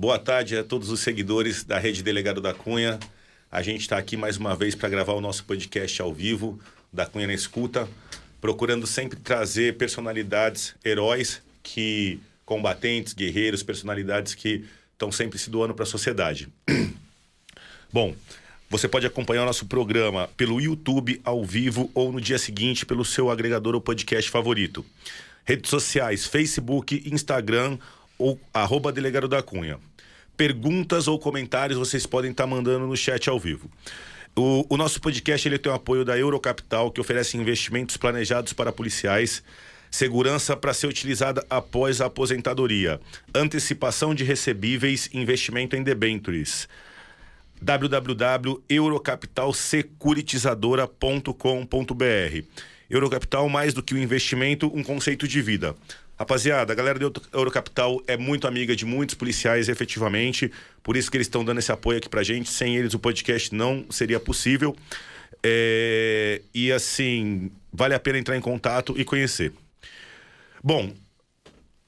Boa tarde a todos os seguidores da Rede Delegado da Cunha. A gente está aqui mais uma vez para gravar o nosso podcast ao vivo, da Cunha na Escuta, procurando sempre trazer personalidades, heróis que combatentes, guerreiros, personalidades que estão sempre se doando para a sociedade. Bom, você pode acompanhar o nosso programa pelo YouTube ao vivo ou no dia seguinte pelo seu agregador ou podcast favorito. Redes sociais, Facebook, Instagram ou arroba Delegado da Cunha. Perguntas ou comentários vocês podem estar tá mandando no chat ao vivo. O, o, nosso podcast ele tem o apoio da Eurocapital, que oferece investimentos planejados para policiais, segurança para ser utilizada após a aposentadoria, antecipação de recebíveis, investimento em debentures www.eurocapitalsecuritizadora.com.br Eurocapital, mais do que um investimento, um conceito de vida. Rapaziada, a galera do Eurocapital é muito amiga de muitos policiais, efetivamente. Por isso que eles estão dando esse apoio aqui pra gente. Sem eles, o podcast não seria possível. É... E assim, vale a pena entrar em contato e conhecer. Bom,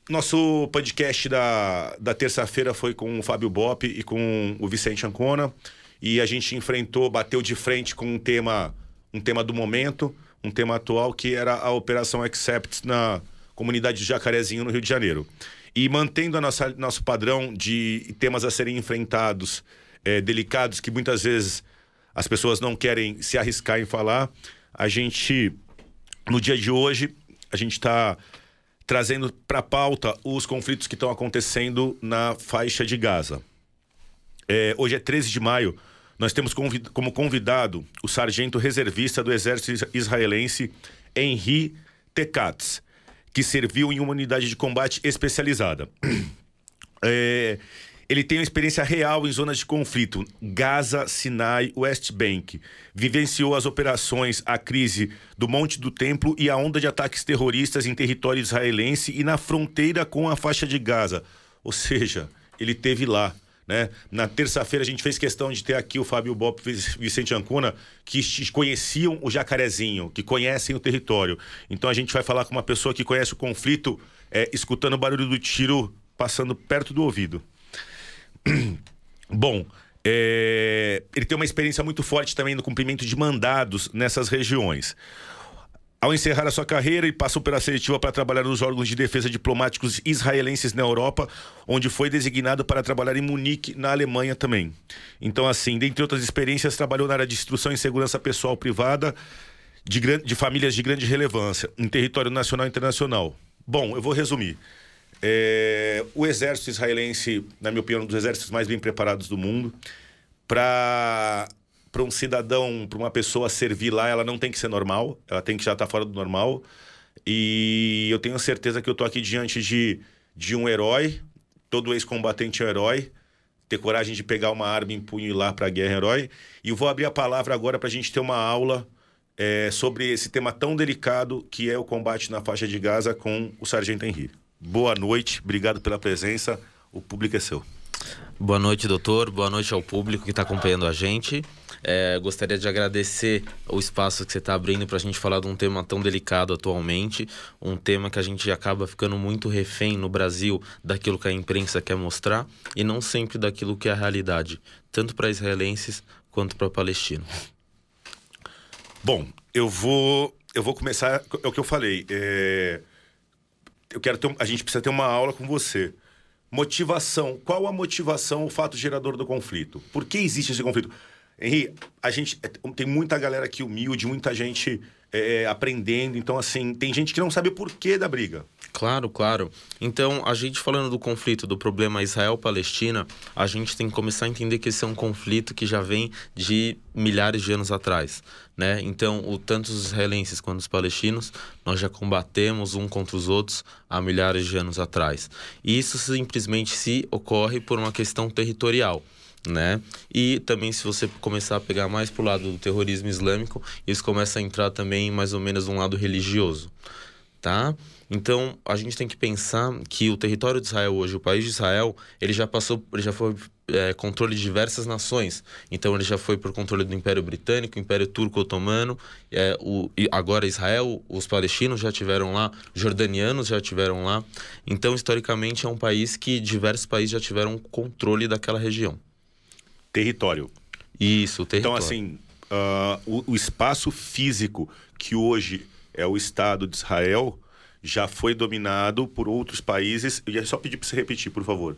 nosso podcast da, da terça-feira foi com o Fábio Bop e com o Vicente Ancona. E a gente enfrentou, bateu de frente com um tema, um tema do momento, um tema atual, que era a Operação Accept na comunidade de Jacarezinho, no Rio de Janeiro. E mantendo a nossa, nosso padrão de temas a serem enfrentados, é, delicados, que muitas vezes as pessoas não querem se arriscar em falar, a gente, no dia de hoje, a gente está trazendo para a pauta os conflitos que estão acontecendo na faixa de Gaza. É, hoje é 13 de maio. Nós temos convid como convidado o sargento reservista do exército israelense Henri Tekatz, que serviu em uma unidade de combate especializada. É, ele tem uma experiência real em zonas de conflito, Gaza, Sinai, West Bank. Vivenciou as operações, a crise do Monte do Templo e a onda de ataques terroristas em território israelense e na fronteira com a faixa de Gaza. Ou seja, ele teve lá. Né? Na terça-feira a gente fez questão de ter aqui o Fábio Bop e Vicente Ancuna, que conheciam o Jacarezinho, que conhecem o território. Então a gente vai falar com uma pessoa que conhece o conflito, é, escutando o barulho do tiro passando perto do ouvido. Bom, é... ele tem uma experiência muito forte também no cumprimento de mandados nessas regiões. Ao encerrar a sua carreira, ele passou pela seletiva para trabalhar nos órgãos de defesa diplomáticos israelenses na Europa, onde foi designado para trabalhar em Munique, na Alemanha também. Então, assim, dentre outras experiências, trabalhou na área de instrução em segurança pessoal privada de, de famílias de grande relevância, em território nacional e internacional. Bom, eu vou resumir. É, o exército israelense, na minha opinião, é um dos exércitos mais bem preparados do mundo. Para um cidadão, para uma pessoa servir lá, ela não tem que ser normal, ela tem que já estar tá fora do normal. E eu tenho certeza que eu estou aqui diante de, de um herói, todo ex-combatente é um herói, ter coragem de pegar uma arma e lá para a guerra herói. E eu vou abrir a palavra agora para a gente ter uma aula é, sobre esse tema tão delicado que é o combate na faixa de Gaza com o Sargento Henrique boa noite, obrigado pela presença. O público é seu. Boa noite, doutor. Boa noite ao público que está acompanhando a gente. É, gostaria de agradecer o espaço que você está abrindo para a gente falar de um tema tão delicado atualmente, um tema que a gente acaba ficando muito refém no Brasil daquilo que a imprensa quer mostrar e não sempre daquilo que é a realidade, tanto para israelenses quanto para palestinos. Bom, eu vou eu vou começar é o que eu falei. É eu quero ter, a gente precisa ter uma aula com você. Motivação. Qual a motivação, o fato gerador do conflito? Por que existe esse conflito? Henri, a gente é, tem muita galera aqui humilde, muita gente é, aprendendo. Então, assim, tem gente que não sabe o porquê da briga. Claro, claro. Então, a gente falando do conflito, do problema Israel-Palestina, a gente tem que começar a entender que esse é um conflito que já vem de milhares de anos atrás, né? Então, o, tanto os israelenses quanto os palestinos, nós já combatemos um contra os outros há milhares de anos atrás. E isso simplesmente se ocorre por uma questão territorial né? E também se você começar a pegar mais pro lado do terrorismo islâmico, isso começa a entrar também mais ou menos um lado religioso, tá? Então, a gente tem que pensar que o território de Israel hoje, o país de Israel, ele já passou, ele já foi é, controle de diversas nações. Então, ele já foi por controle do Império Britânico, Império Turco-Otomano, é, o, agora Israel, os palestinos já tiveram lá, jordanianos já tiveram lá. Então, historicamente, é um país que diversos países já tiveram controle daquela região. Território. Isso, Então, território. assim, uh, o, o espaço físico que hoje é o Estado de Israel já foi dominado por outros países. Eu ia só pedir para você repetir, por favor.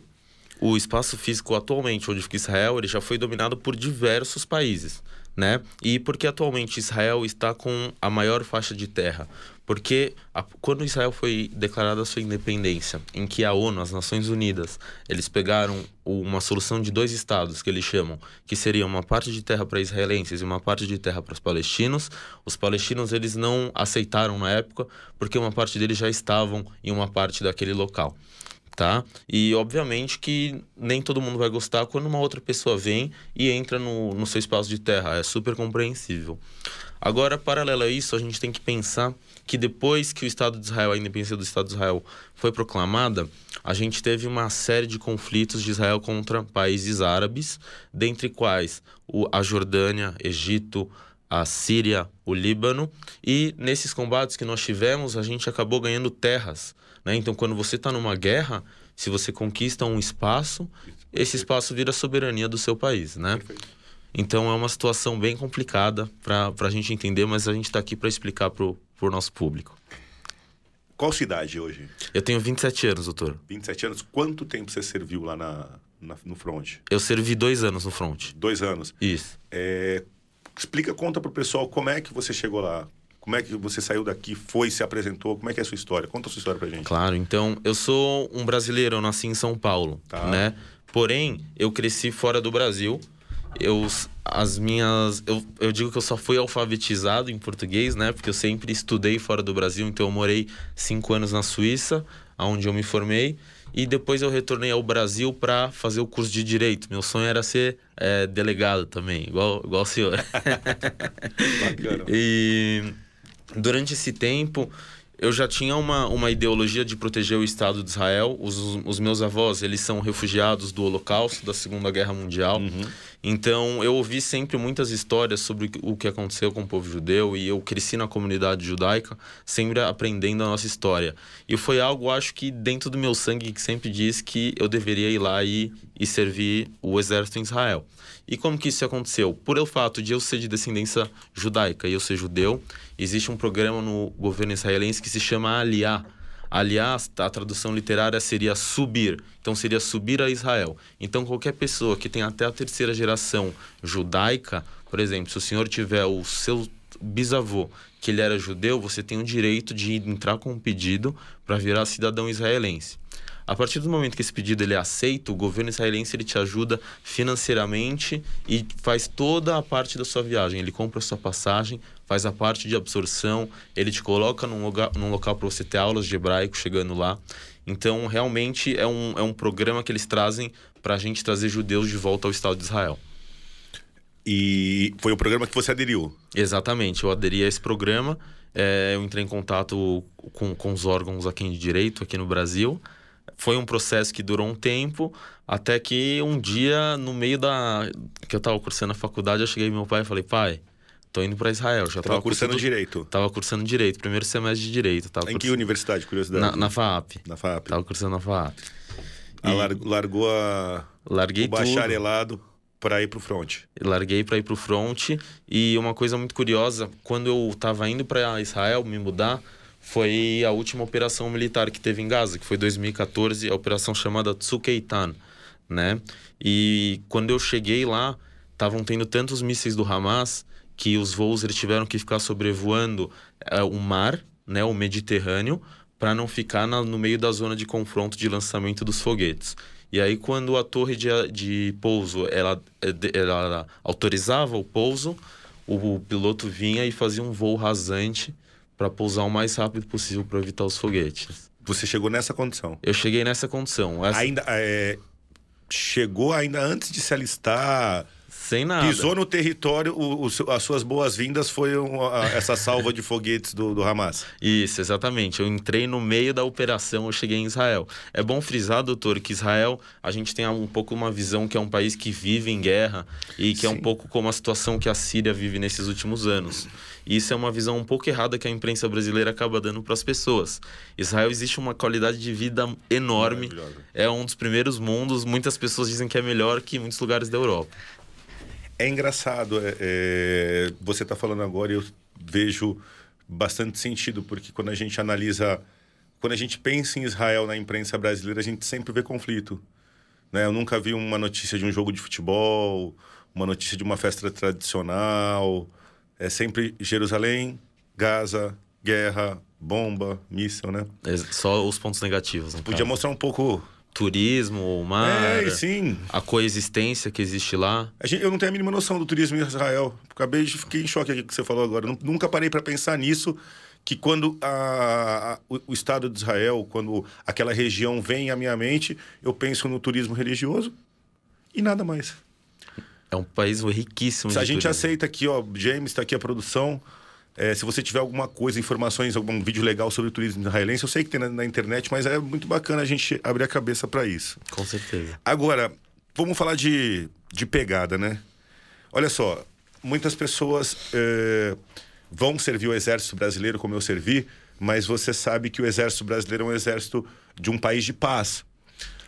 o espaço físico atualmente onde fica Israel ele já foi dominado por diversos países né e porque atualmente Israel está com a maior faixa de terra porque a, quando Israel foi declarada a sua independência em que a ONU as Nações Unidas eles pegaram uma solução de dois estados que eles chamam que seria uma parte de terra para israelenses e uma parte de terra para os palestinos os palestinos eles não aceitaram na época porque uma parte deles já estavam em uma parte daquele local tá? E obviamente que nem todo mundo vai gostar quando uma outra pessoa vem e entra no, no seu espaço de terra. É super compreensível. Agora, paralelo a isso, a gente tem que pensar que depois que o Estado de Israel, a independência do Estado de Israel foi proclamada, a gente teve uma série de conflitos de Israel contra países árabes, dentre quais o, a Jordânia, Egito, a Síria, o Líbano, e nesses combates que nós tivemos, a gente acabou ganhando terras. Né? Então, quando você está numa guerra, se você conquista um espaço, esse espaço vira soberania do seu país. Né? Então, é uma situação bem complicada para a gente entender, mas a gente está aqui para explicar para o nosso público. Qual cidade hoje? Eu tenho 27 anos, doutor. 27 anos. Quanto tempo você serviu lá na, na- no front? Eu servi dois anos no front. Dois anos. Isso. É, explica, conta pro pessoal como é que você chegou lá. Como é que você saiu daqui, foi, se apresentou? Como é que é a sua história? Conta a sua história pra gente. Claro, então eu sou um brasileiro, eu nasci em São Paulo, Tá. né? Porém, eu cresci fora do Brasil. Eu as minhas eu, eu digo que eu só fui alfabetizado em português, né? Porque eu sempre estudei fora do Brasil, então eu morei cinco anos na Suíça, onde eu me formei. E depois eu retornei ao Brasil para fazer o curso de direito. Meu sonho era ser é, delegado também, igual, igual o senhor. Bacana. E durante esse tempo eu já tinha uma, uma ideologia de proteger o Estado de Israel. Os, os meus avós, eles são refugiados do Holocausto, da Segunda Guerra Mundial. Então, eu ouvi sempre muitas histórias sobre o que aconteceu com o povo judeu e eu cresci na comunidade judaica, sempre aprendendo a nossa história. E foi algo, acho que dentro do meu sangue, que sempre diz que eu deveria ir lá e, e servir o exército em Israel. E como que isso aconteceu? Por o fato de eu ser de descendência judaica e eu ser judeu, existe um programa no governo israelense que se chama Aliyah. Aliás, a tradução literária seria subir. Então seria subir a Israel. Então qualquer pessoa que tem até a terceira geração judaica, por exemplo, se o senhor tiver o seu bisavô que ele era judeu, você tem o direito de entrar com um pedido para virar cidadão israelense. A partir do momento que esse pedido ele é aceito, o governo israelense ele te ajuda financeiramente e faz toda a parte da sua viagem. Ele compra a sua passagem, faz a parte de absorção, ele te coloca num lugar, num local para você ter aulas de hebraico chegando lá. Então, realmente é um, é um programa que eles trazem para a gente trazer judeus de volta ao Estado de Israel. E foi o programa que você aderiu. Exatamente, eu aderi a esse programa, é, eu entrei em contato com, com os órgãos aqui de direito, aqui no Brasil. Foi um processo que durou um tempo, até que um dia, no meio da. que eu estava cursando a faculdade, eu cheguei meu pai e falei, pai, tô indo para Israel. Já Tava tava cursando direito. Tava cursando direito, primeiro semestre de direito. Tava Em que cursando- universidade, curiosidade? na, na FAAP. Na FAP. Tava cursando na FAAP. Ah, lar- largou a... Larguei o bacharelado para ir pro front. larguei para ir pro front e uma coisa muito curiosa, quando eu estava indo para Israel me mudar, foi a última operação militar que teve em Gaza, que foi 2014, a operação chamada Tsukeitan, né? E quando eu cheguei lá, estavam tendo tantos mísseis do Hamas que os voos eles tiveram que ficar sobrevoando eh, o mar, né, o Mediterrâneo, para não ficar na- no meio da zona de confronto de lançamento dos foguetes. E aí, quando a torre de, de pouso ela, eh, ela autorizava o pouso, o, piloto vinha e fazia um voo rasante para pousar o mais rápido possível para evitar os foguetes. Você chegou nessa condição. Eu cheguei nessa condição. Essa- Ainda... é, Chegou ainda antes de se alistar... Sem nada. Pisou no território, o, o, as suas boas-vindas foi uma, essa salva de foguetes do, do, Hamas. Isso, exatamente. Eu entrei no meio da operação, eu cheguei em Israel. É bom frisar, doutor, que Israel, a gente tem um pouco uma visão que é um país que vive em guerra e que Sim. é um pouco como a situação que a Síria vive nesses últimos anos. E isso é uma visão um pouco errada que a imprensa brasileira acaba dando para as pessoas. Israel existe uma qualidade de vida enorme. É um dos primeiros mundos. Muitas pessoas dizem que é melhor que muitos lugares da Europa. É engraçado. É, é, você está falando agora e eu vejo bastante sentido, porque quando a gente analisa. Quando a gente pensa em Israel na imprensa brasileira, a gente sempre vê conflito. Né? Eu nunca vi uma notícia de um jogo de futebol, uma notícia de uma festa tradicional é sempre Jerusalém, Gaza, guerra, bomba, míssil, né? É só os pontos negativos. Podia caso. mostrar um pouco turismo, o mar, é, sim. a coexistência que existe lá. Gente, eu não tenho a mínima noção do turismo em Israel. Acabei de fiquei em choque aqui que você falou agora. Nunca parei para pensar nisso. Que quando a, a, o, o, Estado de Israel, quando aquela região vem à minha mente, eu penso no turismo religioso e nada mais. É um país riquíssimo. Se a gente turismo. aceita aqui, ó, James, está aqui a produção. É, se você tiver alguma coisa, informações, algum vídeo legal sobre o turismo israelense, eu sei que tem na, na internet, mas é muito bacana a gente abrir a cabeça para isso. Com certeza. Agora, vamos falar de, de pegada, né? Olha só, muitas pessoas é, vão servir o exército brasileiro como eu servi, mas você sabe que o exército brasileiro é um exército de um país de paz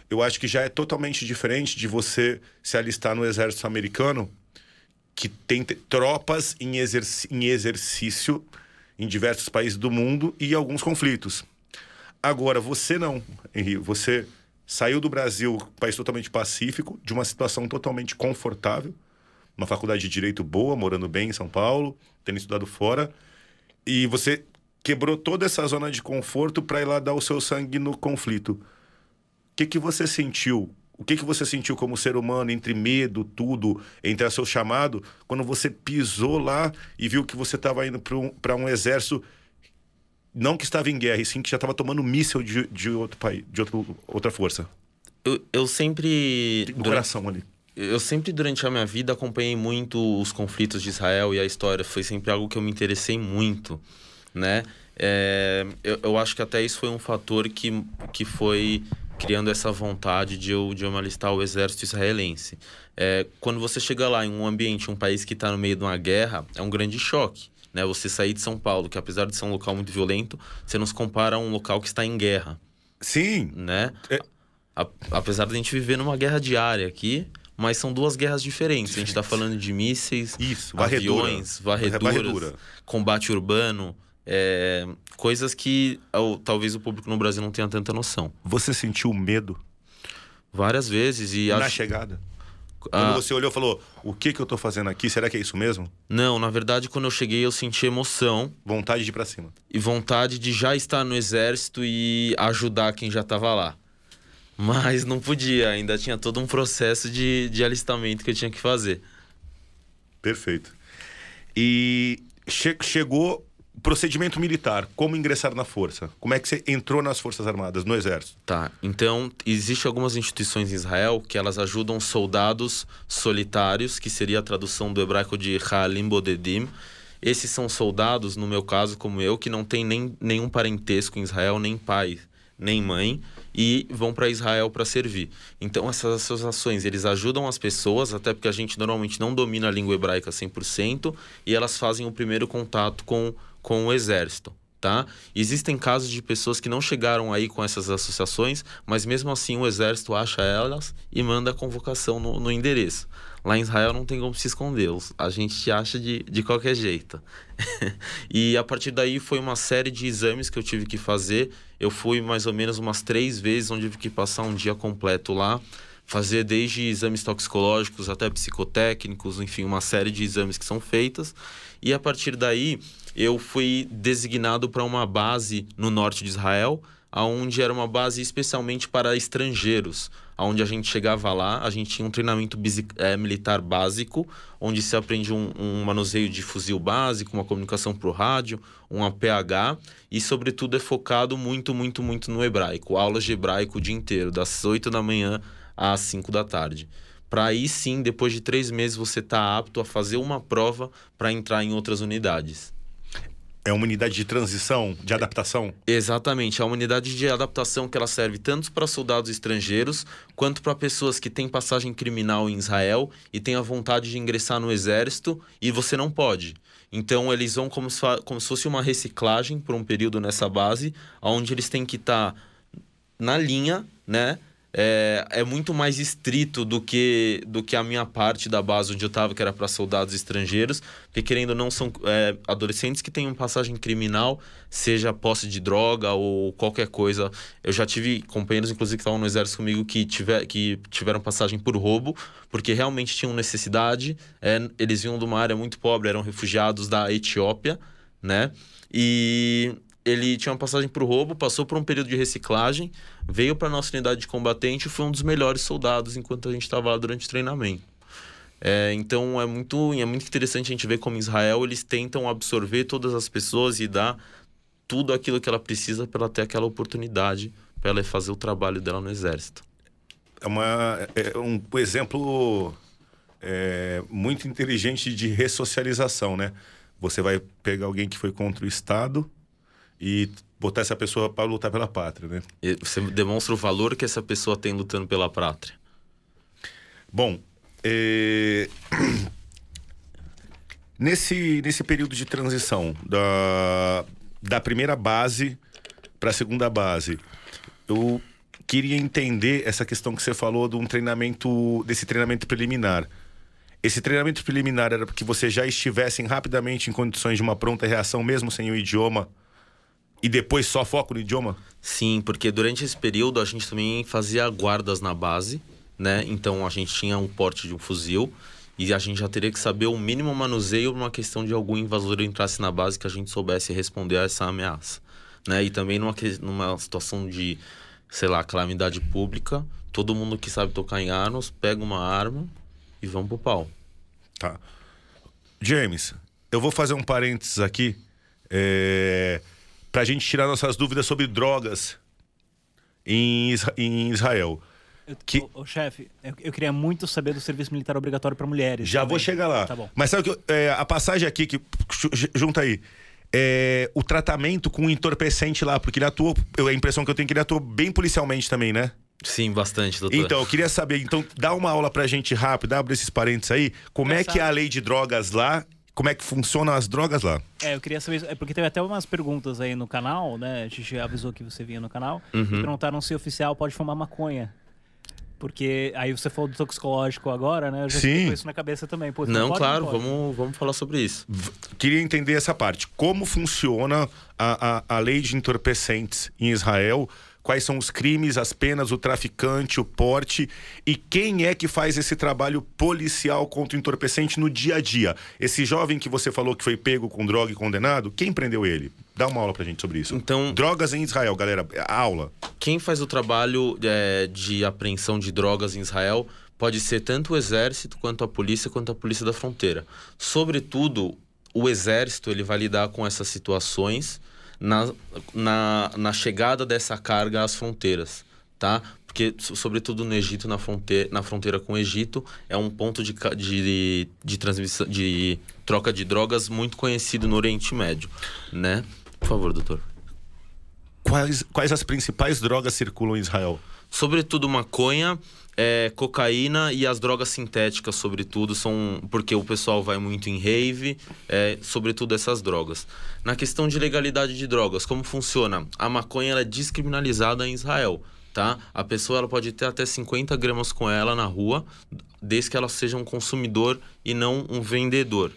eu acho que já é totalmente diferente de você se alistar no exército americano, que tem tropas em, exerc em exercício em diversos países do mundo e alguns conflitos. Agora, você não, Henrique, você saiu do Brasil, país totalmente pacífico, de uma situação totalmente confortável, uma faculdade de direito boa, morando bem em São Paulo, tendo estudado fora, e você quebrou toda essa zona de conforto para ir lá dar o seu sangue no conflito que, que você sentiu? O que, que você sentiu como ser humano, entre medo, tudo, entre a seu chamado, quando você pisou lá e viu que você estava indo para um, um exército, não que estava em guerra, e sim que já estava tomando míssil de, de outro país, de outro, outra força? Eu, eu sempre. Do durante, coração ali. Eu sempre, durante a minha vida, acompanhei muito os conflitos de Israel e a história. Foi sempre algo que eu me interessei muito, né? É, eu, eu acho que até isso foi um fator que, que foi criando essa vontade de eu, de eu me alistar ao exército israelense. É, quando você chega lá em um ambiente, um país que está no meio de uma guerra, é um grande choque. Né? Você sair de São Paulo, que apesar de ser um local muito violento, você nos compara a um local que está em guerra. Sim. Né? É... A, apesar de a gente viver numa guerra diária aqui, mas são duas guerras diferentes. A gente está falando de mísseis, Isso, aviões, varreduras, varredura. combate urbano. É, coisas que talvez o público no Brasil não tenha tanta noção. Você sentiu medo? Várias vezes. e Na chegada? Quando ah, você olhou e falou, o que, que eu tô fazendo aqui? Será que é isso mesmo? Não, na verdade, quando eu cheguei, eu senti emoção. Vontade de ir pra cima. E vontade de já estar no exército e ajudar quem já tava lá. Mas não podia, ainda tinha todo um processo de, de alistamento que eu tinha que fazer. Perfeito. E che chegou procedimento militar, como ingressar na força? Como é que você entrou nas Forças Armadas, no Exército? Tá, então, existem algumas instituições em Israel que elas ajudam soldados solitários, que seria a tradução do hebraico de Halim Bodedim. Esses são soldados, no meu caso, como eu, que não tem nem, nenhum parentesco em Israel, nem pai, nem mãe, e vão para Israel para servir. Então, essas associações, eles ajudam as pessoas, até porque a gente normalmente não domina a língua hebraica 100%, e elas fazem o primeiro contato com com o exército. Tá? Existem casos de pessoas que não chegaram aí com essas associações, mas mesmo assim o exército acha elas e manda a convocação no, no endereço. Lá em Israel não tem como se esconder, a gente acha de, de qualquer jeito. e a partir daí foi uma série de exames que eu tive que fazer. Eu fui mais ou menos umas três vezes, onde tive que passar um dia completo lá fazer desde exames toxicológicos até psicotécnicos, enfim, uma série de exames que são feitas. E a partir daí, eu fui designado para uma base no norte de Israel, aonde era uma base especialmente para estrangeiros, aonde a gente chegava lá, a gente tinha um treinamento é, militar básico, onde se aprende um, um, manuseio de fuzil básico, uma comunicação por rádio, um APH, e sobretudo é focado muito, muito, muito no hebraico, aulas de hebraico o dia inteiro, das 8 da manhã às 5 da tarde. para aí sim, depois de três meses, você tá apto a fazer uma prova para entrar em outras unidades. É uma unidade de transição, de adaptação? Exatamente, é uma unidade de adaptação que ela serve tanto para soldados estrangeiros quanto para pessoas que têm passagem criminal em Israel e têm a vontade de ingressar no exército e você não pode. Então eles vão como se, como se fosse uma reciclagem por um período nessa base, onde eles têm que estar tá na linha, né? É, é muito mais estrito do que, do que a minha parte da base onde eu estava, que era para soldados estrangeiros, porque querendo ou não são é, adolescentes que têm uma passagem criminal, seja posse de droga ou qualquer coisa. Eu já tive companheiros, inclusive, que estavam no exército comigo que, tiver, que tiveram passagem por roubo, porque realmente tinham necessidade. É, eles vinham de uma área muito pobre, eram refugiados da Etiópia, né? E ele tinha uma passagem por roubo, passou por um período de reciclagem, veio para nossa unidade de combatente e foi um dos melhores soldados enquanto a gente estava lá durante o treinamento. É, então é muito, é muito interessante a gente ver como Israel eles tentam absorver todas as pessoas e dar tudo aquilo que ela precisa para ela ter aquela oportunidade para ela fazer o trabalho dela no exército. É, uma, é, é um exemplo é, muito inteligente de ressocialização, né? Você vai pegar alguém que foi contra o Estado e botar essa pessoa para lutar pela pátria, né? E você demonstra o valor que essa pessoa tem lutando pela pátria. Bom, é... nesse, nesse período de transição da, da primeira base para a segunda base, eu queria entender essa questão que você falou de um treinamento, desse treinamento preliminar. Esse treinamento preliminar era para que vocês já estivessem rapidamente em condições de uma pronta reação, mesmo sem o idioma e depois só foco no idioma? Sim, porque durante esse período a gente também fazia guardas na base, né? Então a gente tinha um porte de um fuzil e a gente já teria que saber o mínimo manuseio numa questão de algum invasor entrasse na base que a gente soubesse responder a essa ameaça, né? E também numa, numa situação de, sei lá, calamidade pública, todo mundo que sabe tocar em armas pega uma arma e vão pro pau. Tá. James, eu vou fazer um parênteses aqui. É para a gente tirar nossas dúvidas sobre drogas em, em Israel. Eu, que... O, o chefe, eu, eu, queria muito saber do serviço militar obrigatório para mulheres. Já também. vou chegar lá. Tá bom. Mas sabe que é, a passagem aqui que junta aí é, o tratamento com o entorpecente lá, porque ele atua, a impressão que eu tenho é que ele atua bem policialmente também, né? Sim, bastante, doutor. Então, eu queria saber, então, dá uma aula pra gente rápido, abre esses parênteses aí, como é que é a lei de drogas lá como é que funcionam as drogas lá. É, eu queria saber, é porque teve até umas perguntas aí no canal, né? A gente avisou que você vinha no canal. Uhum. Perguntaram se oficial pode fumar maconha. Porque aí você falou do toxicológico agora, né? Eu já Sim. com isso na cabeça também. Pô, não, não pode, claro, não vamos, vamos falar sobre isso. Queria entender essa parte. Como funciona a, a, a lei de entorpecentes em Israel? Quais são os crimes, as penas, o traficante, o porte e quem é que faz esse trabalho policial contra o entorpecente no dia a dia. Esse jovem que você falou que foi pego com droga e condenado, quem prendeu ele? Dá uma aula pra gente sobre isso. Então, drogas em Israel, galera, aula. Quem faz o trabalho é, de apreensão de drogas em Israel pode ser tanto o exército quanto a polícia quanto a polícia da fronteira. Sobretudo, o exército ele vai lidar com essas situações na, na, na chegada dessa carga às fronteiras, tá? Porque, sobretudo no Egito, na fronteira, na fronteira com o Egito, é um ponto de, de, de transmissão, de troca de drogas muito conhecido no Oriente Médio, né? Por favor, doutor. Quais, quais as principais drogas circulam em Israel? Sobretudo maconha, é, cocaína e as drogas sintéticas, sobretudo, são porque o pessoal vai muito em rave, é, sobretudo essas drogas. Na questão de legalidade de drogas, como funciona? A maconha ela é descriminalizada em Israel. Tá? A pessoa ela pode ter até 50 gramas com ela na rua, desde que ela seja um consumidor e não um vendedor.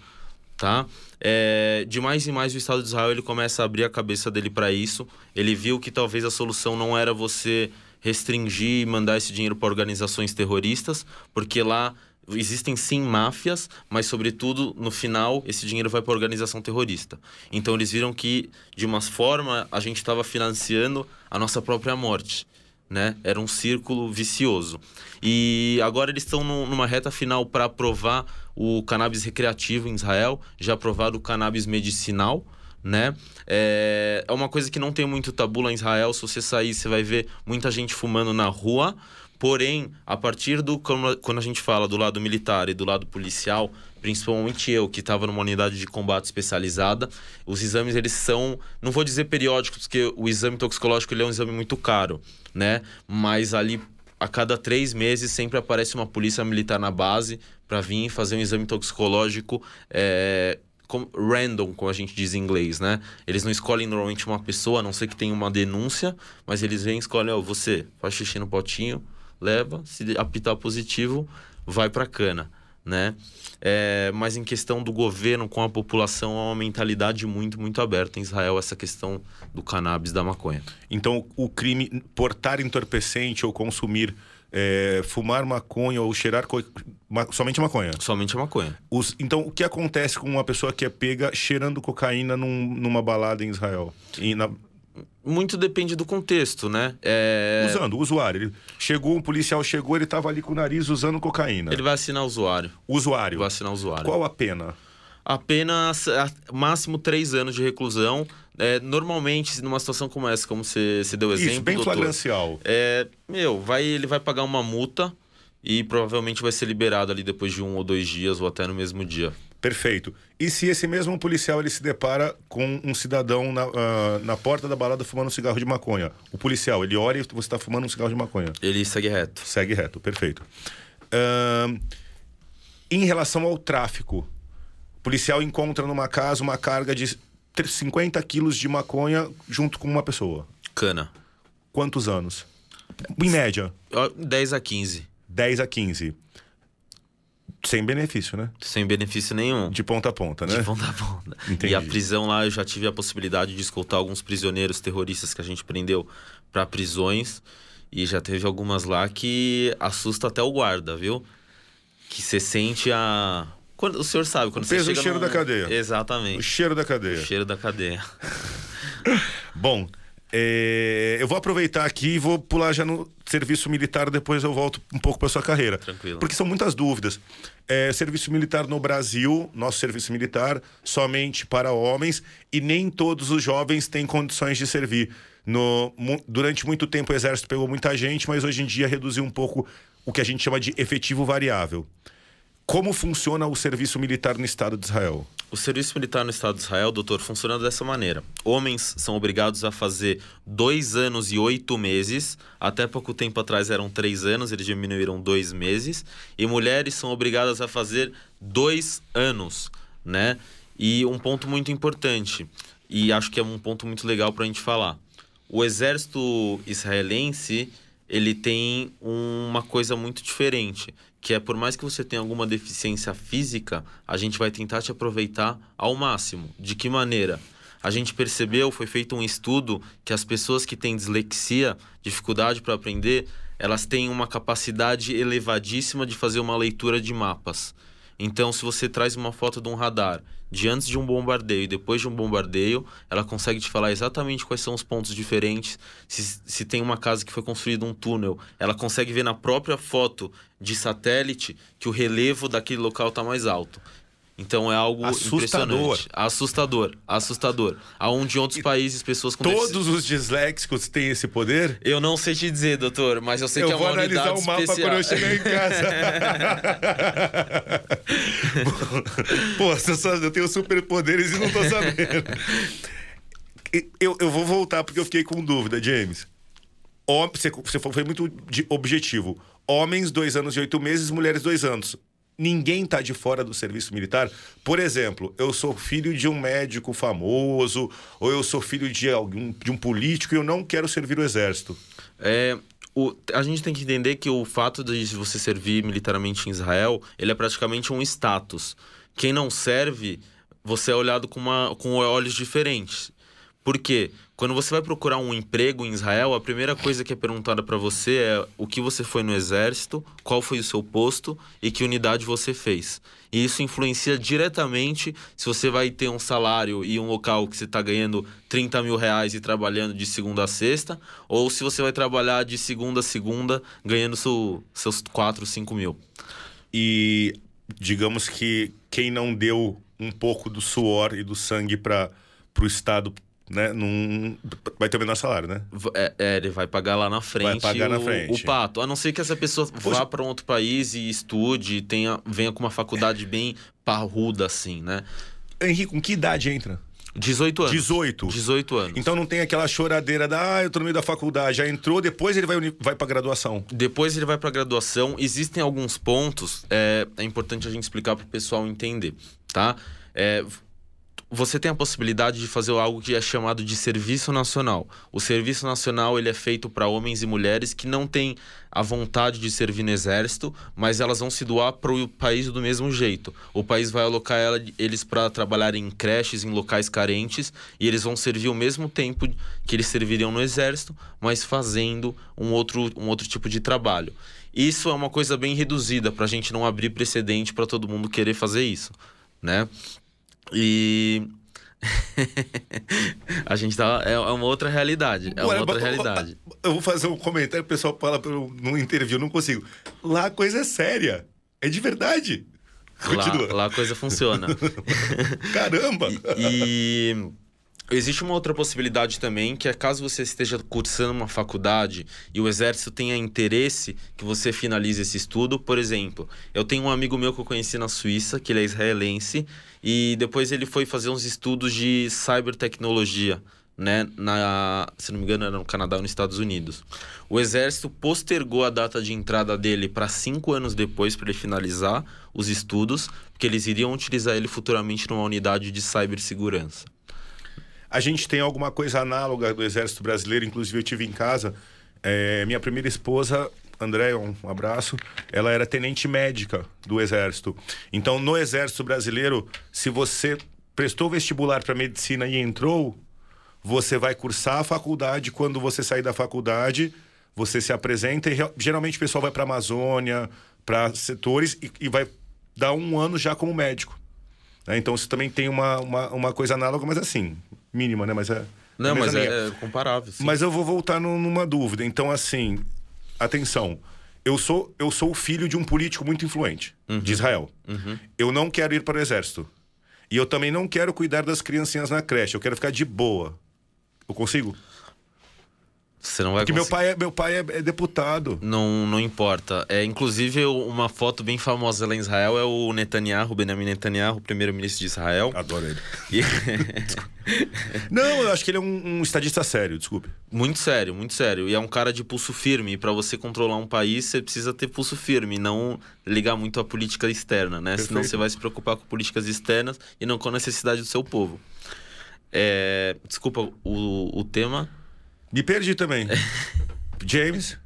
Tá? É, de mais e mais o Estado de Israel ele começa a abrir a cabeça dele para isso. Ele viu que talvez a solução não era você restringir e mandar esse dinheiro para organizações terroristas, porque lá existem sim máfias, mas sobretudo no final esse dinheiro vai para organização terrorista. Então eles viram que de uma forma a gente estava financiando a nossa própria morte. Né? Era um círculo vicioso. E agora eles estão numa reta final para aprovar o cannabis recreativo em Israel, já aprovado o cannabis medicinal, né? É, é uma coisa que não tem muito tabu lá em Israel. Se você sair, você vai ver muita gente fumando na rua, Porém, a partir do quando a gente fala do lado militar e do lado policial, principalmente eu que estava numa unidade de combate especializada, os exames eles são, não vou dizer periódicos, porque o exame toxicológico ele é um exame muito caro, né? Mas ali a cada três meses sempre aparece uma polícia militar na base para vir fazer um exame toxicológico é, random, como a gente diz em inglês, né? Eles não escolhem normalmente uma pessoa, a não ser que tenha uma denúncia, mas eles vêm e escolhem, ó, oh, você faz xixi no potinho, leva, se apitar positivo, vai para cana, né? É, mas em questão do governo com a população, há uma mentalidade muito, muito aberta em Israel, essa questão do cannabis, da maconha. Então, o crime, portar entorpecente ou consumir é, fumar maconha ou cheirar co... Ma... somente maconha. Somente maconha. Os... Então, o que acontece com uma pessoa que é pega cheirando cocaína num... numa balada em Israel? E na... Muito depende do contexto, né? É... Usando, o usuário. Ele chegou, um policial chegou, ele estava ali com o nariz usando cocaína. Ele vai assinar o usuário. Usuário. Vai assinar o usuário. Qual a pena? Apenas máximo três anos de reclusão. É, normalmente, numa situação como essa, como você, você deu exemplo. Isso, bem doutor, flagrancial. É, meu, vai, ele vai pagar uma multa e provavelmente vai ser liberado ali depois de um ou dois dias ou até no mesmo dia. Perfeito. E se esse mesmo policial ele se depara com um cidadão na, uh, na porta da balada fumando um cigarro de maconha? O policial, ele olha e você está fumando um cigarro de maconha. Ele segue reto. Segue reto, perfeito. Uh, em relação ao tráfico, o policial encontra numa casa uma carga de 50 quilos de maconha junto com uma pessoa. Cana. Quantos anos? Em média? 10 a 15. 10 a 15. Sem benefício, né? Sem benefício nenhum. De ponta a ponta, né? De ponta a ponta. Entendi. E a prisão lá, eu já tive a possibilidade de escoltar alguns prisioneiros terroristas que a gente prendeu para prisões. E já teve algumas lá que assusta até o guarda, viu? Que você sente a. Quando, o senhor sabe, quando o peso você chega. O cheiro num... da cadeia. Exatamente. O cheiro da cadeia. O cheiro da cadeia. Bom, é, eu vou aproveitar aqui e vou pular já no serviço militar, depois eu volto um pouco para sua carreira. Tranquilo. Porque são muitas dúvidas. É, serviço militar no Brasil, nosso serviço militar, somente para homens, e nem todos os jovens têm condições de servir. No, durante muito tempo o exército pegou muita gente, mas hoje em dia reduziu um pouco o que a gente chama de efetivo variável. Como funciona o serviço militar no Estado de Israel? O serviço militar no Estado de Israel, doutor, funciona dessa maneira. Homens são obrigados a fazer dois anos e oito meses. Até pouco tempo atrás eram três anos, eles diminuíram dois meses. E mulheres são obrigadas a fazer dois anos, né? E um ponto muito importante, e acho que é um ponto muito legal para a gente falar. O exército israelense, ele tem uma coisa muito diferente que é por mais que você tenha alguma deficiência física, a gente vai tentar te aproveitar ao máximo. De que maneira? A gente percebeu, foi feito um estudo que as pessoas que têm dislexia, dificuldade para aprender, elas têm uma capacidade elevadíssima de fazer uma leitura de mapas. Então, se você traz uma foto de um radar de antes de um bombardeio e depois de um bombardeio, ela consegue te falar exatamente quais são os pontos diferentes. Se, se tem uma casa que foi construída um túnel, ela consegue ver na própria foto de satélite que o relevo daquele local está mais alto. Então é algo assustador. impressionante. Assustador. Assustador. Aonde em outros países pessoas com Todos os disléxicos têm esse poder? Eu não sei te dizer, doutor, mas eu sei eu que é uma unidade especial. Eu vou analisar o mapa quando eu chegar em casa. Pô, eu tenho superpoderes e não tô sabendo. Eu, eu vou voltar porque eu fiquei com dúvida, James. Você foi muito objetivo. Homens, dois anos e oito meses, mulheres, dois anos ninguém está de fora do serviço militar. Por exemplo, eu sou filho de um médico famoso, ou eu sou filho de algum de um político e eu não quero servir o exército. É, o, a gente tem que entender que o fato de você servir militarmente em Israel, ele é praticamente um status. Quem não serve, você é olhado com, uma, com olhos diferentes. Por quê? Quando você vai procurar um emprego em Israel, a primeira coisa que é perguntada para você é o que você foi no exército, qual foi o seu posto e que unidade você fez. E isso influencia diretamente se você vai ter um salário e um local que você está ganhando 30 mil reais e trabalhando de segunda a sexta, ou se você vai trabalhar de segunda a segunda ganhando seu, seus 4, 5 mil. E digamos que quem não deu um pouco do suor e do sangue para o Estado né? Num... Vai ter o menor salário, né? É, é, ele vai pagar lá na frente, vai pagar o, na frente. o pato. A não ser que essa pessoa vá para um outro país e estude, tenha, venha com uma faculdade bem parruda, assim, né? Henrique, com que idade entra? 18 anos. 18. 18 anos. Então não tem aquela choradeira da, ah, eu tô no meio da faculdade, já entrou, depois ele vai, vai pra graduação. Depois ele vai pra graduação. Existem alguns pontos, é, é importante a gente explicar pro pessoal entender, tá? É, você tem a possibilidade de fazer algo que é chamado de serviço nacional. O serviço nacional ele é feito para homens e mulheres que não têm a vontade de servir no exército, mas elas vão se doar para o país do mesmo jeito. O país vai alocar ela, eles para trabalhar em creches, em locais carentes, e eles vão servir o mesmo tempo que eles serviriam no exército, mas fazendo um outro, um outro tipo de trabalho. Isso é uma coisa bem reduzida para a gente não abrir precedente para todo mundo querer fazer isso, né? E a gente tá. É, é uma outra realidade. É uma outra realidade. Eu vou fazer um comentário, o pessoal fala pelo, no interview, não consigo. Lá a coisa é séria. É de verdade. Lá, lá a coisa funciona. Caramba! e, e Existe uma outra possibilidade também, que é caso você esteja cursando uma faculdade e o exército tenha interesse que você finalize esse estudo. Por exemplo, eu tenho um amigo meu que eu conheci na Suíça, que ele é israelense, e depois ele foi fazer uns estudos de cybertecnologia, né? Na, se não me engano, era no Canadá ou nos Estados Unidos. O exército postergou a data de entrada dele para cinco anos depois para ele finalizar os estudos, porque eles iriam utilizar ele futuramente numa unidade de cibersegurança. A gente tem alguma coisa análoga do Exército Brasileiro, inclusive eu tive em casa. É, minha primeira esposa, André, um abraço, ela era tenente médica do Exército. Então, no Exército Brasileiro, se você prestou vestibular para medicina e entrou, você vai cursar a faculdade. Quando você sair da faculdade, você se apresenta e geralmente o pessoal vai para Amazônia, para setores e, e vai dar um ano já como médico. Né? Então, isso também tem uma, uma, uma coisa análoga, mas assim, mínima, né? Mas é. Não, mas é, é, comparável. Sim. Mas eu vou voltar no, numa dúvida. Então, assim, atenção. Eu sou, eu sou o filho de um político muito influente uhum. de Israel. Uhum. Eu não quero ir para o exército. E eu também não quero cuidar das criancinhas na creche. Eu quero ficar de boa. Eu consigo? Você não vai Porque conseguir. meu pai, é, meu pai é, é, deputado. Não, não importa. É, inclusive, uma foto bem famosa lá em Israel é o Netanyahu, Benjamin Netanyahu, primeiro-ministro de Israel. Adoro ele. E... não, eu acho que ele é um, um, estadista sério, desculpe. Muito sério, muito sério. E é um cara de pulso firme. E para você controlar um país, você precisa ter pulso firme, não ligar muito à política externa, né? Perfeito. Senão você vai se preocupar com políticas externas e não com a necessidade do seu povo. É... Desculpa, o, o tema me perdi também. James.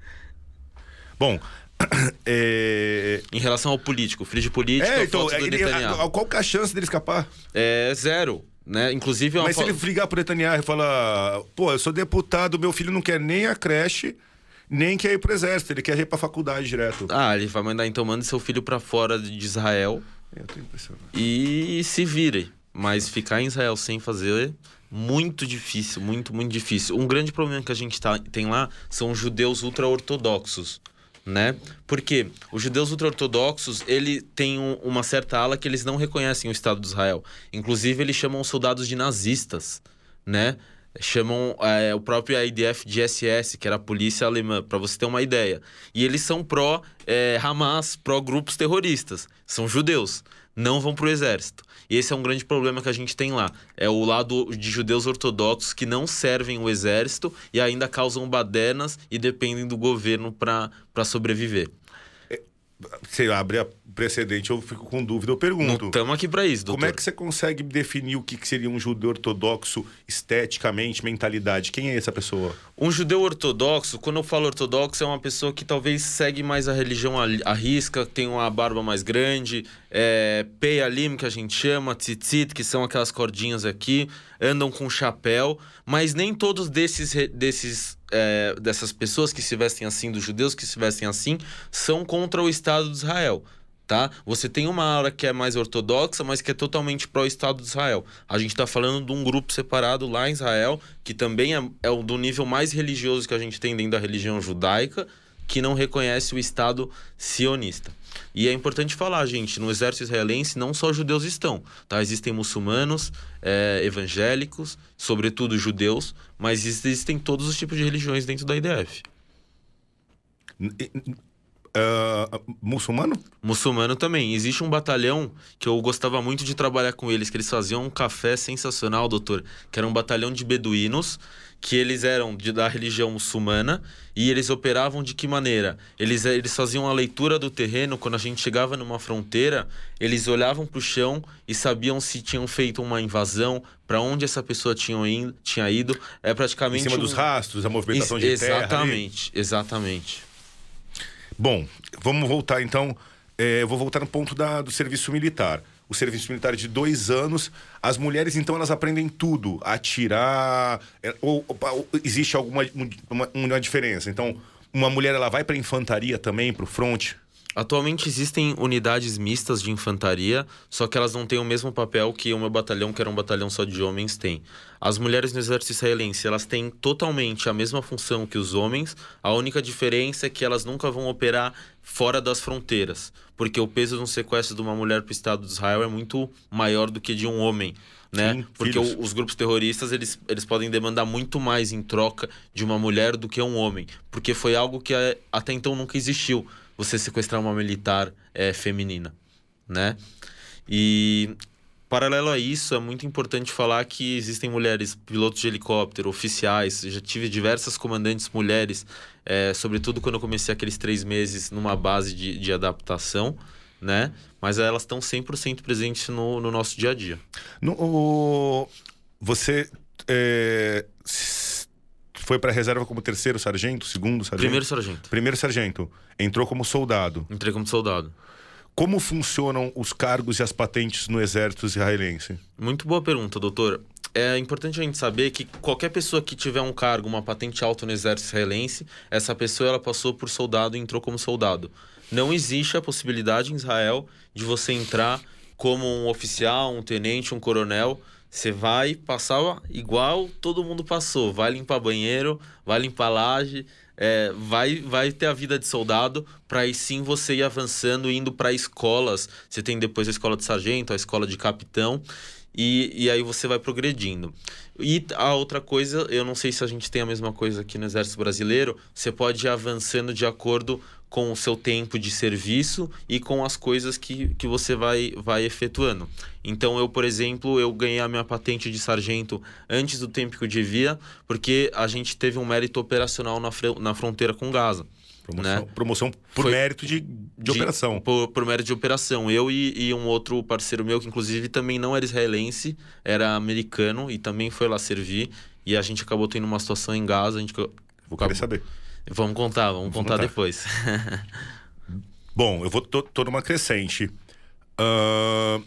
Bom, é... Em relação ao político, filho de político, é, então, ele, a, qual que é a chance dele escapar? É zero. Né? Inclusive, é Mas se ele ligar pro Netanyahu e falar: pô, eu sou deputado, meu filho não quer nem a creche, nem quer ir pro exército, ele quer ir pra faculdade direto. Ah, ele vai mandar então, manda seu filho para fora de Israel. Eu tô impressionado. E se vire. Mas ficar em Israel sem fazer muito difícil, muito, muito difícil. Um grande problema que a gente tá, tem lá são os judeus ultra-ortodoxos, né? Porque os judeus ultra-ortodoxos, ele tem um, uma certa ala que eles não reconhecem o Estado de Israel. Inclusive, eles chamam os soldados de nazistas, né? Chamam é, o próprio IDF de SS, que era a polícia alemã, para você ter uma ideia. E eles são pró-Hamas, é, pró-grupos terroristas. São judeus não vão para o exército. E esse é um grande problema que a gente tem lá. É o lado de judeus ortodoxos que não servem o exército e ainda causam badernas e dependem do governo para sobreviver. Você abre a precedente, eu fico com dúvida, eu pergunto. Estamos aqui para isso, doutor. Como é que você consegue definir o que seria um judeu ortodoxo esteticamente, mentalidade? Quem é essa pessoa? Um judeu ortodoxo, quando eu falo ortodoxo, é uma pessoa que talvez segue mais a religião à risca, tem uma barba mais grande, é, Peyalim, que a gente chama, tzitzit, que são aquelas cordinhas aqui, andam com chapéu, mas nem todos desses, desses é, dessas pessoas que se vestem assim, dos judeus que se vestem assim, são contra o Estado de Israel tá? Você tem uma ala que é mais ortodoxa, mas que é totalmente pró-Estado de Israel. A gente está falando de um grupo separado lá em Israel, que também é, é do nível mais religioso que a gente tem dentro da religião judaica, que não reconhece o Estado sionista. E é importante falar, gente, no exército israelense não só judeus estão, tá? Existem muçulmanos, é, evangélicos, sobretudo judeus, mas existem todos os tipos de religiões dentro da IDF. Uh, muçulmano? Muçulmano também. Existe um batalhão que eu gostava muito de trabalhar com eles, que eles faziam um café sensacional, doutor, que era um batalhão de beduínos, que eles eram de, da religião muçulmana e eles operavam de que maneira? Eles, eles faziam a leitura do terreno, quando a gente chegava numa fronteira, eles olhavam para o chão e sabiam se tinham feito uma invasão, para onde essa pessoa tinha ido, tinha ido. É praticamente. Em cima um... dos rastros, a movimentação de exatamente, terra. Exatamente, exatamente. Bom, vamos voltar então. É, eu vou voltar no ponto da, do serviço militar. O serviço militar de dois anos, as mulheres então elas aprendem tudo, atirar. É, ou, ou, existe alguma uma, uma diferença? Então, uma mulher ela vai para infantaria também, para o fronte? Atualmente existem unidades mistas de infantaria, só que elas não têm o mesmo papel que o meu batalhão, que era um batalhão só de homens, tem. As mulheres no exército israelense, elas têm totalmente a mesma função que os homens, a única diferença é que elas nunca vão operar fora das fronteiras, porque o peso de um sequestro de uma mulher para o Estado de Israel é muito maior do que de um homem. Né? Sim, porque o, os grupos terroristas eles, eles podem demandar muito mais em troca de uma mulher do que um homem, porque foi algo que é, até então nunca existiu você sequestrar uma militar é, feminina, né? E paralelo a isso, é muito importante falar que existem mulheres pilotos de helicóptero, oficiais. Já tive diversas comandantes mulheres, é, sobretudo quando eu comecei aqueles três meses numa base de, de adaptação, né? Mas elas estão 100% presentes no, no nosso dia a dia. No, o... Você é, foi para a reserva como terceiro sargento, segundo sargento? Primeiro sargento. Primeiro sargento. Entrou como soldado. Entrei como soldado. Como funcionam os cargos e as patentes no exército israelense? Muito boa pergunta, doutor. É importante a gente saber que qualquer pessoa que tiver um cargo, uma patente alta no exército israelense, essa pessoa ela passou por soldado e entrou como soldado. Não existe a possibilidade em Israel de você entrar como um oficial, um tenente, um coronel você vai passar igual todo mundo passou. Vai limpar banheiro, vai limpar laje, é, vai, vai ter a vida de soldado para aí sim você ir avançando, indo para escolas. Você tem depois a escola de sargento, a escola de capitão. E, e aí você vai progredindo. E a outra coisa, eu não sei se a gente tem a mesma coisa aqui no Exército Brasileiro, você pode ir avançando de acordo com o seu tempo de serviço e com as coisas que, que você vai, vai efetuando. Então, eu, por exemplo, eu ganhei a minha patente de sargento antes do tempo que eu devia, porque a gente teve um mérito operacional na, na fronteira com Gaza. Promoção, né? promoção por Foi mérito de, de, de, operação. Por, por, mérito de operação. Eu e, e, um outro parceiro meu, que inclusive também não era israelense, era americano e também foi lá servir. E a gente acabou tendo uma situação em Gaza. A gente Vou acabou... saber. Vamos contar, vamos, vamos contar, contar, depois. Bom, eu vou tô, tô numa crescente. Uh,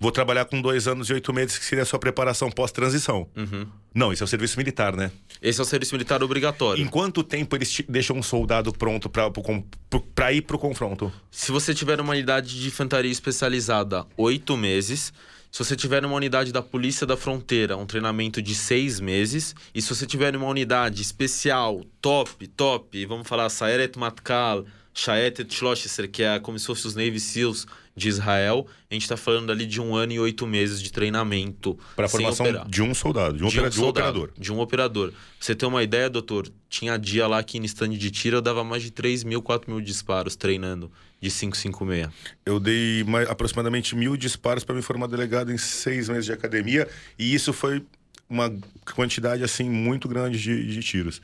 vou trabalhar com dois anos e oito meses, que seria a sua preparação pós-transição. Uhum. Não, isso é o serviço militar, né? Esse é o serviço militar obrigatório. Em quanto tempo eles deixam um soldado pronto para ir para o confronto? Se você tiver uma unidade de infantaria especializada, oito meses. Se você tiver uma unidade da Polícia da Fronteira, um treinamento de seis meses. E se você tiver uma unidade especial, top, top, vamos falar Saeret Matkal, Shaet Shloshesser, que é como se fosse os Navy SEALs de Israel, a gente está falando ali de um ano e oito meses de treinamento. Para a formação operar. de um soldado, de um, de um, de um soldado, operador. De um operador. Pra você ter uma ideia, doutor, tinha dia lá que em stand de tiro eu dava mais de 3 mil, 4 mil disparos treinando de 556. Eu dei mais, aproximadamente mil disparos para me formar delegado em seis meses de academia e isso foi uma quantidade assim muito grande de, de tiros.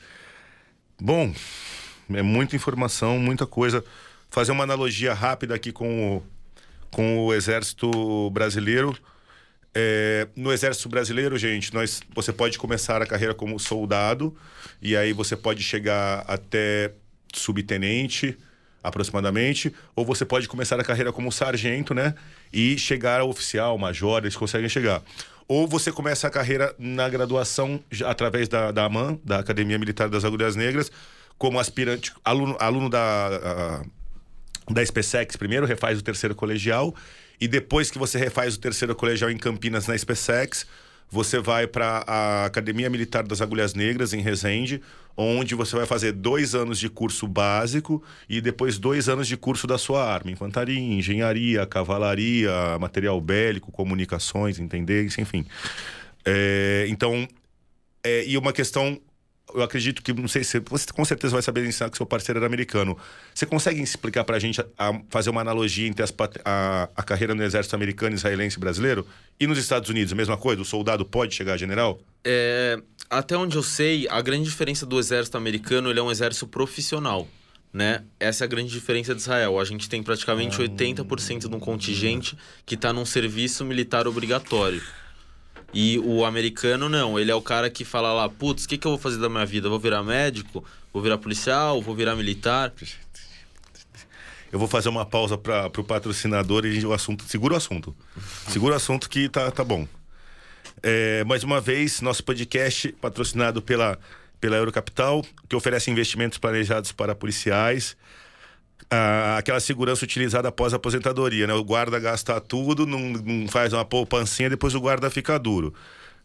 Bom, é muita informação, muita coisa. Fazer uma analogia rápida aqui com o, com o Exército Brasileiro. É, no Exército Brasileiro, gente, nós, você pode começar a carreira como soldado e aí você pode chegar até subtenente, aproximadamente, ou você pode começar a carreira como sargento, né? E chegar a oficial, major, eles conseguem chegar. Ou você começa a carreira na graduação através da, da AMAN, da Academia Militar das Agulhas Negras, como aspirante, aluno, aluno da, a, da SpaceX primeiro, refaz o terceiro colegial, e depois que você refaz o terceiro colegial em Campinas na SpaceX, você vai para a Academia Militar das Agulhas Negras, em Resende, onde você vai fazer dois anos de curso básico e depois dois anos de curso da sua arma. Infantaria, engenharia, cavalaria, material bélico, comunicações, entender, enfim. É, então, é, e uma questão eu acredito que, não sei se você com certeza vai saber ensinar que seu parceiro era americano. Você consegue explicar para a gente, fazer uma analogia entre as, a, a, carreira no exército americano, israelense e brasileiro? E nos Estados Unidos, a mesma coisa? O soldado pode chegar a general? É, até onde eu sei, a grande diferença do exército americano, ele é um exército profissional. Né? Essa é a grande diferença de Israel. A gente tem praticamente ah, 80% de um contingente que está num serviço militar obrigatório. E o americano não, ele é o cara que fala lá, putz, o que, que eu vou fazer da minha vida? Vou virar médico? Vou virar policial? Vou virar militar? Eu vou fazer uma pausa para o patrocinador e o assunto. Segura o assunto. Segura o assunto que tá, tá bom. É, mais uma vez, nosso podcast patrocinado pela, pela Eurocapital, que oferece investimentos planejados para policiais ah, aquela segurança utilizada após a aposentadoria, né? O guarda gasta tudo, não, não faz uma poupancinha, depois o guarda fica duro.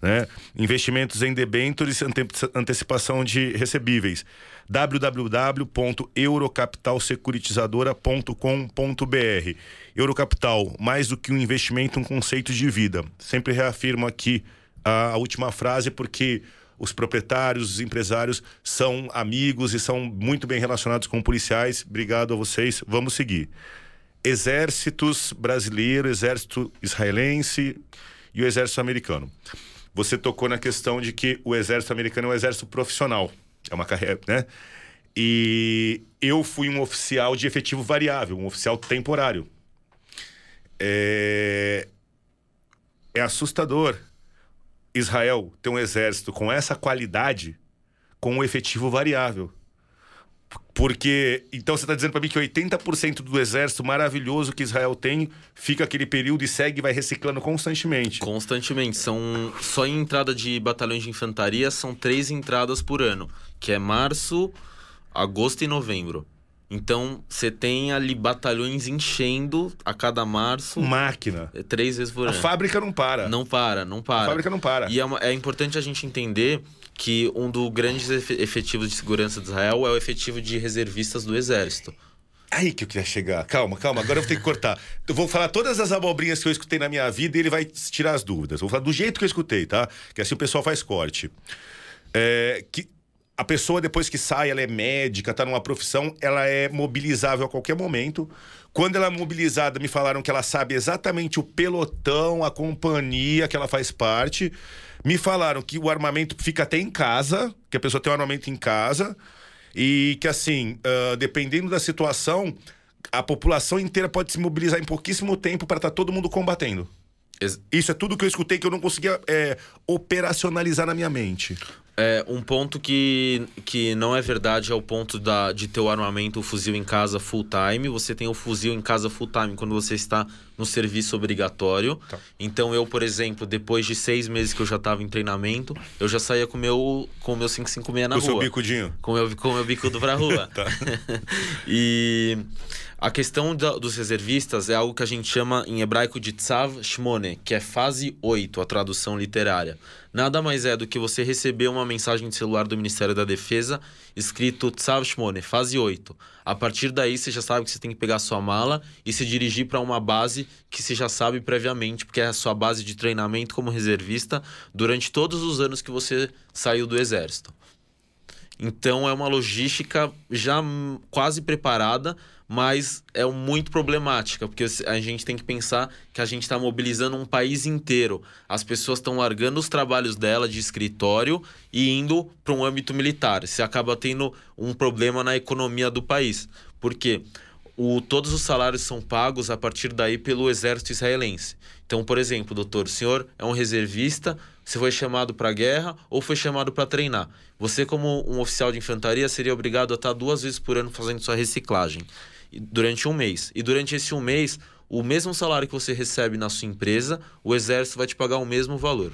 Né? Investimentos em debêntures, ante antecipação de recebíveis. www.eurocapitalsecuritizadora.com.br Eurocapital, mais do que um investimento, um conceito de vida. Sempre reafirmo aqui a, a última frase porque os proprietários, os empresários são amigos e são muito bem relacionados com policiais. Obrigado a vocês. Vamos seguir. Exércitos brasileiro, exército israelense e o exército americano. Você tocou na questão de que o exército americano é um exército profissional. É uma carreira, né? E eu fui um oficial de efetivo variável, um oficial temporário. É, é assustador Israel ter um exército com essa qualidade com um efetivo variável. Porque, então você está dizendo para mim que 80% do exército maravilhoso que Israel tem fica aquele período e segue e vai reciclando constantemente. Constantemente. São só em entrada de batalhões de infantaria são três entradas por ano, que é março, agosto e novembro. Então, você tem ali batalhões enchendo a cada março. Máquina. É, três vezes por ano. A fábrica não para. Não para, não para. A fábrica não para. E é, uma, é importante a gente entender que um dos grandes efetivos de segurança de Israel é o efetivo de reservistas do Exército. Aí que eu queria chegar. Calma, calma. Agora eu vou ter que cortar. Eu vou falar todas as abobrinhas que eu escutei na minha vida e ele vai tirar as dúvidas. Eu vou falar do jeito que eu escutei, tá? Que assim o pessoal faz corte. É, que a pessoa, depois que sai, ela é médica, está numa profissão, ela é mobilizável a qualquer momento. Quando ela é mobilizada, me falaram que ela sabe exatamente o pelotão, a companhia que ela faz parte. Me falaram que o armamento fica até em casa, que a pessoa tem o armamento em casa. E que, assim, uh, dependendo da situação, a população inteira pode se mobilizar em pouquíssimo tempo para estar tá todo mundo combatendo. Isso é tudo que eu escutei que eu não conseguia é, operacionalizar na minha mente. É, um ponto que, que não é verdade é o ponto da, de ter o armamento, o fuzil em casa full time. Você tem o fuzil em casa full time quando você está no serviço obrigatório. Tá. Então eu, por exemplo, depois de seis meses que eu já estava em treinamento, eu já saía com meu, o meu 556 na com rua. Com o seu bicudinho? Com o meu, com meu bicudo pra rua. tá. e a questão da, dos reservistas é algo que a gente chama em hebraico de tzav shmone, que é fase 8, a tradução literária. Nada mais é do que você receber uma mensagem de celular do Ministério da Defesa escrito tzav shmone, fase 8. A partir daí você já sabe que você tem que pegar sua mala e se dirigir para uma base que você já sabe previamente, porque é a sua base de treinamento como reservista durante todos os anos que você saiu do exército. Então é uma logística já quase preparada mas é muito problemática, porque a gente tem que pensar que a gente está mobilizando um país inteiro. As pessoas estão largando os trabalhos dela de escritório e indo para um âmbito militar. Você acaba tendo um problema na economia do país. Porque o, todos os salários são pagos a partir daí pelo exército israelense. Então, por exemplo, doutor, o senhor é um reservista, você foi chamado para a guerra ou foi chamado para treinar. Você, como um oficial de infantaria, seria obrigado a estar duas vezes por ano fazendo sua reciclagem durante um mês. E durante esse um mês, o mesmo salário que você recebe na sua empresa, o exército vai te pagar o mesmo valor.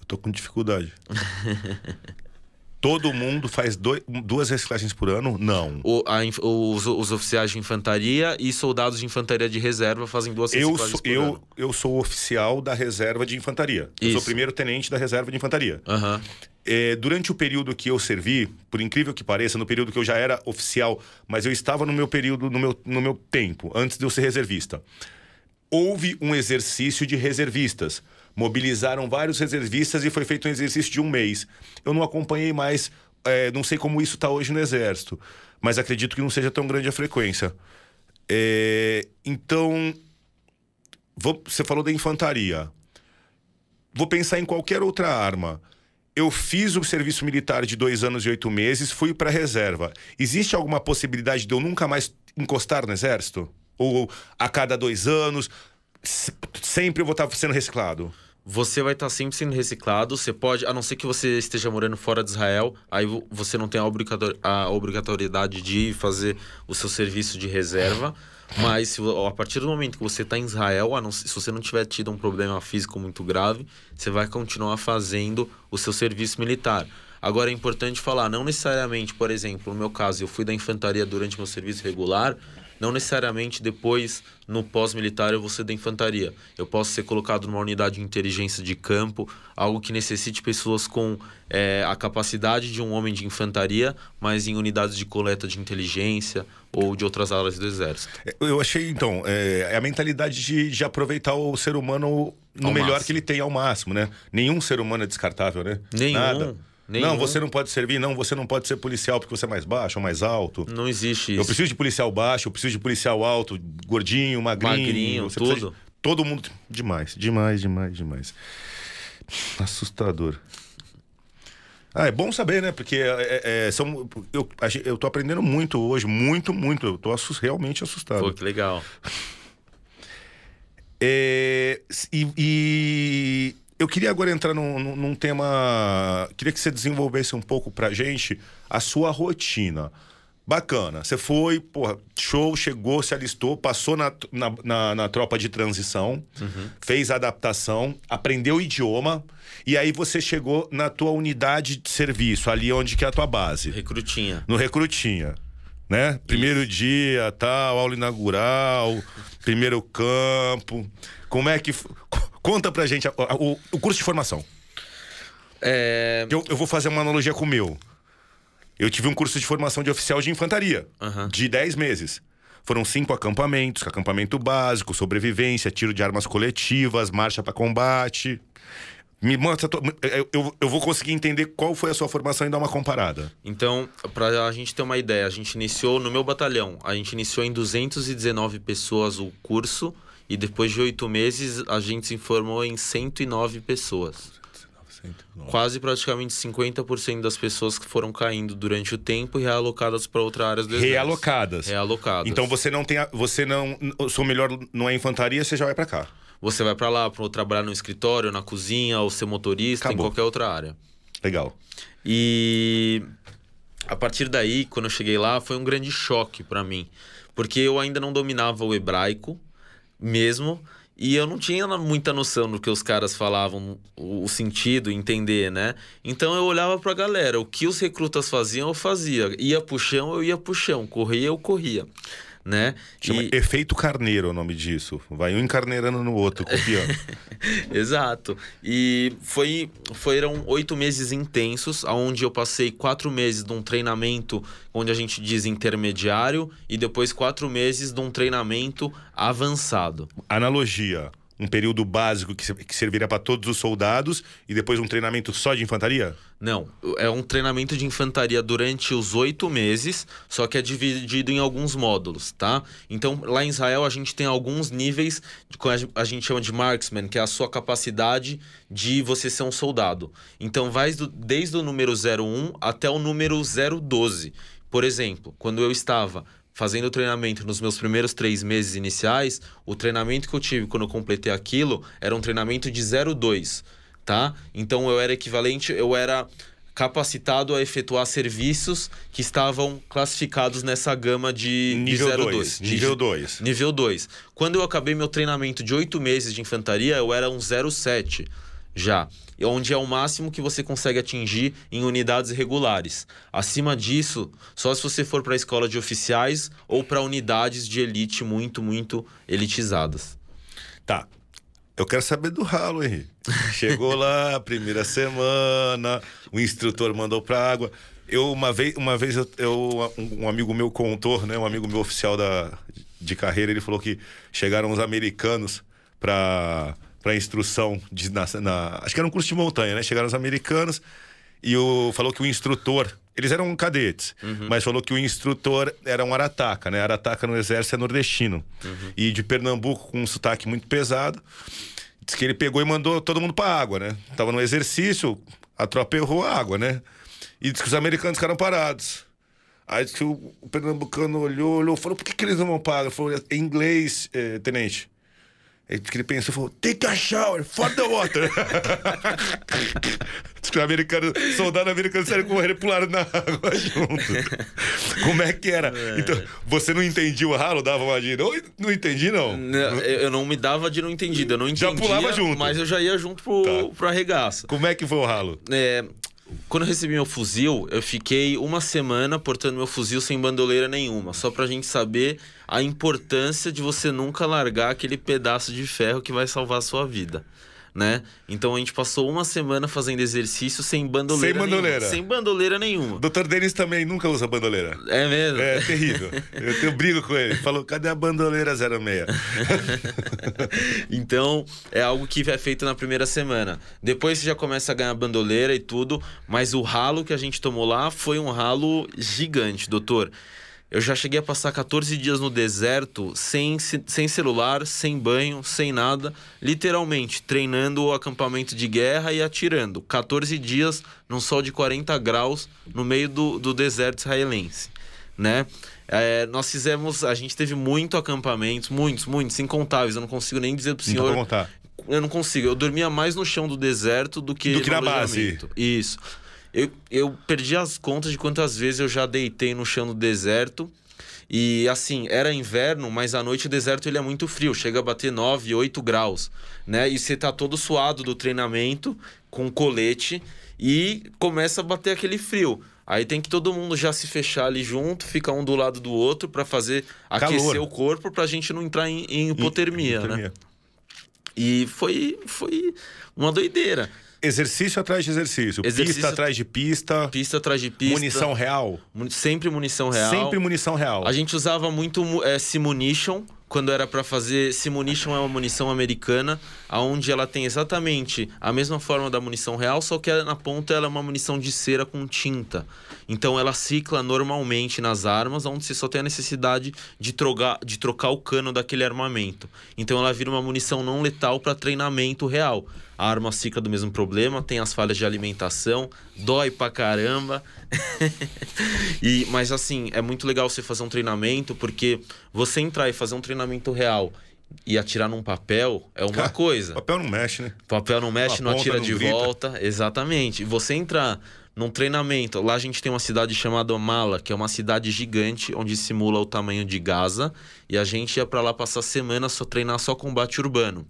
Eu tô com dificuldade. Todo mundo faz dois, duas reciclagens por ano? Não. O, a, os, os, oficiais de infantaria e soldados de infantaria de reserva fazem duas reciclagens eu sou, por eu, ano. Eu sou oficial da reserva de infantaria. Isso. Eu sou primeiro tenente da reserva de infantaria. Uhum. É, durante o período que eu servi, por incrível que pareça, no período que eu já era oficial, mas eu estava no meu período, no meu, no meu tempo, antes de eu ser reservista, houve um exercício de reservistas mobilizaram vários reservistas e foi feito um exercício de um mês. Eu não acompanhei mais, é, não sei como isso está hoje no Exército, mas acredito que não seja tão grande a frequência. É, então, vou, você falou da infantaria. Vou pensar em qualquer outra arma. Eu fiz o serviço militar de dois anos e oito meses, fui para a reserva. Existe alguma possibilidade de eu nunca mais encostar no exército? Ou a cada dois anos? sempre eu vou estar sendo reciclado? Você vai estar sempre sendo reciclado. Você pode, a não ser que você esteja morando fora de Israel, aí você não tem a, a obrigatoriedade de fazer o seu serviço de reserva. Mas se, a partir do momento que você está em Israel, não, se você não tiver tido um problema físico muito grave, você vai continuar fazendo o seu serviço militar. Agora é importante falar, não necessariamente, por exemplo, no meu caso, eu fui da infantaria durante meu serviço regular, não necessariamente depois, no pós-militar, eu vou ser da infantaria. Eu posso ser colocado numa unidade de inteligência de campo, algo que necessite pessoas com é, a capacidade de um homem de infantaria, mas em unidades de coleta de inteligência ou de outras áreas do exército. É, eu achei, então, é, é a mentalidade de, de aproveitar o ser humano no ao melhor máximo. que ele tem ao máximo, né? Nenhum ser humano é descartável, né? Nenhum. Nada. Nenhum. Não, você não pode servir, não, você não pode ser policial porque você é mais baixo ou mais alto. Não existe isso. Eu preciso de policial baixo, eu preciso de policial alto, gordinho, magrinho. Magrinho, tudo. De... Todo mundo. Demais, demais, demais, demais. Assustador. Ah, é bom saber, né? Porque é, é, é são, eu, eu tô aprendendo muito hoje, muito, muito. Eu tô assust, realmente assustado. Pô, que legal. É, e, e, eu queria agora entrar num, num, tema. Queria que você desenvolvesse um pouco pra gente a sua rotina. Bacana. Você foi, porra, show, chegou, se alistou, passou na, na, na, na tropa de transição, uhum. fez a adaptação, aprendeu o idioma, e aí você chegou na tua unidade de serviço, ali onde que é a tua base. Recrutinha. No Recrutinha. Né? Primeiro Isso. dia, tal, aula inaugural, primeiro campo. Como é que. Conta pra gente a, a, o, o, curso de formação. É... Eu, eu, vou fazer uma analogia com o meu. Eu tive um curso de formação de oficial de infantaria, uhum. de 10 meses. Foram cinco acampamentos, acampamento básico, sobrevivência, tiro de armas coletivas, marcha para combate. Me mostra, eu, eu vou conseguir entender qual foi a sua formação e dar uma comparada. Então, para a gente ter uma ideia, a gente iniciou no meu batalhão, a gente iniciou em 219 pessoas o curso e depois de oito meses, a gente se informou em 109 pessoas. 109. Quase praticamente 50% das pessoas que foram caindo durante o tempo e realocadas para outras áreas do exército. Realocadas. Realocadas. Então você não tem. A, você não. O seu melhor não é infantaria, você já vai para cá. Você vai para lá para trabalhar no escritório, na cozinha, ou ser motorista, Acabou. em qualquer outra área. Legal. E a partir daí, quando eu cheguei lá, foi um grande choque para mim, porque eu ainda não dominava o hebraico mesmo. E eu não tinha muita noção do que os caras falavam, o, sentido, entender, né? Então eu olhava pra galera, o que os recrutas faziam, eu fazia. Ia pro chão, eu ia pro chão. Corria, eu corria né? Chama e... efeito carneiro é o nome disso. Vai um encarneirando no outro, copiando. Exato. E foi, foram oito meses intensos, onde eu passei quatro meses de um treinamento onde a gente diz intermediário e depois quatro meses de um treinamento avançado. Analogia um período básico que, que serviria para todos os soldados e depois um treinamento só de infantaria? Não, é um treinamento de infantaria durante os oito meses, só que é dividido em alguns módulos, tá? Então, lá em Israel, a gente tem alguns níveis, que a gente chama de marksman, que é a sua capacidade de você ser um soldado. Então, vai do, desde o número 01 até o número 012. Por exemplo, quando eu estava fazendo o treinamento nos meus primeiros três meses iniciais, o treinamento que eu tive quando eu completei aquilo era um treinamento de 02, tá? Então eu era equivalente, eu era capacitado a efetuar serviços que estavam classificados nessa gama de nível 2. Nível 2. Nível 2. Quando eu acabei meu treinamento de oito meses de infantaria, eu era um 07. Já. Onde é o máximo que você consegue atingir em unidades regulares. Acima disso, só se você for para a escola de oficiais ou para unidades de elite muito, muito elitizadas. Tá. Eu quero saber do ralo, Henrique. Chegou lá, primeira semana, o instrutor mandou pra água. Eu, uma vez, uma vez eu, eu, um amigo meu contou, né? Um amigo meu oficial da, de carreira, ele falou que chegaram os americanos para para instrução de, na, na, acho que era um curso de montanha, né? Chegaram os americanos e o falou que o instrutor, eles eram cadetes, uhum. mas falou que o instrutor era um arataca, né? Arataca no exército é nordestino uhum. e de Pernambuco com um sotaque muito pesado. Diz que ele pegou e mandou todo mundo para água, né? Tava no exercício, a tropa errou a água, né? E diz que os americanos ficaram parados. Aí diz que o, o pernambucano olhou, olhou, falou: por que, que eles não vão para água? Falou: em inglês, eh, tenente. Ele, ele pensou, falou, take a shower, for the water. Diz que o americano, soldado americano saiu correndo e pularam na água junto. Como é que era? É. Então, você não entendia o ralo, dava uma de... Não, não entendi, não. não. Eu não me dava de não entendido, eu não entendia. Já pulava junto. Mas eu já ia junto pro, tá. pro arregaço. Como é que foi o ralo? É, quando eu recebi meu fuzil, eu fiquei uma semana portando meu fuzil sem bandoleira nenhuma, só pra gente saber a importância de você nunca largar aquele pedaço de ferro que vai salvar a sua vida né? Então a gente passou uma semana fazendo exercício sem bandoleira. Sem bandoleira. Nenhuma, sem bandoleira nenhuma. Doutor Denis também nunca usa bandoleira. É mesmo? É terrível. Eu tenho brigo com ele. Falou, cadê a bandoleira 06? então é algo que é feito na primeira semana. Depois você já começa a ganhar bandoleira e tudo, mas o ralo que a gente tomou lá foi um ralo gigante, doutor. Eu já cheguei a passar 14 dias no deserto sem, sem celular, sem banho, sem nada, literalmente treinando o acampamento de guerra e atirando. 14 dias num sol de 40 graus no meio do, do deserto israelense, né? É, nós fizemos, a gente teve muito acampamentos, muitos, muitos, incontáveis. Eu não consigo nem dizer pro senhor. Não contar. Eu não consigo. Eu dormia mais no chão do deserto do que, do que na base. Isso. Eu, eu perdi as contas de quantas vezes eu já deitei no chão do deserto. E assim, era inverno, mas à noite o deserto ele é muito frio, chega a bater 9, 8 graus, né? E você tá todo suado do treinamento, com colete, e começa a bater aquele frio. Aí tem que todo mundo já se fechar ali junto, ficar um do lado do outro para fazer Calor. aquecer o corpo pra gente não entrar em, em hipotermia, hipotermia, né? E foi, foi uma doideira. Exercício atrás de exercício. exercício. Pista atrás de pista. Pista atrás de pista. Munição real. Sempre munição real. Sempre munição real. A gente usava muito é, Simunition quando era para fazer Simunition é uma munição americana, aonde ela tem exatamente a mesma forma da munição real, só que na ponta ela é uma munição de cera com tinta. Então ela cicla normalmente nas armas, onde você só tem a necessidade de trocar, de trocar o cano daquele armamento. Então ela vira uma munição não letal para treinamento real. A arma cicla do mesmo problema, tem as falhas de alimentação, dói pra caramba. e, mas assim, é muito legal você fazer um treinamento, porque você entrar e fazer um treinamento real e atirar num papel é uma coisa. Papel não mexe, né? Papel não mexe, não atira não de grita. volta. Exatamente. E você entrar num treinamento. Lá a gente tem uma cidade chamada Mala, que é uma cidade gigante onde simula o tamanho de Gaza. E a gente ia para lá passar semana só treinar só combate urbano.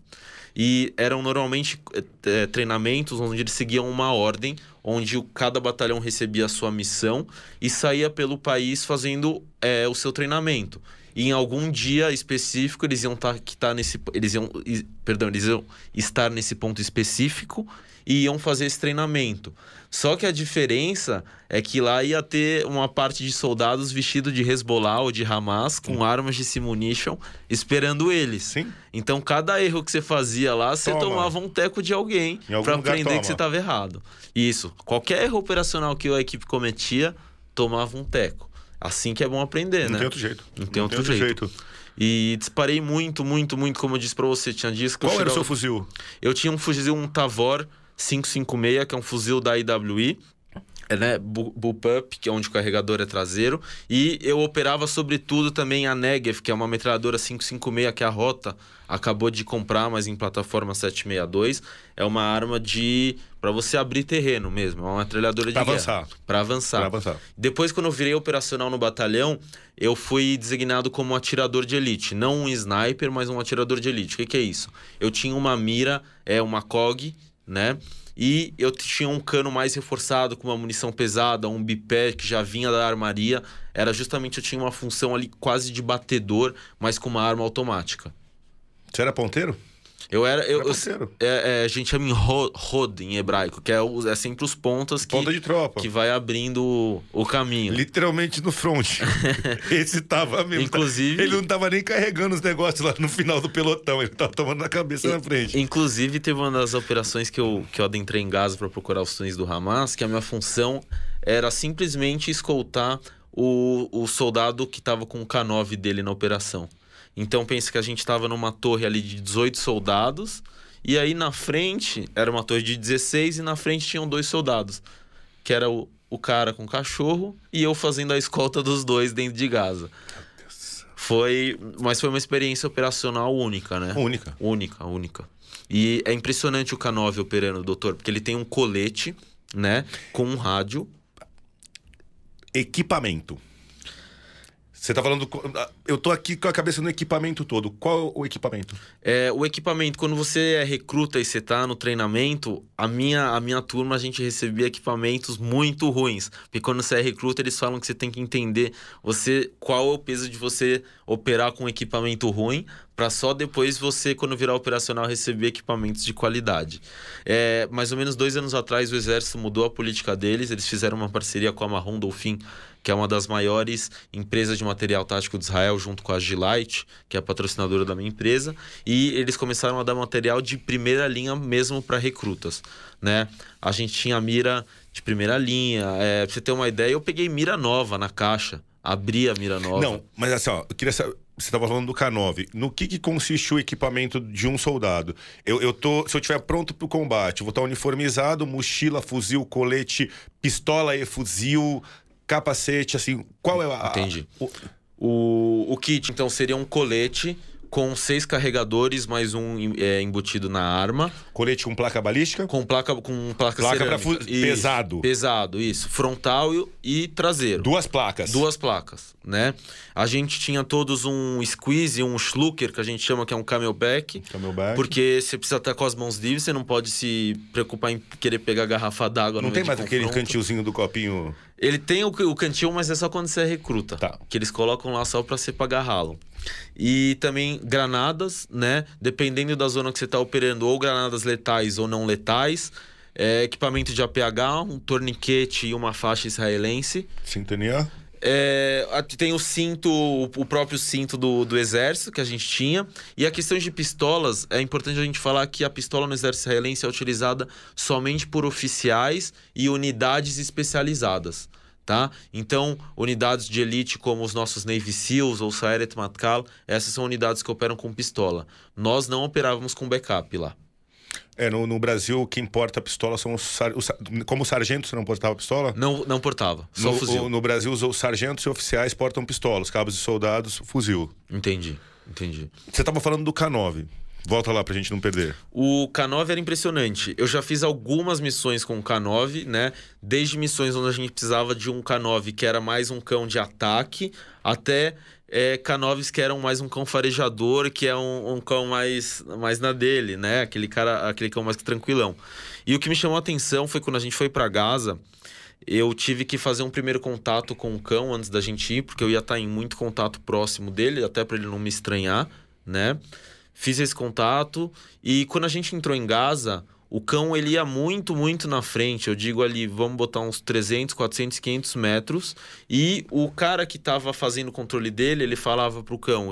E eram normalmente é, treinamentos onde eles seguiam uma ordem, onde cada batalhão recebia a sua missão e saía pelo país fazendo é, o seu treinamento. E em algum dia específico eles iam estar tá, tá nesse eles iam perdão, eles iam estar nesse ponto específico e iam fazer esse treinamento. Só que a diferença é que lá ia ter uma parte de soldados vestido de Hezbollah ou de Hamas com Sim. armas de simunition esperando eles. Sim. Então cada erro que você fazia lá, você Toma. tomava um teco de alguém para aprender toma. que você estava errado. Isso. Qualquer erro operacional que a equipe cometia, tomava um teco. Assim que é bom aprender, Não né? Tem outro jeito. Não tem, Não outro, tem outro jeito. jeito. E disparei muito, muito, muito, como eu disse para você. Tinha que Qual era o seu fuzil? Eu tinha um fuzil, um Tavor 556, que é um fuzil da IWI. É, né, bullpup, que é onde o carregador é traseiro, e eu operava sobretudo também a Negev, que é uma metralhadora 556 que a Rota acabou de comprar, mas em plataforma 762. É uma arma de para você abrir terreno mesmo, é uma metralhadora pra de avançar. Para avançar. Pra avançar. Depois quando eu virei operacional no batalhão, eu fui designado como atirador de elite, não um sniper, mas um atirador de elite. O que, que é isso? Eu tinha uma mira, é uma COG né? E eu tinha um cano mais reforçado com uma munição pesada, um bipé que já vinha da armaria. Era justamente eu tinha uma função ali quase de batedor, mas com uma arma automática. Você era ponteiro? Eu era. Eu, eu é, é, a gente chama em rod em hebraico, que é, é sempre os pontas que. Ponta de tropa. Que vai abrindo o, o caminho. Literalmente no front. Esse tava mesmo. Inclusive. Ele não tava nem carregando os negócios lá no final do pelotão, ele tava tomando na cabeça e, na frente. Inclusive, teve uma das operações que eu, que eu adentrei em Gaza para procurar os túneis do Hamas, que a minha função era simplesmente escoltar o, o soldado que tava com o K9 dele na operação. Então pensa que a gente estava numa torre ali de 18 soldados, e aí na frente era uma torre de 16 e na frente tinham dois soldados, que era o, o cara com o cachorro e eu fazendo a escolta dos dois dentro de Gaza. Foi, mas foi uma experiência operacional única, né? Única. Única, única. E é impressionante o K9 operando, doutor, porque ele tem um colete, né, com um rádio. Equipamento. Você tá falando. Eu tô aqui com a cabeça no equipamento todo. Qual o equipamento? É, o equipamento, quando você é recruta e você tá no treinamento, a minha, a minha turma a gente recebia equipamentos muito ruins. Porque quando você é recruta, eles falam que você tem que entender você qual é o peso de você operar com equipamento ruim, para só depois você, quando virar operacional, receber equipamentos de qualidade. É, mais ou menos dois anos atrás, o Exército mudou a política deles, eles fizeram uma parceria com a Marrom Dolphin que é uma das maiores empresas de material tático de Israel, junto com a Gilite, que é a patrocinadora da minha empresa, e eles começaram a dar material de primeira linha mesmo para recrutas, né? A gente tinha mira de primeira linha, é, pra você ter uma ideia, eu peguei mira nova na caixa, abri a mira nova. Não, mas assim, ó, eu queria saber você estava falando do K9. No que, que consiste o equipamento de um soldado? Eu, eu tô, se eu estiver pronto para o combate, vou estar uniformizado, mochila, fuzil, colete, pistola e fuzil, capacete, assim, qual é a. Entendi. O, o, o kit, então, seria um colete com seis carregadores, mais um é, embutido na arma. Colete com placa balística? Com placa com placa, placa para fu... pesado. Pesado, isso. Frontal e, traseiro. Duas placas. Duas placas, né? A gente tinha todos um squeeze, um schlucker, que a gente chama que é um camelback. Camelback. Porque você precisa estar com as mãos livres, você não pode se preocupar em querer pegar garrafa d'água Não tem mais aquele cantilzinho do copinho... Ele tem o, o cantil, mas é só quando você é recruta. Tá. Que eles colocam lá só para você pagar ralo. E também granadas, né? Dependendo da zona que você está operando, ou granadas letais ou não letais. É, equipamento de APH, um torniquete e uma faixa israelense. Sintonia? É, tem o cinto, o próprio cinto do, do exército que a gente tinha. E a questão de pistolas, é importante a gente falar que a pistola no exército israelense é utilizada somente por oficiais e unidades especializadas tá? Então, unidades de elite como os nossos Navy SEALs ou Sayeret Matkal, essas são unidades que operam com pistola. Nós não operávamos com backup lá. É, no, no Brasil, quem porta pistola são os, os, Como sargento, você não portava pistola? Não, não portava, só no, fuzil. O, no Brasil, os sargentos e oficiais portam pistola, os cabos de soldados, fuzil. Entendi, entendi. Você estava falando do K9. Volta lá pra gente não perder. O K9 era impressionante. Eu já fiz algumas missões com o K9, né? Desde missões onde a gente precisava de um K9 que era mais um cão de ataque, até é, K9s que eram mais um cão farejador, que é um, um, cão mais, mais na dele, né? Aquele cara, aquele cão mais tranquilão. E o que me chamou a atenção foi quando a gente foi para Gaza, eu tive que fazer um primeiro contato com o cão antes da gente ir, porque eu ia estar em muito contato próximo dele, até para ele não me estranhar, né? Fiz esse contato e quando a gente entrou em Gaza, o cão ele ia muito, muito na frente. Eu digo ali, vamos botar uns 300, 400, 500 metros. E o cara que estava fazendo o controle dele, ele falava pro cão,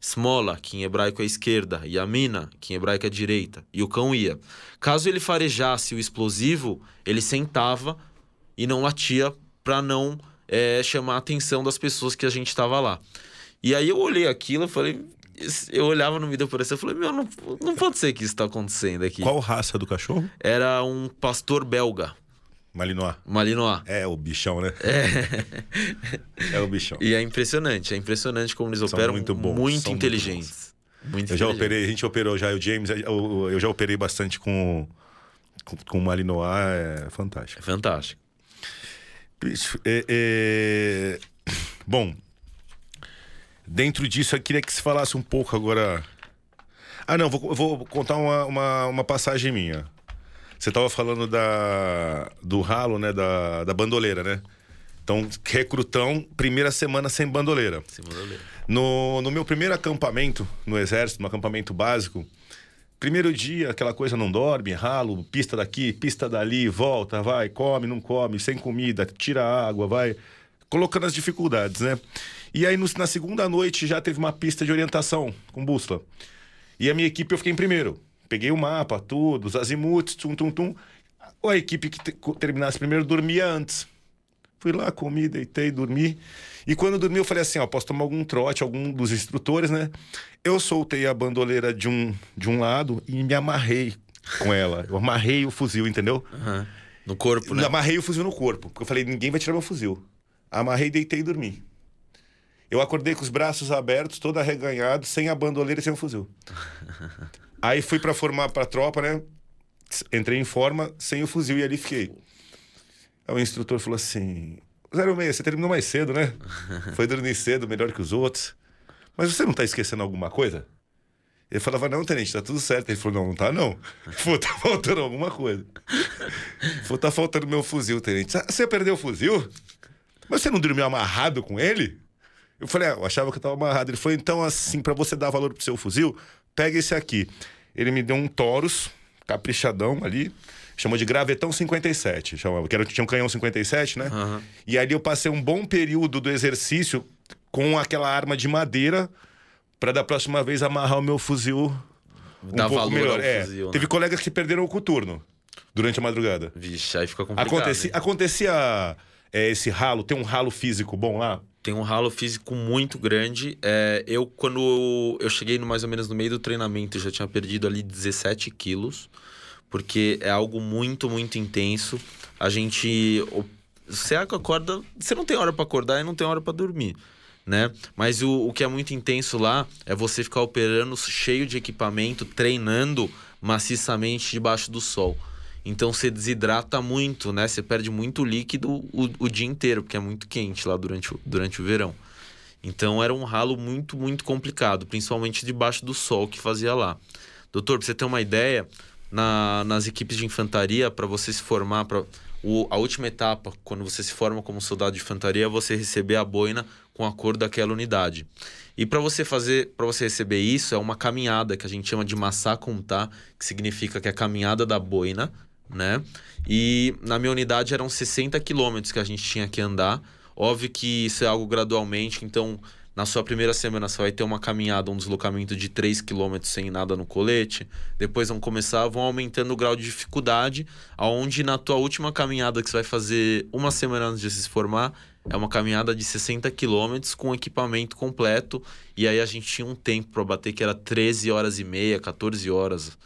Smola, que em hebraico é esquerda, e Amina, que em hebraico é direita. E o cão ia. Caso ele farejasse o explosivo, ele sentava e não latia para não é, chamar a atenção das pessoas que a gente estava lá. E aí eu olhei aquilo e falei, eu olhava no vídeo por e falei, meu, não, não pode ser que isso está acontecendo aqui. Qual raça do cachorro? Era um pastor belga. Malinois. Malinois. É o bichão, né? É. é o bichão. E é impressionante, é impressionante como eles São operam. Muito bons. Muito inteligentes. Muito eu já operei, a gente operou já, o James, eu, eu já operei bastante com, com, com o Malinois, é fantástico. É fantástico. É, é... Bom, Dentro disso, eu queria que se falasse um pouco agora. Ah, não, vou, vou contar uma, uma, uma passagem minha. Você tava falando da, do ralo, né? Da, da bandoleira, né? Então, recrutão, primeira semana sem bandoleira. Sem bandoleira. No, no meu primeiro acampamento no Exército, no acampamento básico, primeiro dia, aquela coisa não dorme, ralo, pista daqui, pista dali, volta, vai, come, não come, sem comida, tira água, vai. Colocando as dificuldades, né? E aí, no, na segunda noite, já teve uma pista de orientação com bússola. E a minha equipe eu fiquei em primeiro. Peguei o mapa, tudo, os azimuts, tum, tum, tum. A equipe que te, terminasse primeiro dormia antes. Fui lá, comi, deitei, dormi. E quando eu dormi, eu falei assim: ó, posso tomar algum trote, algum dos instrutores, né? Eu soltei a bandoleira de um, de um lado e me amarrei com ela. Eu amarrei o fuzil, entendeu? Uhum. No corpo, né? Amarrei o fuzil no corpo. Porque eu falei: ninguém vai tirar meu fuzil. Amarrei, deitei e dormi. Eu acordei com os braços abertos, todo arreganhado, sem a bandoleira e sem o fuzil. Aí fui para formar pra tropa, né? Entrei em forma, sem o fuzil e ali fiquei. Aí o instrutor falou assim: 06, você terminou mais cedo, né? Foi dormir cedo, melhor que os outros. Mas você não tá esquecendo alguma coisa? Ele falava, não, tenente, tá tudo certo. Ele falou, não, não tá não. Falou, tá faltando alguma coisa. Falou, tá faltando meu fuzil, tenente. Você perdeu o fuzil? Mas você não dormiu amarrado com ele? Eu falei, ah, eu achava que eu tava amarrado. Ele falou, então assim, para você dar valor pro seu fuzil, pega esse aqui. Ele me deu um Taurus, caprichadão ali chamou de Gravetão 57, chamava, que era, tinha um canhão 57, né? Uhum. E ali eu passei um bom período do exercício com aquela arma de madeira para da próxima vez amarrar o meu fuzil um Dá pouco melhor. É, fuzil, né? Teve colegas que perderam o coturno durante a madrugada. Vixe, aí fica complicado. Acontecia, acontecia é, esse ralo, tem um ralo físico bom lá? Tem um ralo físico muito grande. É, eu, quando eu cheguei no, mais ou menos no meio do treinamento, já tinha perdido ali 17 quilos porque é algo muito, muito intenso. A gente. Você acorda. Você não tem hora para acordar e não tem hora para dormir. Né? Mas o, o que é muito intenso lá é você ficar operando cheio de equipamento, treinando maciçamente debaixo do sol. Então você desidrata muito, né? Você perde muito líquido o, o dia inteiro, porque é muito quente lá durante o, durante o verão. Então era um ralo muito, muito complicado, principalmente debaixo do sol que fazia lá. Doutor, pra você ter uma ideia, na, nas equipes de infantaria para você se formar para a última etapa quando você se forma como soldado de infantaria é você receber a boina com a cor daquela unidade e para você fazer para você receber isso é uma caminhada que a gente chama de massá que significa que é a caminhada da boina né e na minha unidade eram 60 quilômetros que a gente tinha que andar óbvio que isso é algo gradualmente então na sua primeira semana você vai ter uma caminhada, um deslocamento de 3 km sem nada no colete. Depois vão começar, vão aumentando o grau de dificuldade, aonde na tua última caminhada que você vai fazer uma semana antes de se formar, é uma caminhada de 60 km com equipamento completo. E aí a gente tinha um tempo para bater que era 13 horas e meia, 14 horas,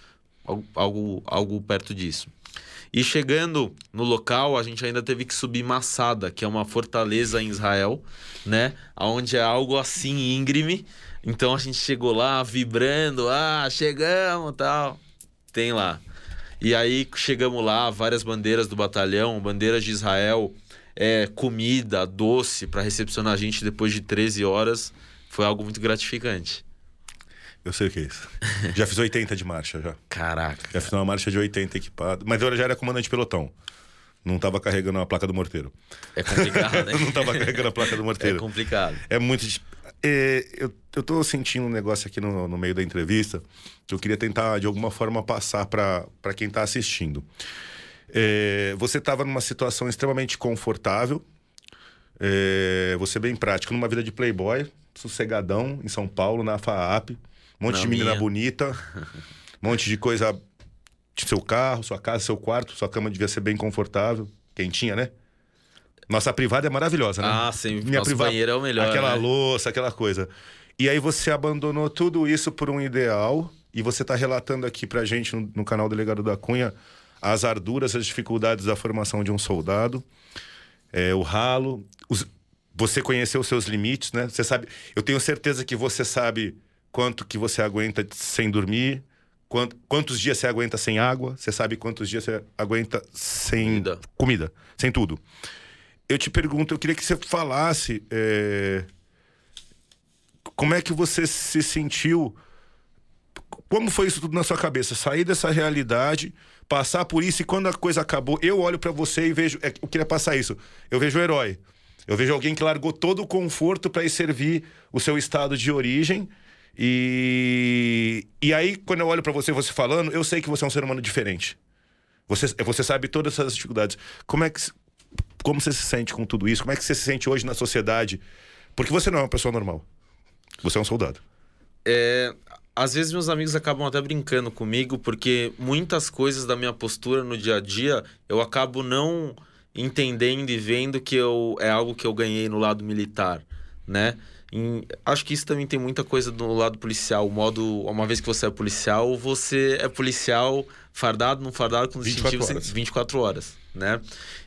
algo, algo, algo perto disso. E chegando no local, a gente ainda teve que subir Massada, que é uma fortaleza em Israel, né? Onde é algo assim íngreme. Então a gente chegou lá vibrando, ah, chegamos, tal. Tem lá. E aí chegamos lá, várias bandeiras do batalhão, bandeiras de Israel, é, comida, doce para recepcionar a gente depois de 13 horas. Foi algo muito gratificante. Eu sei o que é isso. já fiz 80 de marcha já. Caraca. Já fiz uma marcha de 80 equipado. Mas eu já era comandante pelotão. Não tava carregando a placa do morteiro. É complicado, né? não tava carregando a placa do morteiro. É complicado. É muito. É, eu, eu tô sentindo um negócio aqui no, no meio da entrevista que eu queria tentar, de alguma forma, passar para quem tá assistindo. É, você estava numa situação extremamente confortável, é, você bem prático, numa vida de playboy, sossegadão, em São Paulo, na FAAP um monte de menina minha. bonita, um monte de coisa. Seu carro, sua casa, seu quarto, sua cama devia ser bem confortável, quentinha, né? Nossa privada é maravilhosa, né? Ah, sim. Minha Nosso privada, banheiro é o melhor. Aquela né? louça, aquela coisa. E aí você abandonou tudo isso por um ideal e você está relatando aqui pra gente no, no, canal Delegado da Cunha as arduras, as dificuldades da formação de um soldado, é, o ralo. Os, você conheceu os seus limites, né? Você sabe. Eu tenho certeza que você sabe quanto que você aguenta sem dormir, quant, quantos dias você aguenta sem água, você sabe quantos dias você aguenta sem comida, comida sem tudo. Eu te pergunto, eu queria que você falasse é, como é que você se sentiu como foi isso tudo na sua cabeça? Sair dessa realidade, passar por isso e quando a coisa acabou, eu olho para você e vejo. É, eu queria passar isso. Eu vejo o herói. Eu vejo alguém que largou todo o conforto para ir servir o seu estado de origem. E, e aí, quando eu olho para você, você falando, eu sei que você é um ser humano diferente. Você, você sabe todas essas dificuldades. Como é que como você se sente com tudo isso? Como é que você se sente hoje na sociedade? Porque você não é uma pessoa normal. Você é um soldado. É, às vezes meus amigos acabam até brincando comigo porque muitas coisas da minha postura no dia a dia eu acabo não entendendo e vendo que eu, é algo que eu ganhei no lado militar, né? Em, acho que isso também tem muita coisa do lado policial. O modo, uma vez que você é policial, você é policial fardado, não fardado, com distintivo 24 horas. 24 horas, né?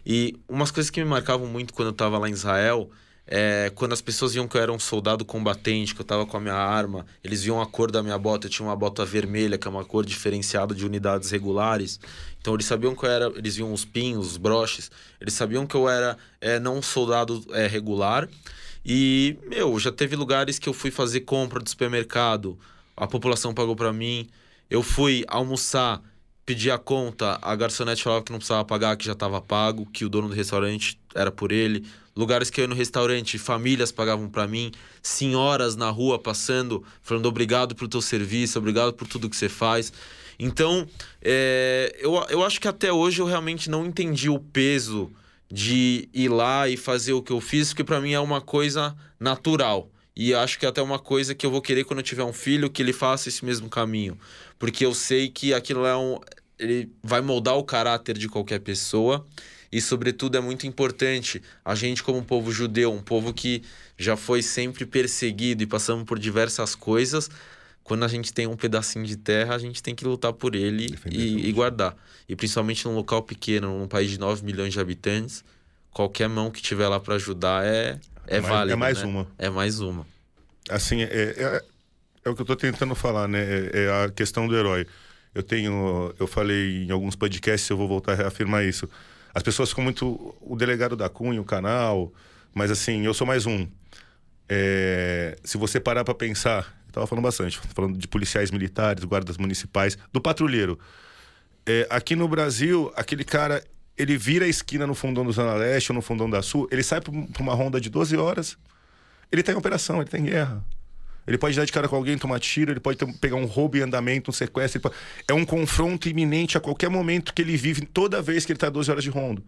E umas coisas que me marcavam muito quando eu estava lá em Israel é, quando as pessoas viam que eu era um soldado combatente, que eu estava com a minha arma, eles viam a cor da minha bota, eu tinha uma bota vermelha, que é uma cor diferenciada de unidades regulares. Então eles sabiam que eu era, eles viam os pinhos, os broches, eles sabiam que eu era é, não um soldado é, regular. E, meu, já teve lugares que eu fui fazer compra do supermercado, a população pagou para mim. Eu fui almoçar, pedi a conta, a garçonete falava que não precisava pagar, que já estava pago, que o dono do restaurante era por ele lugares que eu ia no restaurante, famílias pagavam para mim, senhoras na rua passando, falando obrigado pelo teu serviço, obrigado por tudo que você faz. Então, é, eu, eu acho que até hoje eu realmente não entendi o peso de ir lá e fazer o que eu fiz, porque para mim é uma coisa natural. E acho que é até uma coisa que eu vou querer quando eu tiver um filho que ele faça esse mesmo caminho. Porque eu sei que aquilo é um. Ele vai moldar o caráter de qualquer pessoa. E, sobretudo, é muito importante a gente, como um povo judeu, um povo que já foi sempre perseguido e passamos por diversas coisas, quando a gente tem um pedacinho de terra, a gente tem que lutar por ele e, e, guardar. E principalmente num local pequeno, num país de 9 milhões de habitantes, qualquer mão que tiver lá para ajudar é, é, é válida. É mais né? uma. É mais uma. Assim, é, é, é o que eu estou tentando falar, né? É, é a questão do herói. Eu tenho, eu falei em alguns podcasts, eu vou voltar a reafirmar isso. As pessoas ficam muito. O delegado da Cunha, o canal. Mas assim, eu sou mais um. É, se você parar para pensar, eu tava falando bastante, falando de policiais militares, guardas municipais, do patrulheiro. É, aqui no Brasil, aquele cara, ele vira a esquina no fundão do Zona Leste ou no fundão da Sul, ele sai para uma ronda de 12 horas, ele tá em operação, ele tá em guerra. Ele pode dar de cara com alguém, tomar tiro, ele pode ter, pegar um roubo em andamento, um sequestro. Pode... É um confronto iminente a qualquer momento que ele vive, toda vez que ele está 12 horas de rondo.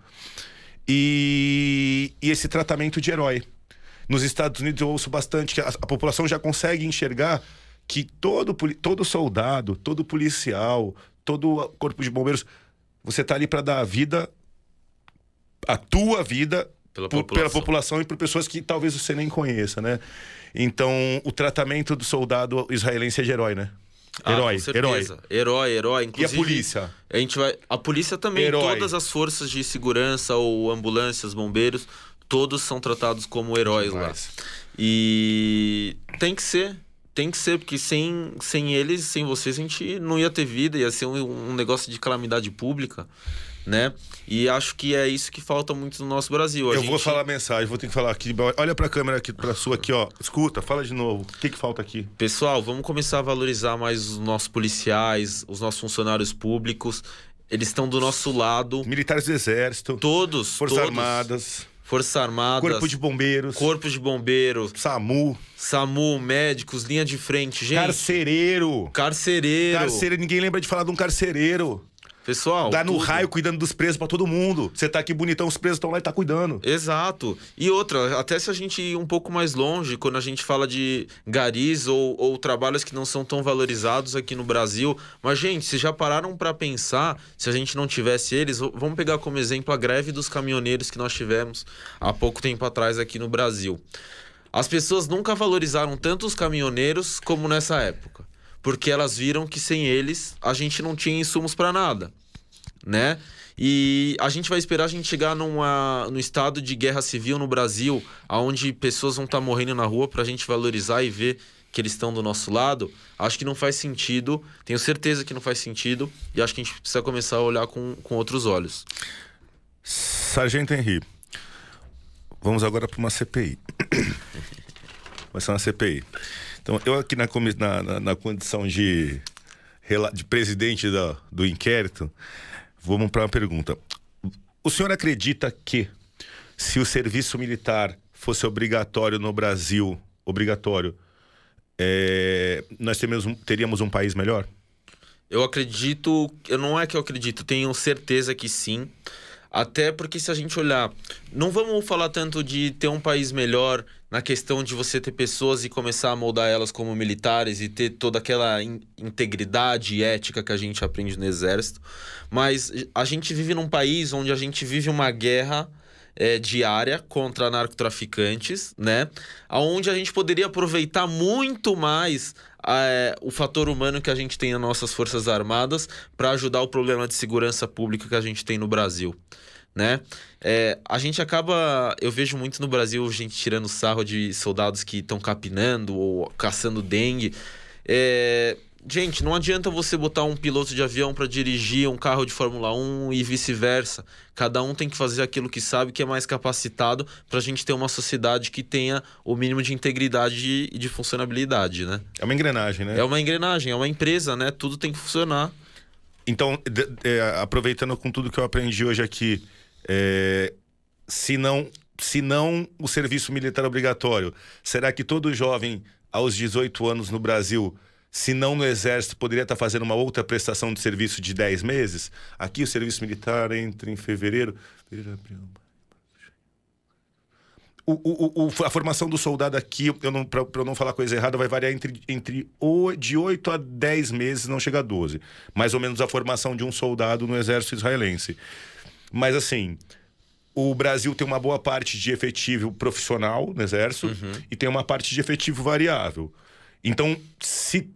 E, e esse tratamento de herói. Nos Estados Unidos eu ouço bastante que a, a população já consegue enxergar que todo, todo soldado, todo policial, todo corpo de bombeiros, você está ali para dar a vida, a tua vida pela, por, população. pela população e por pessoas que talvez você nem conheça, né? Então, o tratamento do soldado israelense é de herói, né? Ah, herói, herói. Herói, herói. Inclusive, e a polícia? A gente vai. A polícia também, herói. todas as forças de segurança, ou ambulâncias, bombeiros, todos são tratados como heróis Demais. lá. E tem que ser. Tem que ser, porque sem, sem eles, sem vocês, a gente não ia ter vida, ia ser um, um negócio de calamidade pública né? E acho que é isso que falta muito no nosso Brasil. A eu gente... vou falar a mensagem, vou ter que falar aqui. Olha para a câmera aqui, para sua aqui, ó. Escuta, fala de novo. O que, que falta aqui? Pessoal, vamos começar a valorizar mais os nossos policiais, os nossos funcionários públicos. Eles estão do nosso lado. Militares do Exército. Todos. Forças todos. Armadas. Forças Armadas. Corpo de Bombeiros. Corpo de Bombeiros. SAMU. SAMU, médicos, linha de frente, gente. Carcereiro. Carcereiro. Carcereiro, ninguém lembra de falar de um carcereiro. Pessoal. Dá no tudo. raio cuidando dos presos para todo mundo. Você tá aqui bonitão, os presos estão lá e tá cuidando. Exato. E outra, até se a gente ir um pouco mais longe, quando a gente fala de garis ou, ou trabalhos que não são tão valorizados aqui no Brasil. Mas, gente, vocês já pararam para pensar se a gente não tivesse eles? Vamos pegar como exemplo a greve dos caminhoneiros que nós tivemos há pouco tempo atrás aqui no Brasil. As pessoas nunca valorizaram tanto os caminhoneiros como nessa época porque elas viram que sem eles a gente não tinha insumos para nada, né? E a gente vai esperar a gente chegar numa, no estado de guerra civil no Brasil, onde pessoas vão estar tá morrendo na rua para a gente valorizar e ver que eles estão do nosso lado. Acho que não faz sentido, tenho certeza que não faz sentido, e acho que a gente precisa começar a olhar com, com outros olhos. Sargento Henri, vamos agora para uma CPI. Vai ser uma CPI. Então, eu aqui na, na, na, condição de de presidente do, do inquérito, vamos para uma pergunta. O senhor acredita que se o serviço militar fosse obrigatório no Brasil, obrigatório, é, nós teríamos, teríamos um país melhor? Eu acredito, eu não é que eu acredito, tenho certeza que sim. Até porque se a gente olhar, não vamos falar tanto de ter um país melhor na questão de você ter pessoas e começar a moldar elas como militares e ter toda aquela in integridade e ética que a gente aprende no exército, mas a gente vive num país onde a gente vive uma guerra é, diária contra narcotraficantes, né? Aonde a gente poderia aproveitar muito mais é, o fator humano que a gente tem nas nossas forças armadas para ajudar o problema de segurança pública que a gente tem no Brasil. Né? É, a gente acaba, eu vejo muito no Brasil gente tirando sarro de soldados que estão capinando ou caçando dengue. É, Gente, não adianta você botar um piloto de avião para dirigir um carro de Fórmula 1 e vice-versa. Cada um tem que fazer aquilo que sabe que é mais capacitado para a gente ter uma sociedade que tenha o mínimo de integridade e de funcionabilidade, né? É uma engrenagem, né? É uma engrenagem, é uma empresa, né? Tudo tem que funcionar. Então, de, de, aproveitando com tudo que eu aprendi hoje aqui, é, se não se não o serviço militar obrigatório, será que todo jovem aos 18 anos no Brasil se não no Exército, poderia estar fazendo uma outra prestação de serviço de 10 meses. Aqui o serviço militar entra em fevereiro. O, o, o, a formação do soldado aqui, para eu não falar coisa errada, vai variar entre, entre o, de 8 a 10 meses, não chega a 12. Mais ou menos a formação de um soldado no exército israelense. Mas assim, o Brasil tem uma boa parte de efetivo profissional no exército uhum. e tem uma parte de efetivo variável. Então, se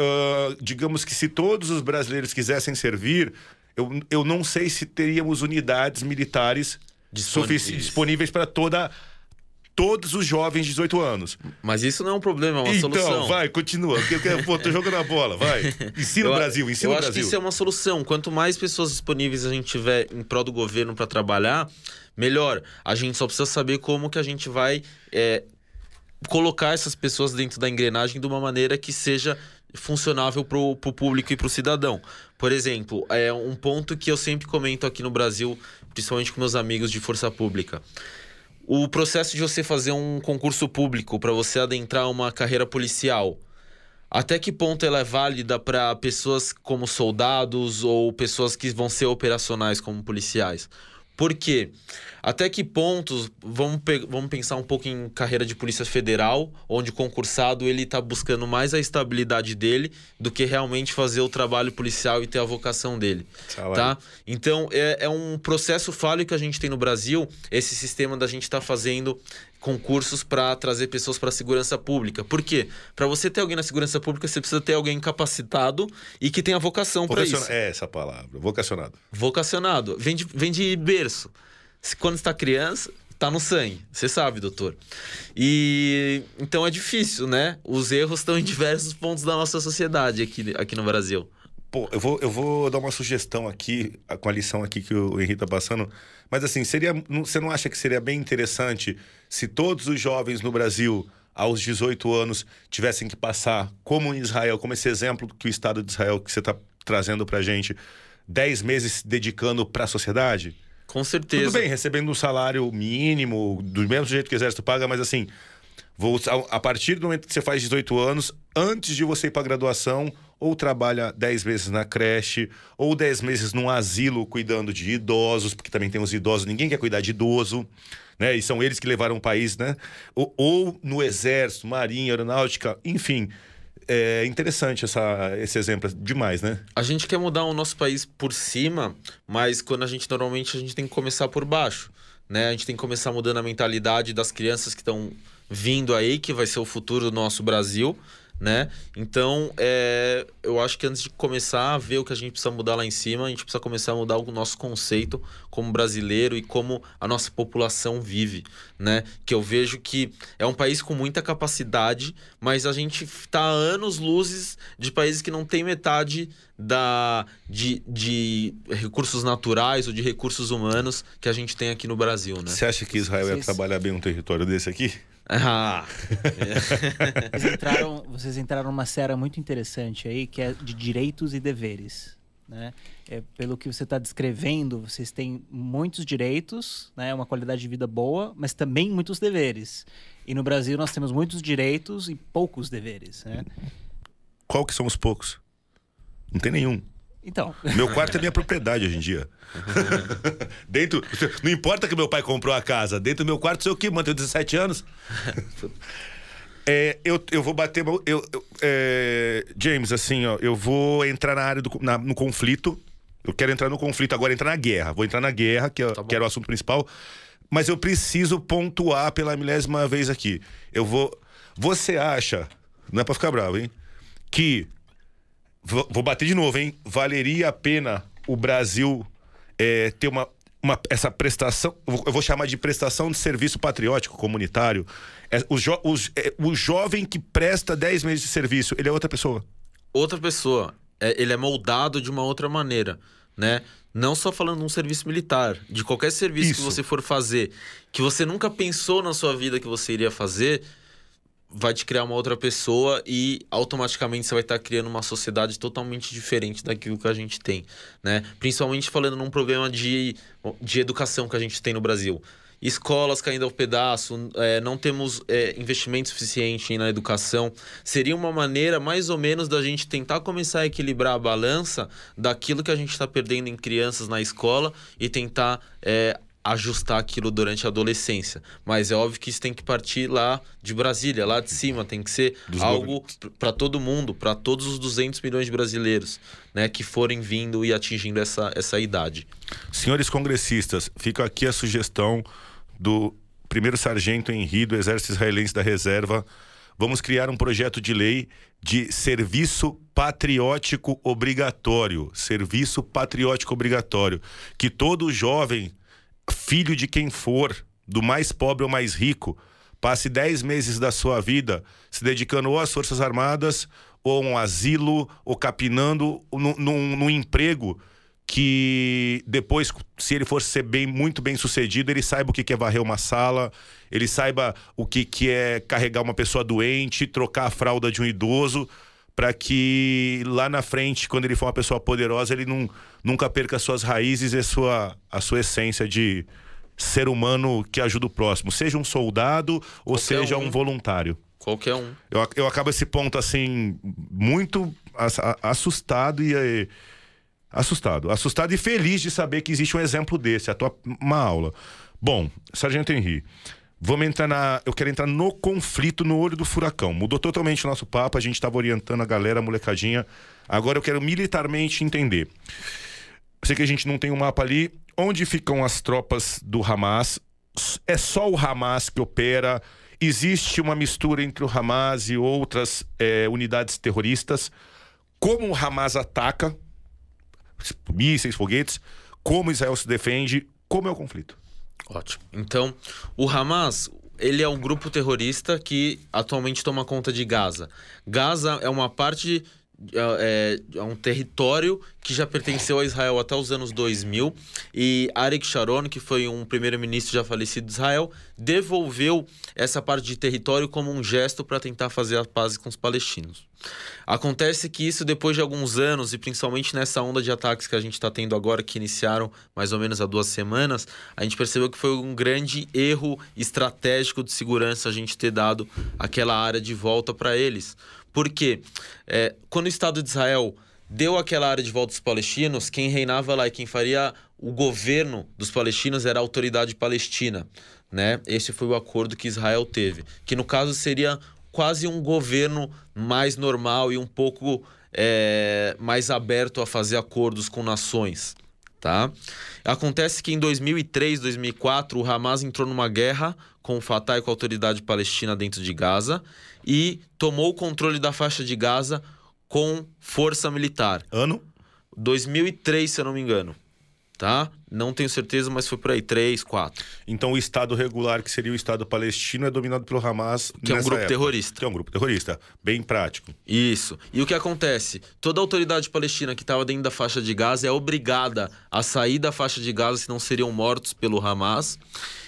uh, digamos que se todos os brasileiros quisessem servir, eu, eu não sei se teríamos unidades militares disponíveis, disponíveis para toda todos os jovens de 18 anos. Mas isso não é um problema, é uma então, solução. Então, vai, continua. Pô, tô jogando a bola, vai. Ensina eu, o Brasil, ensina o Brasil. Eu acho que isso é uma solução. Quanto mais pessoas disponíveis a gente tiver em prol do governo para trabalhar, melhor. A gente só precisa saber como que a gente vai é, colocar essas pessoas dentro da engrenagem de uma maneira que seja funcionável para o público e para o cidadão. Por exemplo, é um ponto que eu sempre comento aqui no Brasil, principalmente com meus amigos de força pública. O processo de você fazer um concurso público para você adentrar uma carreira policial, até que ponto ela é válida para pessoas como soldados ou pessoas que vão ser operacionais como policiais? Por quê? Até que pontos, vamos, vamos pensar um pouco em carreira de polícia federal, onde o concursado ele está buscando mais a estabilidade dele do que realmente fazer o trabalho policial e ter a vocação dele, tá? Então, é, é um processo falho que a gente tem no Brasil, esse sistema da gente estar tá fazendo concursos para trazer pessoas para a segurança pública. Por quê? Para você ter alguém na segurança pública, você precisa ter alguém capacitado e que tenha vocação para isso. É essa palavra, vocacionado. Vocacionado. Vem de, vem de berço quando está criança, está no sangue. Você sabe, doutor. E então é difícil, né? Os erros estão em diversos pontos da nossa sociedade aqui, aqui no Brasil. Pô, eu vou, eu vou dar uma sugestão aqui, com a lição aqui que o Henrique tá passando. Mas assim, seria, você não acha que seria bem interessante se todos os jovens no Brasil, aos 18 anos, tivessem que passar, como em Israel, como esse exemplo que o Estado de Israel que você está trazendo pra gente, 10 meses dedicando para a sociedade? Com certeza. Tudo bem, recebendo um salário mínimo, do mesmo jeito que o exército paga, mas assim, vou, a partir do momento que você faz 18 anos, antes de você ir para graduação, ou trabalha 10 meses na creche, ou 10 meses num asilo cuidando de idosos, porque também tem os idosos, ninguém quer cuidar de idoso, né? E são eles que levaram o país, né? Ou, ou no exército, marinha, aeronáutica, enfim é interessante essa, esse exemplo demais, né? A gente quer mudar o nosso país por cima, mas quando a gente normalmente a gente tem que começar por baixo, né? A gente tem que começar mudando a mentalidade das crianças que estão vindo aí, que vai ser o futuro do nosso Brasil, né? Então, é, eu acho que antes de começar a ver o que a gente precisa mudar lá em cima, a gente precisa começar a mudar o nosso conceito como brasileiro e como a nossa população vive, né? Que eu vejo que é um país com muita capacidade, mas a gente está a anos luzes de países que não tem metade da de, de recursos naturais ou de recursos humanos que a gente tem aqui no Brasil, né? Você acha que Israel ia trabalhar bem um território desse aqui? Ah. vocês, entraram, vocês entraram numa série muito interessante aí, que é de direitos e deveres. Né? É, pelo que você está descrevendo, vocês têm muitos direitos, né? uma qualidade de vida boa, mas também muitos deveres. E no Brasil nós temos muitos direitos e poucos deveres. Né? Qual que são os poucos? Não tem nenhum. Então. Meu quarto é minha propriedade hoje em dia. dentro. Não importa que meu pai comprou a casa, dentro do meu quarto sou eu que mantenho 17 anos. É, eu, eu vou bater. Eu, eu é, James, assim, ó, eu vou entrar na área do na, no conflito. Eu quero entrar no conflito agora, entrar na guerra. Vou entrar na guerra, que, é, tá que era o assunto principal. Mas eu preciso pontuar pela milésima vez aqui. Eu vou. Você acha, não é pra ficar bravo, hein? Que Vou, vou bater de novo, hein? Valeria a pena o Brasil é, ter uma, uma, essa prestação, eu vou chamar de prestação de serviço patriótico comunitário. É, o, jo, os, é, o jovem que presta 10 meses de serviço, ele é outra pessoa. Outra pessoa. É, ele é moldado de uma outra maneira, né? Não só falando de um serviço militar, de qualquer serviço Isso. que você for fazer, que você nunca pensou na sua vida que você iria fazer, vai te criar uma outra pessoa e automaticamente você vai estar criando uma sociedade totalmente diferente daquilo que a gente tem, né? Principalmente falando num problema de, de educação que a gente tem no Brasil. Escolas caindo ao pedaço, é, não temos é, investimento suficiente na educação. Seria uma maneira, mais ou menos, da gente tentar começar a equilibrar a balança daquilo que a gente está perdendo em crianças na escola e tentar é, ajustar aquilo durante a adolescência. Mas é óbvio que isso tem que partir lá de Brasília, lá de cima, tem que ser Dos algo para todo mundo, para todos os 200 milhões de brasileiros, né, que forem vindo e atingindo essa, essa idade. Senhores congressistas, fica aqui a sugestão do primeiro sargento Henri do Exército Israelense da Reserva. Vamos criar um projeto de lei de serviço patriótico obrigatório, serviço patriótico obrigatório, que todo jovem filho de quem for, do mais pobre ou mais rico, passe 10 meses da sua vida se dedicando ou às Forças Armadas, ou a um asilo, ou capinando num, emprego que depois, se ele for ser bem, muito bem sucedido, ele saiba o que é varrer uma sala, ele saiba o que é carregar uma pessoa doente, trocar a fralda de um idoso, para que lá na frente, quando ele for uma pessoa poderosa, ele não, nunca perca suas raízes e a sua, a sua essência de ser humano que ajuda o próximo, seja um soldado ou Qualquer seja um. um voluntário. Qualquer um. Eu, eu acabo esse ponto assim, muito assustado e. e assustado. Assustado e feliz de saber que existe um exemplo desse, a tua uma aula. Bom, Sargento Henri, Vamos entrar na. Eu quero entrar no conflito no olho do furacão. Mudou totalmente o nosso papo, a gente estava orientando a galera, a molecadinha. Agora eu quero militarmente entender. Sei que a gente não tem um mapa ali. Onde ficam as tropas do Hamas? É só o Hamas que opera? Existe uma mistura entre o Hamas e outras é, unidades terroristas? Como o Hamas ataca? Mísseis, foguetes? Como Israel se defende? Como é o conflito? Ótimo. Então, o Hamas, ele é um grupo terrorista que atualmente toma conta de Gaza. Gaza é uma parte é, é, um território que já pertenceu a Israel até os anos 2000 e Arik Sharon, que foi um primeiro-ministro já falecido de Israel, devolveu essa parte de território como um gesto para tentar fazer a paz com os palestinos. Acontece que isso, depois de alguns anos, e principalmente nessa onda de ataques que a gente está tendo agora, que iniciaram mais ou menos há duas semanas, a gente percebeu que foi um grande erro estratégico de segurança a gente ter dado aquela área de volta para eles. Porque é, quando o Estado de Israel deu aquela área de volta dos palestinos, quem reinava lá e quem faria o governo dos palestinos era a autoridade palestina. Né? Esse foi o acordo que Israel teve, que no caso seria quase um governo mais normal e um pouco é, mais aberto a fazer acordos com nações. Tá? Acontece que em 2003, 2004, o Hamas entrou numa guerra com o Fatah e com a autoridade palestina dentro de Gaza e tomou o controle da faixa de Gaza com força militar. Ano? 2003, se eu não me engano tá? Não tenho certeza, mas foi por aí, três, quatro. Então o Estado regular, que seria o Estado palestino, é dominado pelo Hamas Que é um grupo época, terrorista. Que é um grupo terrorista, bem prático. Isso. E o que acontece? Toda a autoridade palestina que estava dentro da faixa de Gaza é obrigada a sair da faixa de Gaza, senão seriam mortos pelo Hamas.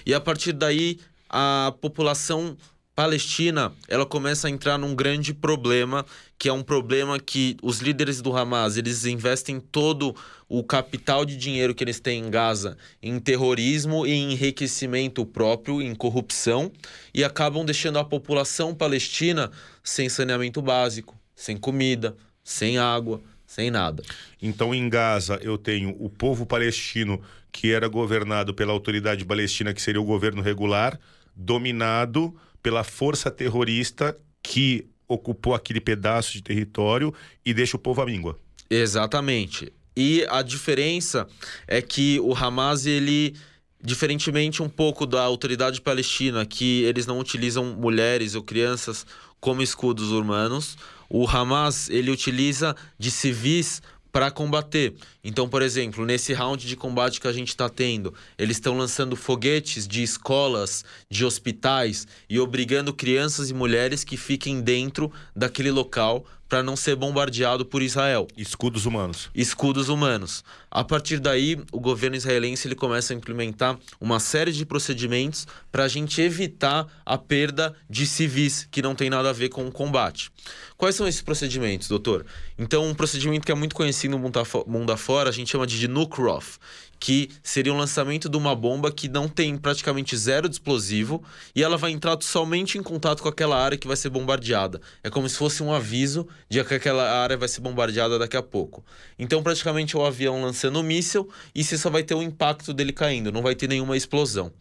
E a partir daí, a população Palestina ela começa a entrar num grande problema, que é um problema que os líderes do Hamas eles investem todo o capital de dinheiro que eles têm em Gaza em terrorismo e enriquecimento próprio, em corrupção, e acabam deixando a população palestina sem saneamento básico, sem comida, sem água, sem nada. Então, em Gaza, eu tenho o povo palestino que era governado pela autoridade palestina, que seria o governo regular, dominado pela força terrorista que ocupou aquele pedaço de território e deixa o povo à míngua. Exatamente. E a diferença é que o Hamas, ele, diferentemente um pouco da autoridade palestina, que eles não utilizam mulheres ou crianças como escudos humanos, o Hamas ele utiliza de civis para combater. Então, por exemplo, nesse round de combate que a gente está tendo, eles estão lançando foguetes de escolas, de hospitais e obrigando crianças e mulheres que fiquem dentro daquele local para não ser bombardeado por Israel. Escudos humanos. Escudos humanos. A partir daí, o governo israelense ele começa a implementar uma série de procedimentos para a gente evitar a perda de civis que não tem nada a ver com o combate. Quais são esses procedimentos, doutor? Então, um procedimento que é muito conhecido no mundo afora, a gente chama de nuke off, que seria um lançamento de uma bomba que não tem praticamente zero de explosivo e ela vai entrar somente em contato com aquela área que vai ser bombardeada. É como se fosse um aviso de que aquela área vai ser bombardeada daqui a pouco. Então, praticamente, o avião lançando o míssil e você só vai ter o impacto dele caindo, não vai ter nenhuma explosão.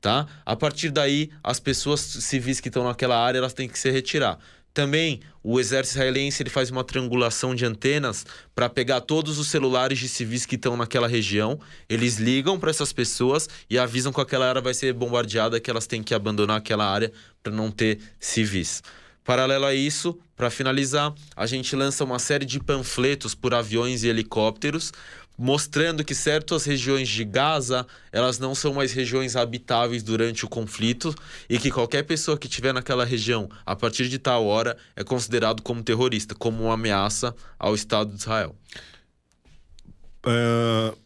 Tá? A partir daí, as pessoas civis que estão naquela área elas têm que se retirar. Também o exército israelense ele faz uma triangulação de antenas para pegar todos os celulares de civis que estão naquela região. Eles ligam para essas pessoas e avisam que aquela área vai ser bombardeada, que elas têm que abandonar aquela área para não ter civis. Paralelo a isso, para finalizar, a gente lança uma série de panfletos por aviões e helicópteros mostrando que certas regiões de Gaza elas não são mais regiões habitáveis durante o conflito e que qualquer pessoa que estiver naquela região a partir de tal hora é considerado como terrorista, como uma ameaça ao Estado de Israel. Uh,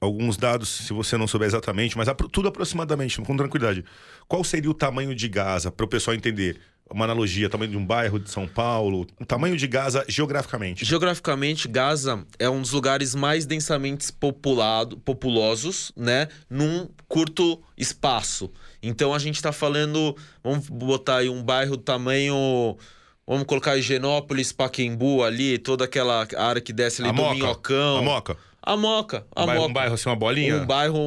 alguns dados, se você não souber exatamente, mas tudo aproximadamente, com tranquilidade. Qual seria o tamanho de Gaza, para o pessoal entender? Uma analogia, tamanho de um bairro de São Paulo, o tamanho de Gaza geograficamente. Geograficamente, Gaza é um dos lugares mais densamente populado, populosos, né, num curto espaço. Então a gente está falando, vamos botar aí um bairro do tamanho Vamos colocar Higienópolis, Paquembu ali, toda aquela área que desce ali a do Moca. Minhocão. A Moca. A Moca. A um, bairro, Moca. um bairro assim, uma bolinha? Um bairro,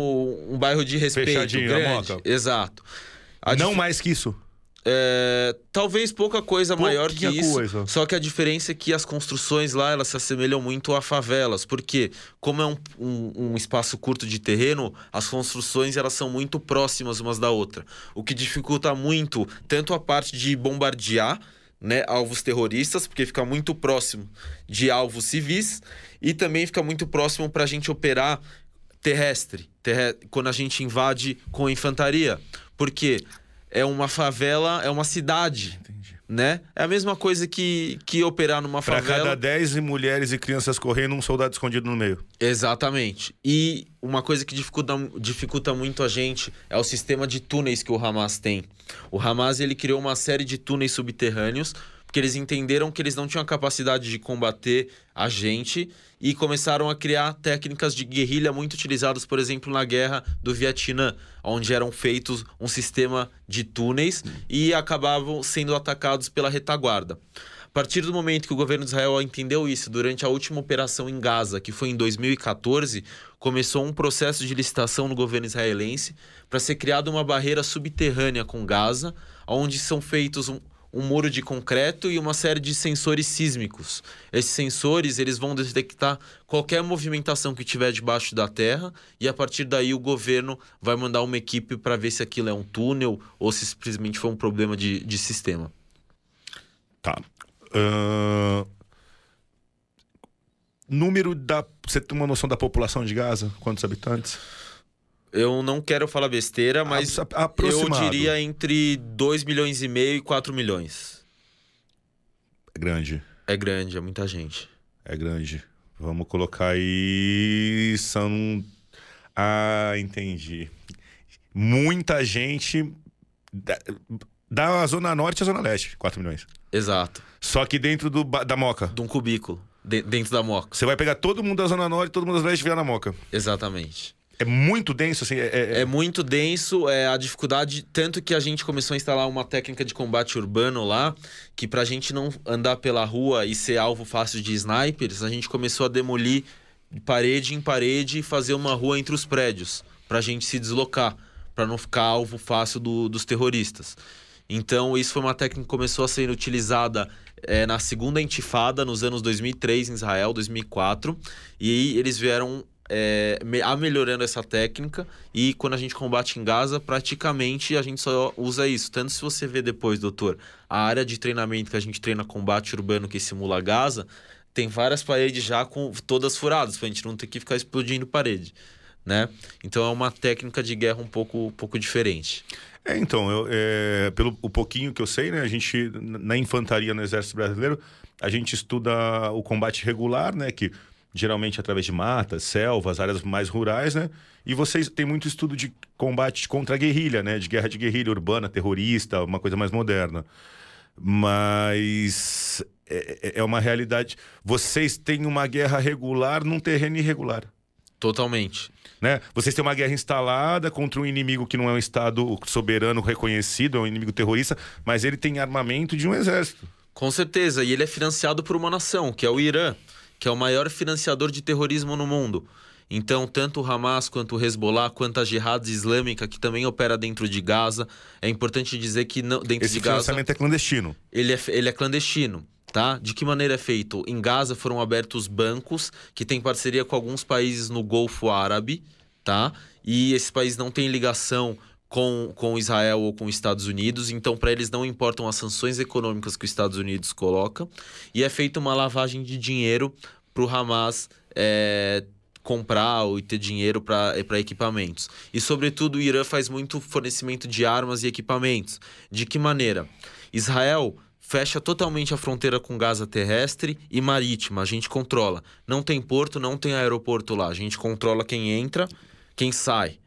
um bairro de respeito. Fechadinho, grande. a Moca. Exato. A Não dif... mais que isso. É, talvez pouca coisa maior que isso. Coisa. Só que a diferença é que as construções lá elas se assemelham muito a favelas, porque como é um, um, um, espaço curto de terreno, as construções elas são muito próximas umas da outra, o que dificulta muito tanto a parte de bombardear né, alvos terroristas, porque fica muito próximo de alvos civis, e também fica muito próximo para a gente operar terrestre, terrestre, quando a gente invade com infantaria, porque é uma favela, é uma cidade. Entendi. Né? É a mesma coisa que, que operar numa pra favela. cada 10 mulheres e crianças correndo, um soldado escondido no meio. Exatamente. E uma coisa que dificulta, dificulta muito a gente é o sistema de túneis que o Hamas tem. O Hamas ele criou uma série de túneis subterrâneos porque eles entenderam que eles não tinham a capacidade de combater a gente e começaram a criar técnicas de guerrilha muito utilizadas, por exemplo, na guerra do Vietnã, onde eram feitos um sistema de túneis e acabavam sendo atacados pela retaguarda. A partir do momento que o governo de Israel entendeu isso, durante a última operação em Gaza, que foi em 2014, começou um processo de licitação no governo israelense para ser criada uma barreira subterrânea com Gaza, onde são feitos um, um muro de concreto e uma série de sensores sísmicos. Esses sensores eles vão detectar qualquer movimentação que tiver debaixo da terra e a partir daí o governo vai mandar uma equipe para ver se aquilo é um túnel ou se simplesmente foi um problema de, de sistema. Tá. Uh... Número da. Você tem uma noção da população de Gaza? Quantos habitantes? Eu não quero falar besteira, mas eu diria entre 2 milhões e meio e 4 milhões. É grande. É grande, é muita gente. É grande. Vamos colocar aí. São. Ah, entendi. Muita gente. da Zona Norte à Zona Leste, 4 milhões. Exato. Só que dentro do, da Moca. De um cubículo, de, dentro da Moca. Você vai pegar todo mundo da Zona Norte, todo mundo da Zona Leste e virar na Moca. Exatamente. É muito denso, assim. É, é... é, muito denso, é a dificuldade. Tanto que a gente começou a instalar uma técnica de combate urbano lá, que pra gente não andar pela rua e ser alvo fácil de snipers, a gente começou a demolir parede em parede e fazer uma rua entre os prédios, pra gente se deslocar, para não ficar alvo fácil do, dos terroristas. Então, isso foi uma técnica que começou a ser utilizada é, na segunda intifada, nos anos 2003 em Israel, 2004, e eles vieram é, a melhorando essa técnica e quando a gente combate em Gaza, praticamente a gente só usa isso. Tanto se você vê depois, doutor, a área de treinamento que a gente treina combate urbano que simula Gaza, tem várias paredes já com todas furadas, pra gente não ter que ficar explodindo parede, né? Então é uma técnica de guerra um pouco, um pouco diferente. É, então, eu, é, pelo o pouquinho que eu sei, né, a gente, na infantaria no Exército Brasileiro, a gente estuda o combate regular, né, que geralmente através de matas, selvas, áreas mais rurais, né, e vocês têm muito estudo de combate contra a guerrilha, né, de guerra de guerrilha urbana, terrorista, uma coisa mais moderna. Mas é, é, é uma realidade. Vocês têm uma guerra regular num terreno irregular. Totalmente. Né? Vocês têm uma guerra instalada contra um inimigo que não é um Estado soberano reconhecido, é um inimigo terrorista, mas ele tem armamento de um exército. Com certeza, e ele é financiado por uma nação, que é o Irã, que é o maior financiador de terrorismo no mundo. Então, tanto o Hamas quanto o Hezbollah, quanto a Jihad Islâmica, que também opera dentro de Gaza, é importante dizer que não, dentro Esse de Gaza. Esse financiamento é clandestino. Ele é, ele é clandestino tá? De que maneira é feito? Em Gaza foram abertos bancos que têm parceria com alguns países no Golfo Árabe, tá? E esses países não têm ligação com, com Israel ou com os Estados Unidos, então para eles não importam as sanções econômicas que os Estados Unidos coloca, e é feita uma lavagem de dinheiro para o Hamas é, comprar ou ter dinheiro para equipamentos. E, sobretudo, o Irã faz muito fornecimento de armas e equipamentos. De que maneira? Israel fecha totalmente a fronteira com Gaza terrestre e marítima. A gente controla. Não tem porto, não tem aeroporto lá. A gente controla quem entra, quem sai.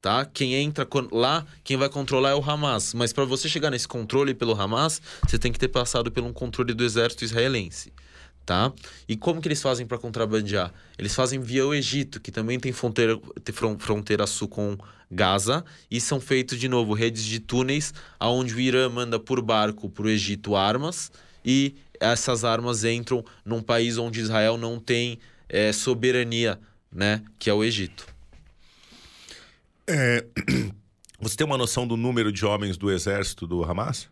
Tá? Quem entra lá, quem vai controlar é o Hamas. Mas para você chegar nesse controle pelo Hamas, você tem que ter passado por um controle do exército israelense tá? E como que eles fazem para contrabandear? Eles fazem via o Egito, que também tem fronteira, tem fronteira sul com Gaza, e são feitos de novo redes de túneis, aonde o Irã manda por barco para o Egito armas e essas armas entram num país onde Israel não tem é, soberania, né? Que é o Egito. É... Você tem uma noção do número de homens do exército do Hamas?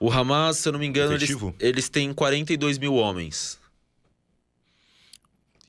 O Hamas, se eu não me engano, eles, eles têm 42 mil homens.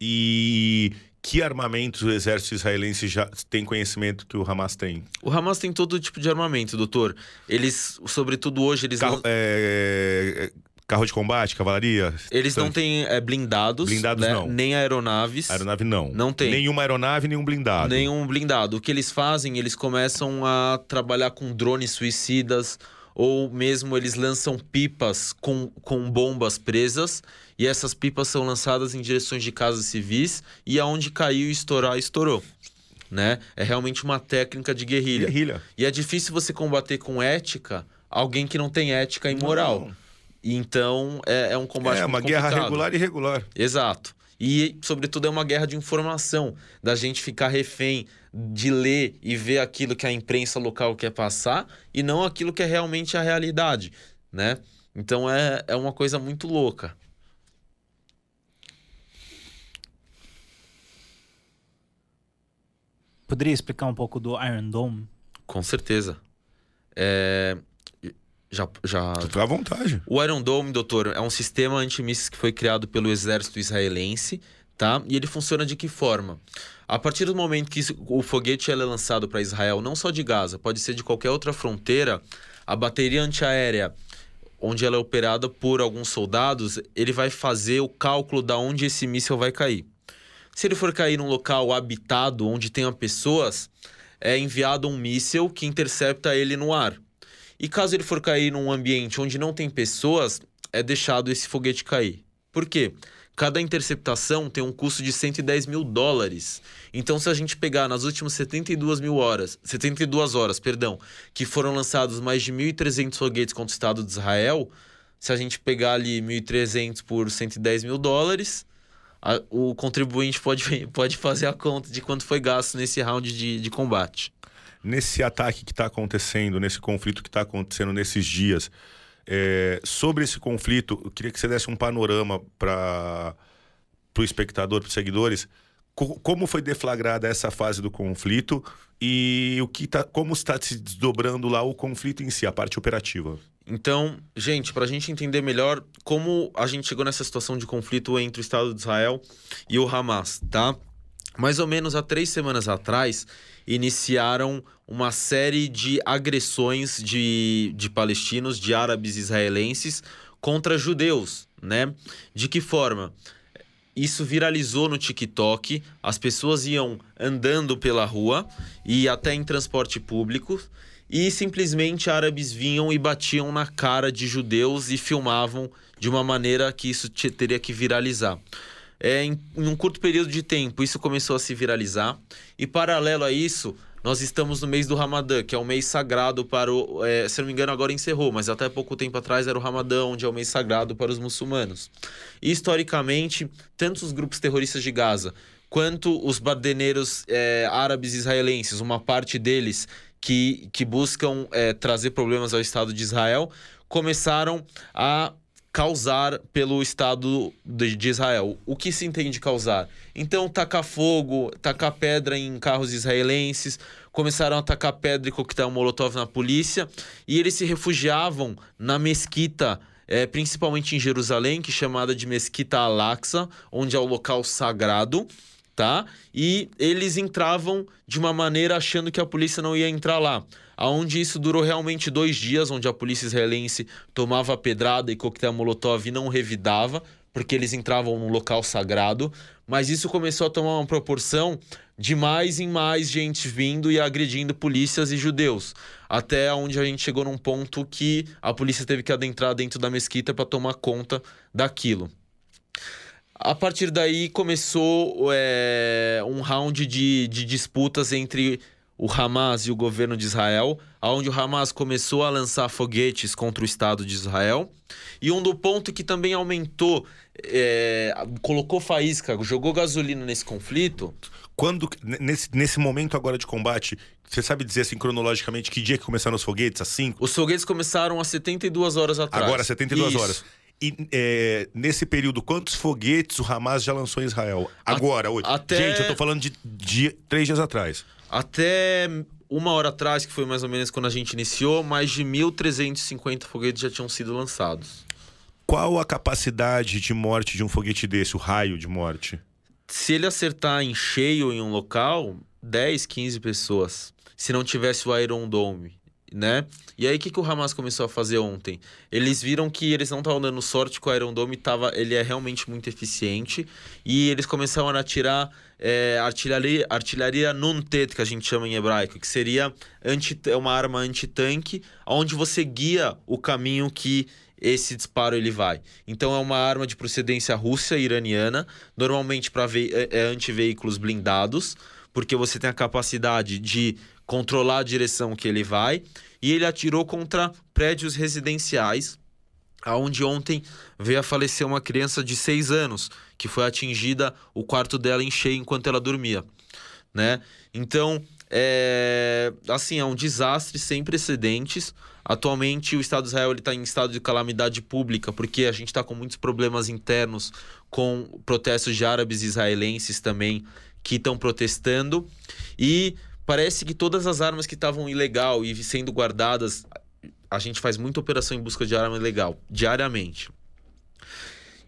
E que armamentos o exército israelense já tem conhecimento que o Hamas tem? O Hamas tem todo tipo de armamento, doutor. Eles, sobretudo hoje, eles carro, não... é, carro de combate, cavalaria? Eles não têm é, blindados, blindados né? não. nem aeronaves. Aeronave não. Não tem. Nenhuma aeronave, nenhum blindado. Nenhum blindado. O que eles fazem, eles começam a trabalhar com drones suicidas, ou mesmo eles lançam pipas com, com bombas presas e essas pipas são lançadas em direções de casas civis e aonde caiu e estourar, estourou. Né? É realmente uma técnica de guerrilha. guerrilha. E é difícil você combater com ética alguém que não tem ética e moral. Não. Então é, é um combate É uma guerra regular e irregular. Exato. E, sobretudo, é uma guerra de informação, da gente ficar refém de ler e ver aquilo que a imprensa local quer passar e não aquilo que é realmente a realidade, né? Então é, é uma coisa muito louca. Poderia explicar um pouco do Iron Dome? Com certeza. É... Já, já... Fica à vontade. O Iron Dome, doutor, é um sistema antimísseis que foi criado pelo exército israelense, tá? E ele funciona de que forma? A partir do momento que o foguete é lançado para Israel, não só de Gaza, pode ser de qualquer outra fronteira, a bateria antiaérea, onde ela é operada por alguns soldados, ele vai fazer o cálculo da onde esse míssil vai cair. Se ele for cair num local habitado, onde tenha pessoas, é enviado um míssil que intercepta ele no ar. E caso ele for cair num ambiente onde não tem pessoas, é deixado esse foguete cair Por quê? Cada interceptação tem um custo de 110 mil dólares. Então, se a gente pegar nas últimas 72 mil horas, 72 horas, perdão, que foram lançados mais de 1.300 foguetes contra o Estado de Israel, se a gente pegar ali 1.300 por 110 mil dólares, a, o contribuinte pode, pode fazer a conta de quanto foi gasto nesse round de, de combate. Nesse ataque que está acontecendo, nesse conflito que está acontecendo nesses dias, é, sobre esse conflito, eu queria que você desse um panorama para o espectador, para os seguidores, co como foi deflagrada essa fase do conflito e o que tá, como está se desdobrando lá o conflito em si, a parte operativa. Então, gente, para a gente entender melhor como a gente chegou nessa situação de conflito entre o Estado de Israel e o Hamas, tá? Mais ou menos há três semanas atrás, iniciaram uma série de agressões de, de palestinos, de árabes israelenses contra judeus, né? De que forma? Isso viralizou no TikTok, as pessoas iam andando pela rua e até em transporte público e simplesmente árabes vinham e batiam na cara de judeus e filmavam de uma maneira que isso teria que viralizar. É, em, em um curto período de tempo, isso começou a se viralizar, e paralelo a isso, nós estamos no mês do Ramadã, que é um mês sagrado para o. É, se não me engano, agora encerrou, mas até pouco tempo atrás era o Ramadã, onde é o mês sagrado para os muçulmanos. E historicamente, tanto os grupos terroristas de Gaza quanto os badeneiros é, árabes israelenses, uma parte deles que, que buscam é, trazer problemas ao Estado de Israel, começaram a causar pelo Estado de, Israel. O que se entende causar? Então, tacar fogo, tacar pedra em carros israelenses, começaram a tacar pedra e coquetel molotov na polícia, e eles se refugiavam na mesquita. É, principalmente em Jerusalém, que é chamada de Mesquita Al-Aqsa, onde é o local sagrado, tá? E eles entravam de uma maneira achando que a polícia não ia entrar lá aonde isso durou realmente dois dias, onde a polícia israelense tomava pedrada e coquetel molotov e não revidava, porque eles entravam num local sagrado, mas isso começou a tomar uma proporção de mais em mais gente vindo e agredindo polícias e judeus, até onde a gente chegou num ponto que a polícia teve que adentrar dentro da mesquita para tomar conta daquilo. A partir daí começou é, um round de, de disputas entre o Hamas e o governo de Israel, onde o Hamas começou a lançar foguetes contra o Estado de Israel. E um do ponto que também aumentou, é, colocou faísca, jogou gasolina nesse conflito. Quando, nesse, nesse momento agora de combate, você sabe dizer assim cronologicamente que dia que começaram os foguetes? Assim? Os foguetes começaram há 72 horas atrás. Agora, 72 Isso. horas. E é, nesse período, quantos foguetes o Hamas já lançou em Israel? Agora, hoje. Até... Gente, eu tô falando de dia, três dias atrás. Até uma hora atrás, que foi mais ou menos quando a gente iniciou, mais de 1.350 foguetes já tinham sido lançados. Qual a capacidade de morte de um foguete desse, o raio de morte? Se ele acertar em cheio em um local, 10, 15 pessoas. Se não tivesse o Iron Dome né? E aí, o que, que o Hamas começou a fazer ontem? Eles viram que eles não estavam dando sorte com o Iron Dome, tava, ele é realmente muito eficiente, e eles começaram a atirar é, artilharia, artilharia Nuntet, que a gente chama em hebraico, que seria anti, é uma arma anti-tanque, onde você guia o caminho que esse disparo ele vai. Então é uma arma de procedência russa e iraniana, normalmente para é, é anti-veículos blindados, porque você tem a capacidade de controlar a direção que ele vai, e ele atirou contra prédios residenciais, aonde ontem veio a falecer uma criança de 6 anos, que foi atingida o quarto dela em cheio enquanto ela dormia, né? Então, é, assim, é um desastre sem precedentes. Atualmente, o Estado de Israel está em estado de calamidade pública, porque a gente está com muitos problemas internos, com protestos de árabes israelenses também que estão protestando. E parece que todas as armas que estavam ilegal e sendo guardadas, a gente faz muita operação em busca de arma ilegal diariamente.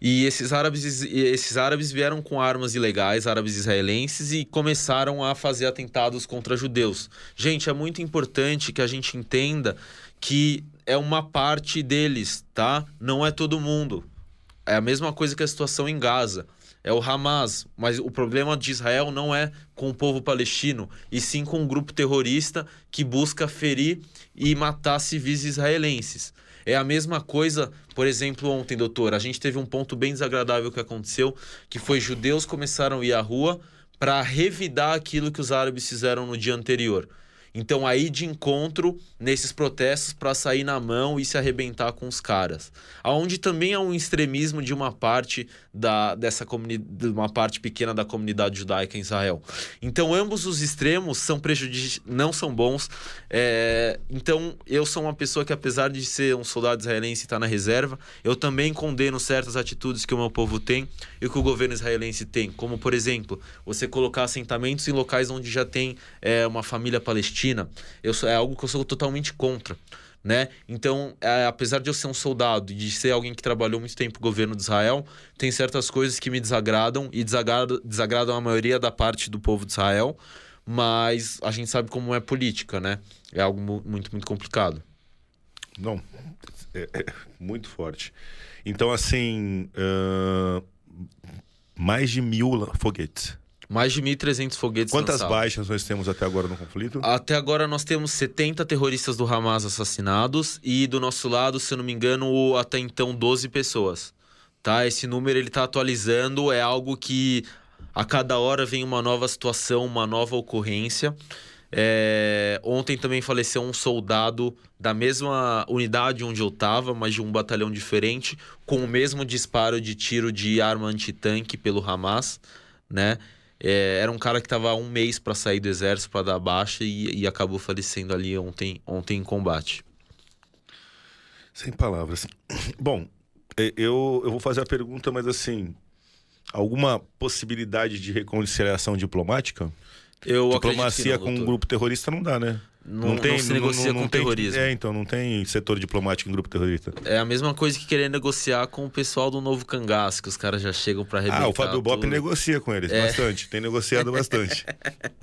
E esses árabes, esses árabes vieram com armas ilegais, árabes israelenses, e começaram a fazer atentados contra judeus. Gente, é muito importante que a gente entenda que é uma parte deles, tá? Não é todo mundo. É a mesma coisa que a situação em Gaza é o Hamas, mas o problema de Israel não é com o povo palestino, e sim com um grupo terrorista que busca ferir e matar civis israelenses. É a mesma coisa, por exemplo, ontem, doutor, a gente teve um ponto bem desagradável que aconteceu, que foi judeus começaram a ir à rua para revidar aquilo que os árabes fizeram no dia anterior. Então, aí de encontro nesses protestos para sair na mão e se arrebentar com os caras. Aonde também há um extremismo de uma parte da, dessa comunidade, uma parte pequena da comunidade judaica em Israel. Então, ambos os extremos são prejudici não são bons. É... Então, eu sou uma pessoa que, apesar de ser um soldado israelense e estar tá na reserva, eu também condeno certas atitudes que o meu povo tem e que o governo israelense tem. Como, por exemplo, você colocar assentamentos em locais onde já tem é, uma família palestina. Eu sou, é algo que eu sou totalmente contra né? Então, é, apesar de eu ser um soldado e de ser alguém que trabalhou muito tempo no governo de Israel, tem certas coisas que me desagradam e desagradam, desagradam a maioria da parte do povo de Israel, mas a gente sabe como é política, né? É algo muito, muito complicado. Não, é, é muito forte. Então, assim, uh, mais de mil foguetes mais de 1.300 foguetes Quantas lançados. baixas nós temos até agora no conflito? Até agora nós temos 70 terroristas do Hamas assassinados e do nosso lado, se eu não me engano, até então 12 pessoas. Tá? Esse número ele está atualizando, é algo que a cada hora vem uma nova situação, uma nova ocorrência. É... Ontem também faleceu um soldado da mesma unidade onde eu estava, mas de um batalhão diferente, com o mesmo disparo de tiro de arma antitanque pelo Hamas, né? É, era um cara que estava um mês para sair do exército para dar baixa e, e, acabou falecendo ali ontem, ontem em combate. Sem palavras. Bom, eu, eu vou fazer a pergunta, mas assim, alguma possibilidade de reconciliação diplomática? Eu Diplomacia não, com um grupo terrorista não dá, né? Não, não, tem, não se negocia não, não, com tem, terrorismo. É, então, não tem setor diplomático em grupo terrorista. É a mesma coisa que querer negociar com o pessoal do novo cangaço, que os caras já chegam para arrebentar. Ah, o Fábio Bop negocia com eles, é. bastante. Tem negociado bastante.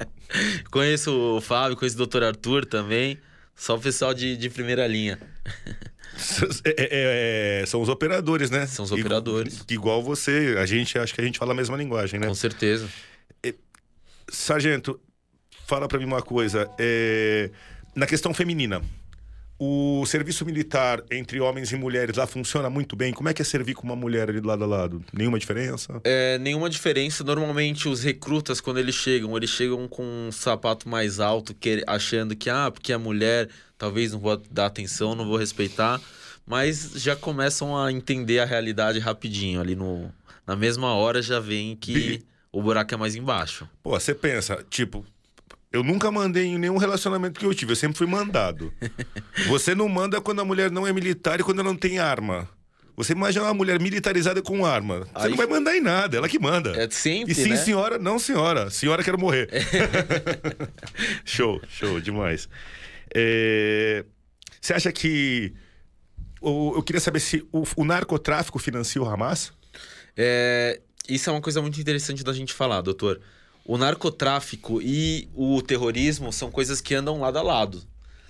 conheço o Fábio, conheço o doutor Arthur também. Só o pessoal de, de primeira linha. É, é, é, são os operadores, né? São os operadores. Igual, igual você, a gente acho que a gente fala a mesma linguagem, né? Com certeza. Sargento, fala para mim uma coisa. É... Na questão feminina, o serviço militar entre homens e mulheres lá funciona muito bem. Como é que é servir com uma mulher ali lado a lado? Nenhuma diferença? É, nenhuma diferença. Normalmente os recrutas, quando eles chegam, eles chegam com um sapato mais alto, que, achando que, ah, porque é mulher, talvez não vou dar atenção, não vou respeitar. Mas já começam a entender a realidade rapidinho. Ali no, na mesma hora já vem que o buraco é mais embaixo. Pô, você pensa, tipo, eu nunca mandei em nenhum relacionamento que eu tive, eu sempre fui mandado. Você não manda quando a mulher não é militar e quando ela não tem arma. Você imagina uma mulher militarizada com arma. Você Aí... não vai mandar em nada, ela que manda. É sempre, E sim, né? senhora, não senhora. Senhora, quero morrer. show, show, demais. É... Você acha que... Eu queria saber se o, o narcotráfico financia o Hamas? É... Isso é uma coisa muito interessante da gente falar, doutor o narcotráfico e o terrorismo são coisas que andam lado a lado.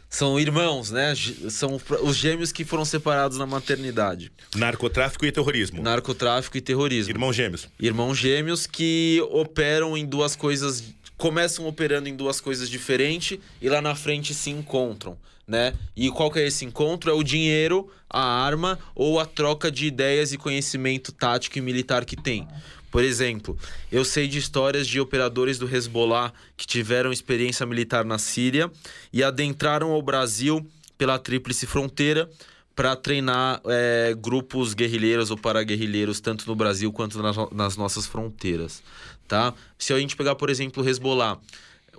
São irmãos, né? São os gêmeos que foram separados na maternidade. Narcotráfico e terrorismo. Narcotráfico e terrorismo. Irmãos gêmeos. Irmãos gêmeos que operam em duas coisas. Começam operando em duas coisas diferentes e lá na frente se encontram, né? E qual que é esse encontro? É o dinheiro, a arma ou a troca de ideias e conhecimento tático e militar que tem. Por exemplo, eu sei de histórias de operadores do Hezbollah que tiveram experiência militar na Síria e adentraram ao Brasil pela Tríplice Fronteira para treinar é, grupos guerrilheiros ou paraguerrilheiros, tanto no Brasil quanto nas, nas nossas fronteiras. Tá? Se a gente pegar, por exemplo, o Hezbollah,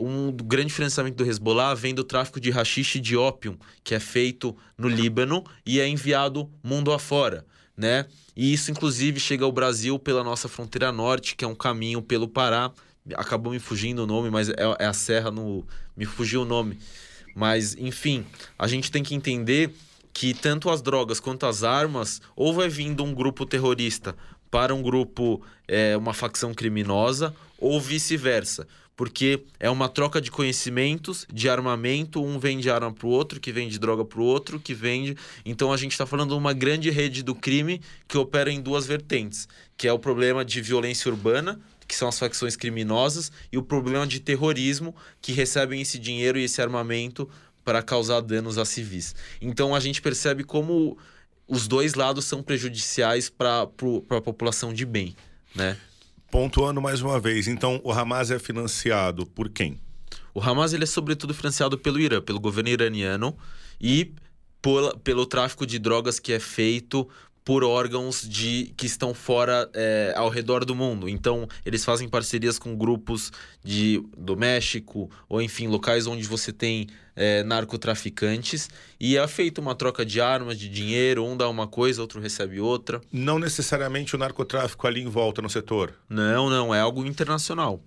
um grande financiamento do Hezbollah vem do tráfico de rachixe de ópio, que é feito no Líbano e é enviado mundo afora né? E isso, inclusive, chega ao Brasil pela nossa fronteira norte, que é um caminho pelo Pará. Acabou me fugindo o nome, mas é, é a serra no. Me fugiu o nome. Mas, enfim, a gente tem que entender que tanto as drogas quanto as armas, ou vai vindo um grupo terrorista para um grupo, é, uma facção criminosa, ou vice-versa porque é uma troca de conhecimentos, de armamento, um vende arma para o outro, que vende droga para o outro, que vende. Então a gente está falando de uma grande rede do crime que opera em duas vertentes, que é o problema de violência urbana, que são as facções criminosas, e o problema de terrorismo, que recebem esse dinheiro e esse armamento para causar danos a civis. Então a gente percebe como os dois lados são prejudiciais para a população de bem, né? Pontuando mais uma vez, então o Hamas é financiado por quem? O Hamas ele é sobretudo financiado pelo Irã, pelo governo iraniano e por, pelo tráfico de drogas que é feito por órgãos de que estão fora é, ao redor do mundo. Então, eles fazem parcerias com grupos de, do México, ou enfim, locais onde você tem é, narcotraficantes, e é feita uma troca de armas, de dinheiro, um dá uma coisa, outro recebe outra. Não necessariamente o narcotráfico ali em volta no setor. Não, não, é algo internacional.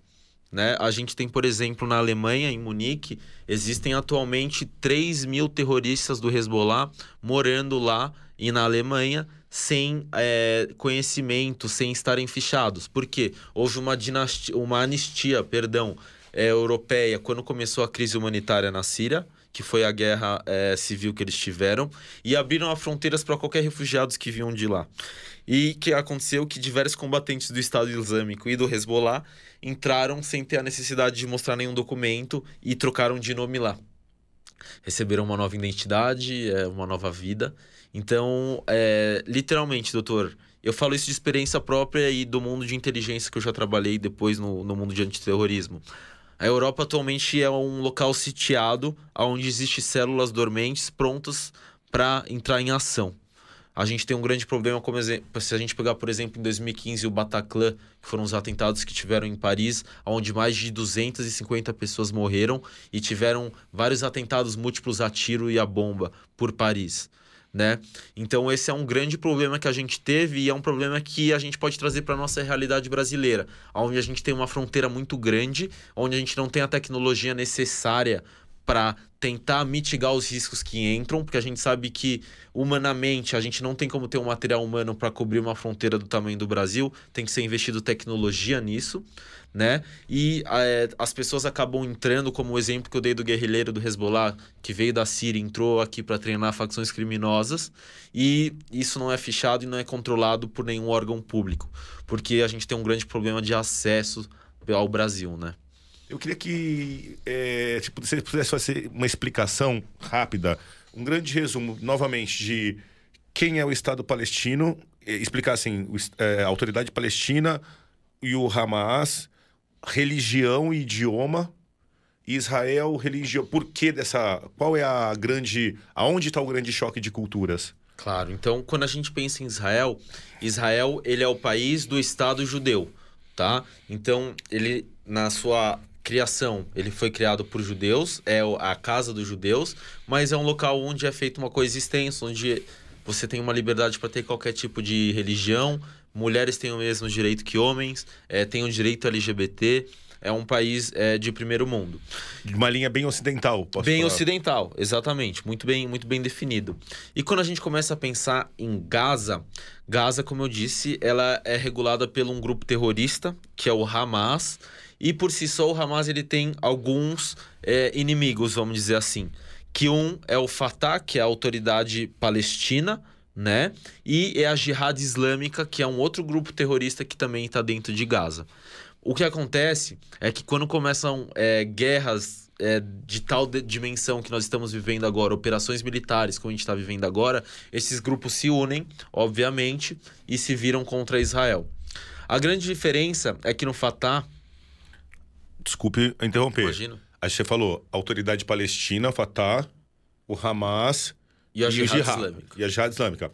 Né? A gente tem, por exemplo, na Alemanha, em Munique, existem atualmente 3 mil terroristas do Hezbollah morando lá e na Alemanha sem é, conhecimento, sem estarem fichados. Por quê? Houve uma, dinastia, uma anistia perdão, é, europeia quando começou a crise humanitária na Síria, que foi a guerra é, civil que eles tiveram, e abriram as fronteiras para qualquer refugiados que vinham de lá. E que aconteceu que diversos combatentes do Estado Islâmico e do Hezbollah entraram sem ter a necessidade de mostrar nenhum documento e trocaram de nome lá. Receberam uma nova identidade, uma nova vida então, é, literalmente, doutor, eu falo isso de experiência própria e do mundo de inteligência que eu já trabalhei depois no, no mundo de antiterrorismo. A Europa atualmente é um local sitiado onde existem células dormentes prontas para entrar em ação. A gente tem um grande problema, como se a gente pegar, por exemplo, em 2015 o Bataclan, que foram os atentados que tiveram em Paris, onde mais de 250 pessoas morreram e tiveram vários atentados múltiplos a tiro e a bomba por Paris né? Então esse é um grande problema que a gente teve e é um problema que a gente pode trazer para nossa realidade brasileira, onde a gente tem uma fronteira muito grande, onde a gente não tem a tecnologia necessária para tentar mitigar os riscos que entram, porque a gente sabe que humanamente a gente não tem como ter um material humano para cobrir uma fronteira do tamanho do Brasil, tem que ser investido tecnologia nisso né? E é, as pessoas acabam entrando, como o exemplo que eu dei do guerrilheiro do Hezbollah, que veio da Síria, entrou aqui para treinar facções criminosas, e isso não é fichado e não é controlado por nenhum órgão público, porque a gente tem um grande problema de acesso ao Brasil, né? Eu queria que é, tipo, você pudesse fazer uma explicação rápida, um grande resumo, novamente, de quem é o Estado palestino, explicar assim, é, a autoridade palestina e o Hamas, religião e idioma. Israel, religião. Por que dessa. Qual é a grande. Aonde está o grande choque de culturas? Claro. Então, quando a gente pensa em Israel, Israel ele é o país do Estado judeu, tá? Então, ele na sua criação, ele foi criado por judeus, é a casa dos judeus, mas é um local onde é feita uma coexistência, onde você tem uma liberdade para ter qualquer tipo de religião, mulheres têm o mesmo direito que homens, é, têm o direito LGBT. É um país é, de primeiro mundo. De uma linha bem ocidental, posso Bem falar. ocidental, exatamente. Muito bem, muito bem definido. E quando a gente começa a pensar em Gaza, Gaza, como eu disse, ela é regulada por um grupo terrorista, que é o Hamas. E por si só, o Hamas ele tem alguns é, inimigos, vamos dizer assim. Que um é o Fatah, que é a autoridade palestina, né? E é a Jihad Islâmica, que é um outro grupo terrorista que também está dentro de Gaza. O que acontece é que quando começam é, guerras é, de tal de dimensão que nós estamos vivendo agora, operações militares como a gente está vivendo agora, esses grupos se unem, obviamente, e se viram contra Israel. A grande diferença é que no Fatah. Desculpe interromper. Imagino. Aí você falou autoridade palestina, Fatah, o Hamas e a Jihad, Islâmica. E a Jihad Islâmica.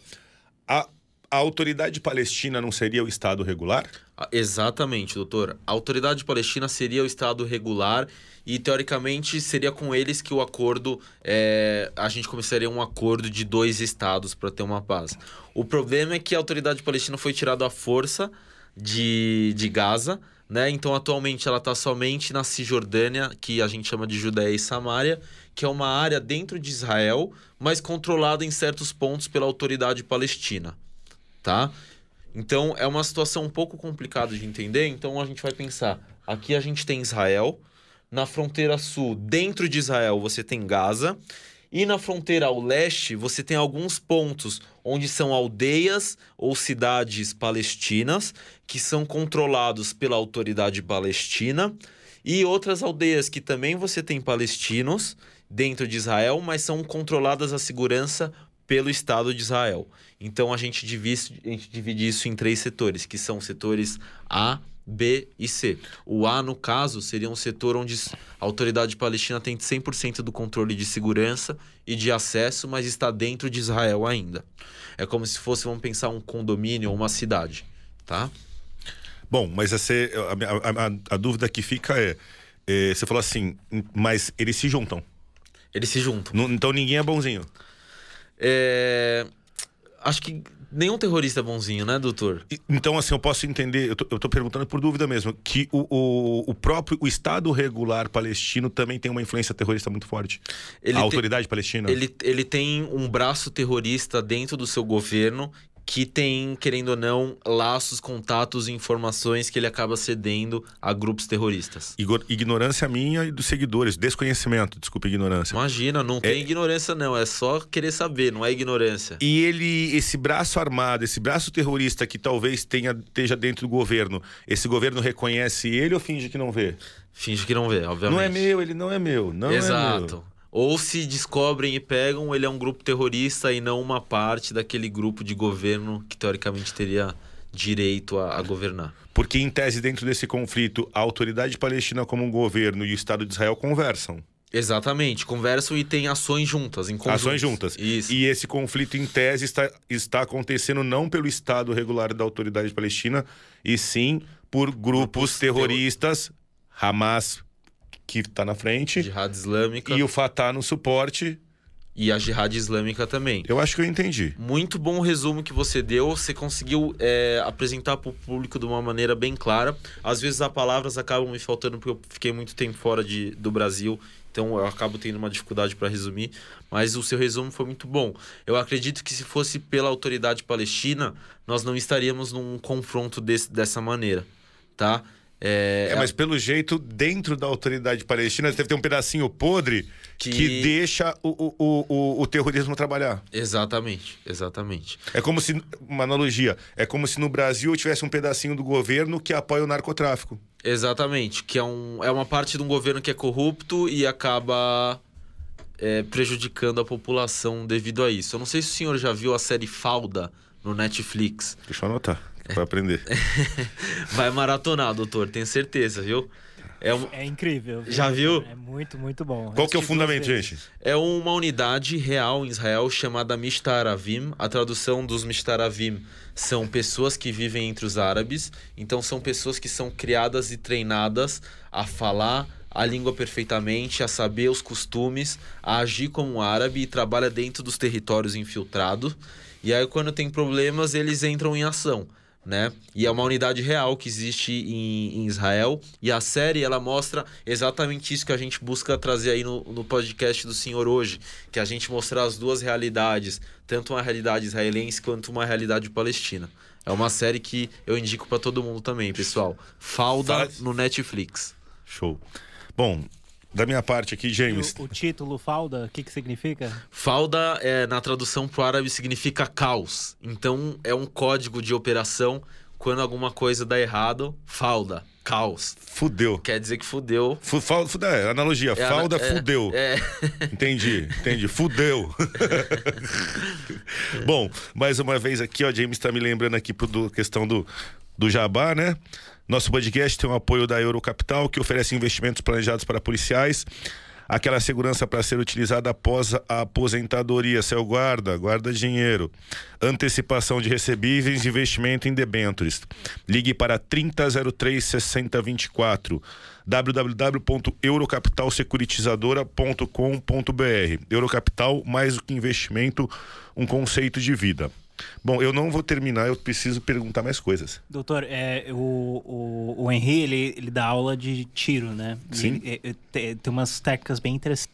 A, a autoridade palestina não seria o Estado regular? Ah, exatamente, doutor. A autoridade palestina seria o Estado regular e, teoricamente, seria com eles que o acordo. É, a gente começaria um acordo de dois Estados para ter uma paz. O problema é que a autoridade palestina foi tirada à força de, de Gaza. Né? Então, atualmente, ela está somente na Cisjordânia, que a gente chama de Judéia e Samária, que é uma área dentro de Israel, mas controlada em certos pontos pela autoridade palestina, tá? Então é uma situação um pouco complicada de entender. Então a gente vai pensar: aqui a gente tem Israel, na fronteira sul, dentro de Israel, você tem Gaza, e na fronteira ao leste, você tem alguns pontos onde são aldeias ou cidades palestinas que são controlados pela autoridade palestina e outras aldeias que também você tem palestinos dentro de Israel, mas são controladas a segurança pelo Estado de Israel. Então a gente divide, a gente divide isso em três setores, que são setores A, B e C. O A, no caso, seria um setor onde a autoridade palestina tem 100% do controle de segurança e de acesso, mas está dentro de Israel ainda. É como se fosse, vamos pensar, um condomínio ou uma cidade, tá? Bom, mas essa, a, a, a dúvida que fica é, é, você falou assim, mas eles se juntam. Eles se juntam. Então ninguém é bonzinho. É... Acho que nenhum terrorista é bonzinho, né, doutor? Então, assim, eu posso entender, eu tô, eu tô perguntando por dúvida mesmo, que o, o, o, próprio o Estado regular palestino também tem uma influência terrorista muito forte. Ele a autoridade palestina. Ele, ele tem um braço terrorista dentro do seu governo que tem, querendo ou não, laços, contatos e informações que ele acaba cedendo a grupos terroristas. Ignorância minha e dos seguidores, desconhecimento, desculpa, ignorância. Imagina, não tem é... ignorância não, é só querer saber, não é ignorância. E ele, esse braço armado, esse braço terrorista que talvez tenha, esteja dentro do governo, esse governo reconhece ele ou finge que não vê? Finge que não vê, obviamente. Não é meu, ele não é meu, não Exato. é meu. Ou se descobrem e pegam, ele é um grupo terrorista e não uma parte daquele grupo de governo que teoricamente teria direito a, a governar. Porque, em tese, dentro desse conflito, a autoridade palestina como um governo e o Estado de Israel conversam. Exatamente, conversam e têm ações juntas, em Ações juntas. Isso. E esse conflito, em tese, está, está acontecendo não pelo Estado regular da autoridade palestina, e sim por grupos, grupos terroristas, Hamas, que está na frente. Jihad Islâmica. E o Fatah no suporte. E a Jihad Islâmica também. Eu acho que eu entendi. Muito bom o resumo que você deu. Você conseguiu é, apresentar para o público de uma maneira bem clara. Às vezes as palavras acabam me faltando porque eu fiquei muito tempo fora de, do Brasil. Então eu acabo tendo uma dificuldade para resumir. Mas o seu resumo foi muito bom. Eu acredito que se fosse pela autoridade palestina, nós não estaríamos num confronto desse, dessa maneira. Tá? É, é, mas pelo jeito, dentro da autoridade palestina, deve ter um pedacinho podre que, que deixa o, o, o, o, terrorismo trabalhar. Exatamente, exatamente. É como se, uma analogia, é como se no Brasil tivesse um pedacinho do governo que apoia o narcotráfico. Exatamente, que é, um, é uma parte de um governo que é corrupto e acaba é, prejudicando a população devido a isso. Eu não sei se o senhor já viu a série Falda no Netflix. Deixa eu anotar. Vai aprender. Vai maratonar, doutor, tenho certeza, viu? É, um... é incrível. Viu? Já viu? É muito, muito bom. Qual que é o fundamento, gente? É uma unidade real em Israel chamada Mishtaravim. A tradução dos Mishtaravim são pessoas que vivem entre os árabes. Então são pessoas que são criadas e treinadas a falar a língua perfeitamente, a saber os costumes, a agir como um árabe e trabalha dentro dos territórios infiltrados. E aí quando tem problemas, eles entram em ação né? E é uma unidade real que existe em, em, Israel. E a série ela mostra exatamente isso que a gente busca trazer aí no, no podcast do Senhor hoje, que é a gente mostrar as duas realidades, tanto uma realidade israelense quanto uma realidade palestina. É uma série que eu indico para todo mundo também, pessoal. Falda no Netflix. Show. Bom, da minha parte aqui, James. O, o título falda, o que, que significa? Falda, é, na tradução para o árabe, significa caos. Então, é um código de operação. Quando alguma coisa dá errado, falda, caos. Fudeu. Quer dizer que fudeu. Fu, falda, é, analogia. É, falda, é, fudeu. É. Entendi, entendi. Fudeu. Bom, mais uma vez aqui, ó, James está me lembrando aqui do questão do, do jabá, né? Nosso podcast tem o apoio da Eurocapital, que oferece investimentos planejados para policiais. Aquela segurança para ser utilizada após a aposentadoria. Seu guarda, guarda dinheiro. Antecipação de recebíveis, investimento em debêntures. Ligue para 3003 6024 www.eurocapitalsecuritizadora.com.br Eurocapital, mais do que investimento, um conceito de vida. Bom, eu não vou terminar, eu preciso perguntar mais coisas. Doutor, é, o, o, o Henry, ele, ele dá aula de tiro, né? Sim. Ele, é, tem, tem umas técnicas bem interessantes.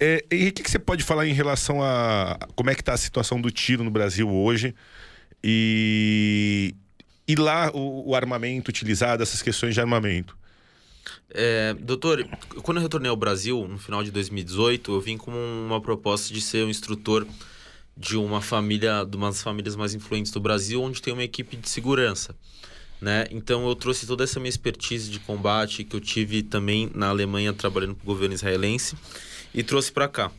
É, e o que, que você pode falar em relação a como é que está a situação do tiro no Brasil hoje? E, e lá o, o armamento utilizado, essas questões de armamento? É, doutor, quando eu retornei ao Brasil, no final de 2018, eu vim com uma proposta de ser um instrutor de uma família, de uma das famílias mais influentes do Brasil, onde tem uma equipe de segurança. Né? Então eu trouxe toda essa minha expertise de combate que eu tive também na Alemanha trabalhando para o governo israelense e trouxe para cá.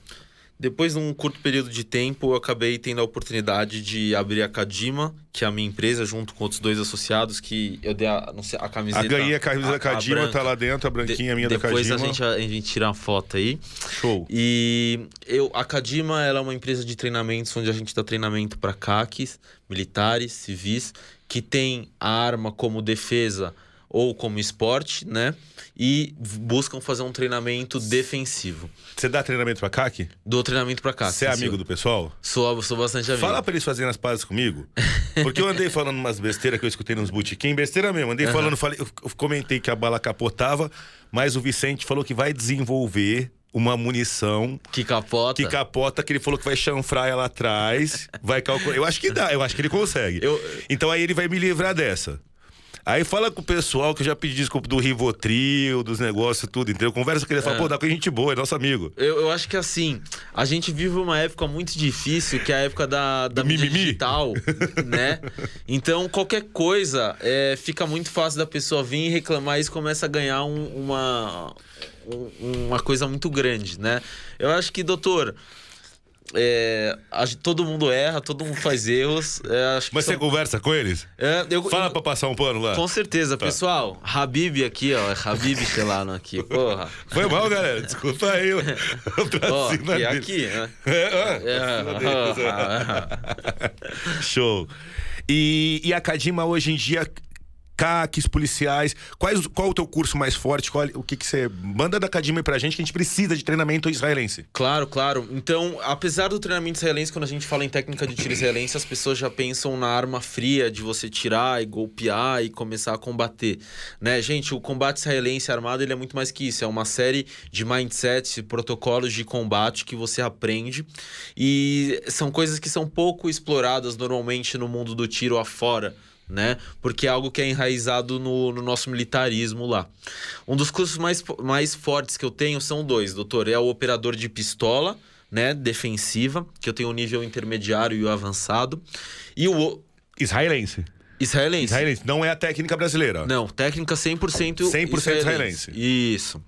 Depois de um curto período de tempo, eu acabei tendo a oportunidade de abrir a Kadima, que é a minha empresa, junto com outros dois associados, que eu dei a, não sei, a camiseta. A ganhei a camisa da Kadima, tá lá dentro, a branquinha de, minha da Kadima. Depois a gente, a, gente tira uma foto aí. Show. E eu, a Kadima ela é uma empresa de treinamentos onde a gente dá treinamento para CACs, militares, civis, que tem a arma como defesa ou como esporte, né? E buscam fazer um treinamento defensivo. Você dá treinamento pra CAC? Dou treinamento pra CAC. Você é amigo do pessoal? Sou, sou bastante amigo. Fala pra eles fazerem as pazes comigo. Porque eu andei falando umas besteiras que eu escutei nos botequim, besteira mesmo. Andei uhum. falando, falei, eu comentei que a bala capotava, mas o Vicente falou que vai desenvolver uma munição que capota. Que capota, que ele falou que vai chanfrar ela atrás, vai calcular. Eu acho que dá, eu acho que ele consegue. Eu... Então aí ele vai me livrar dessa. Aí fala com o pessoal que já pedi desculpa do Rivotril, dos negócios, tudo, entendeu? Conversa com ele e fala, é. pô, dá com a gente boa, é nosso amigo. Eu, eu acho que assim, a gente vive uma época muito difícil, que é a época da, da mídia digital, né? Então, qualquer coisa, é, fica muito fácil da pessoa vir e reclamar e começa a ganhar um, uma, um, uma coisa muito grande, né? Eu acho que, doutor, é, todo mundo erra, todo mundo faz erros. É, Mas são... você conversa com eles? É, eu, Fala eu, pra passar um pano lá. Com certeza, tá. pessoal. Habib aqui, ó. É Habib Celano aqui, porra. Foi mal, galera. Desculpa aí. ó, aqui, aqui, né? É, é, Show. E, e a Kadima hoje em dia CACs, policiais. Quais, qual o teu curso mais forte? Qual, o que, que você. Manda da academia pra gente que a gente precisa de treinamento israelense. Claro, claro. Então, apesar do treinamento israelense, quando a gente fala em técnica de tiro israelense, as pessoas já pensam na arma fria de você tirar e golpear e começar a combater. Né, gente, o combate israelense armado ele é muito mais que isso. É uma série de mindsets, protocolos de combate que você aprende. E são coisas que são pouco exploradas normalmente no mundo do tiro afora né? Porque é algo que é enraizado no, no, nosso militarismo lá. Um dos cursos mais, mais fortes que eu tenho são dois, doutor. É o operador de pistola, né? Defensiva, que eu tenho o nível intermediário e o avançado. E o. Israelense. Israelense. Israelense. Não é a técnica brasileira. Não, técnica 100%, 100% israelense. israelense. Isso.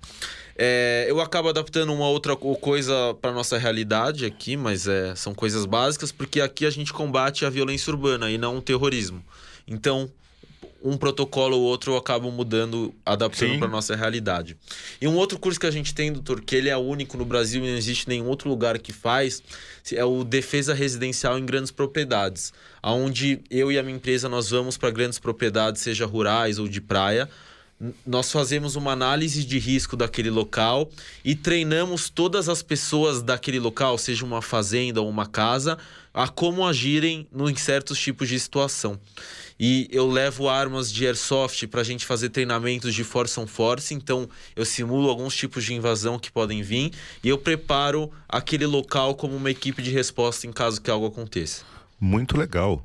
É, eu acabo adaptando uma outra coisa para nossa realidade aqui, mas é, são coisas básicas, porque aqui a gente combate a violência urbana e não o terrorismo. Então, um protocolo ou outro acabam mudando, adaptando para nossa realidade. E um outro curso que a gente tem, doutor, que ele é único no Brasil e não existe nenhum outro lugar que faz, é o Defesa Residencial em Grandes Propriedades, aonde eu e a minha empresa nós vamos para grandes propriedades, seja rurais ou de praia, nós fazemos uma análise de risco daquele local e treinamos todas as pessoas daquele local, seja uma fazenda ou uma casa, a como agirem em certos tipos de situação e eu levo armas de airsoft para a gente fazer treinamentos de force on force. Então, eu simulo alguns tipos de invasão que podem vir e eu preparo aquele local como uma equipe de resposta em caso que algo aconteça. Muito legal.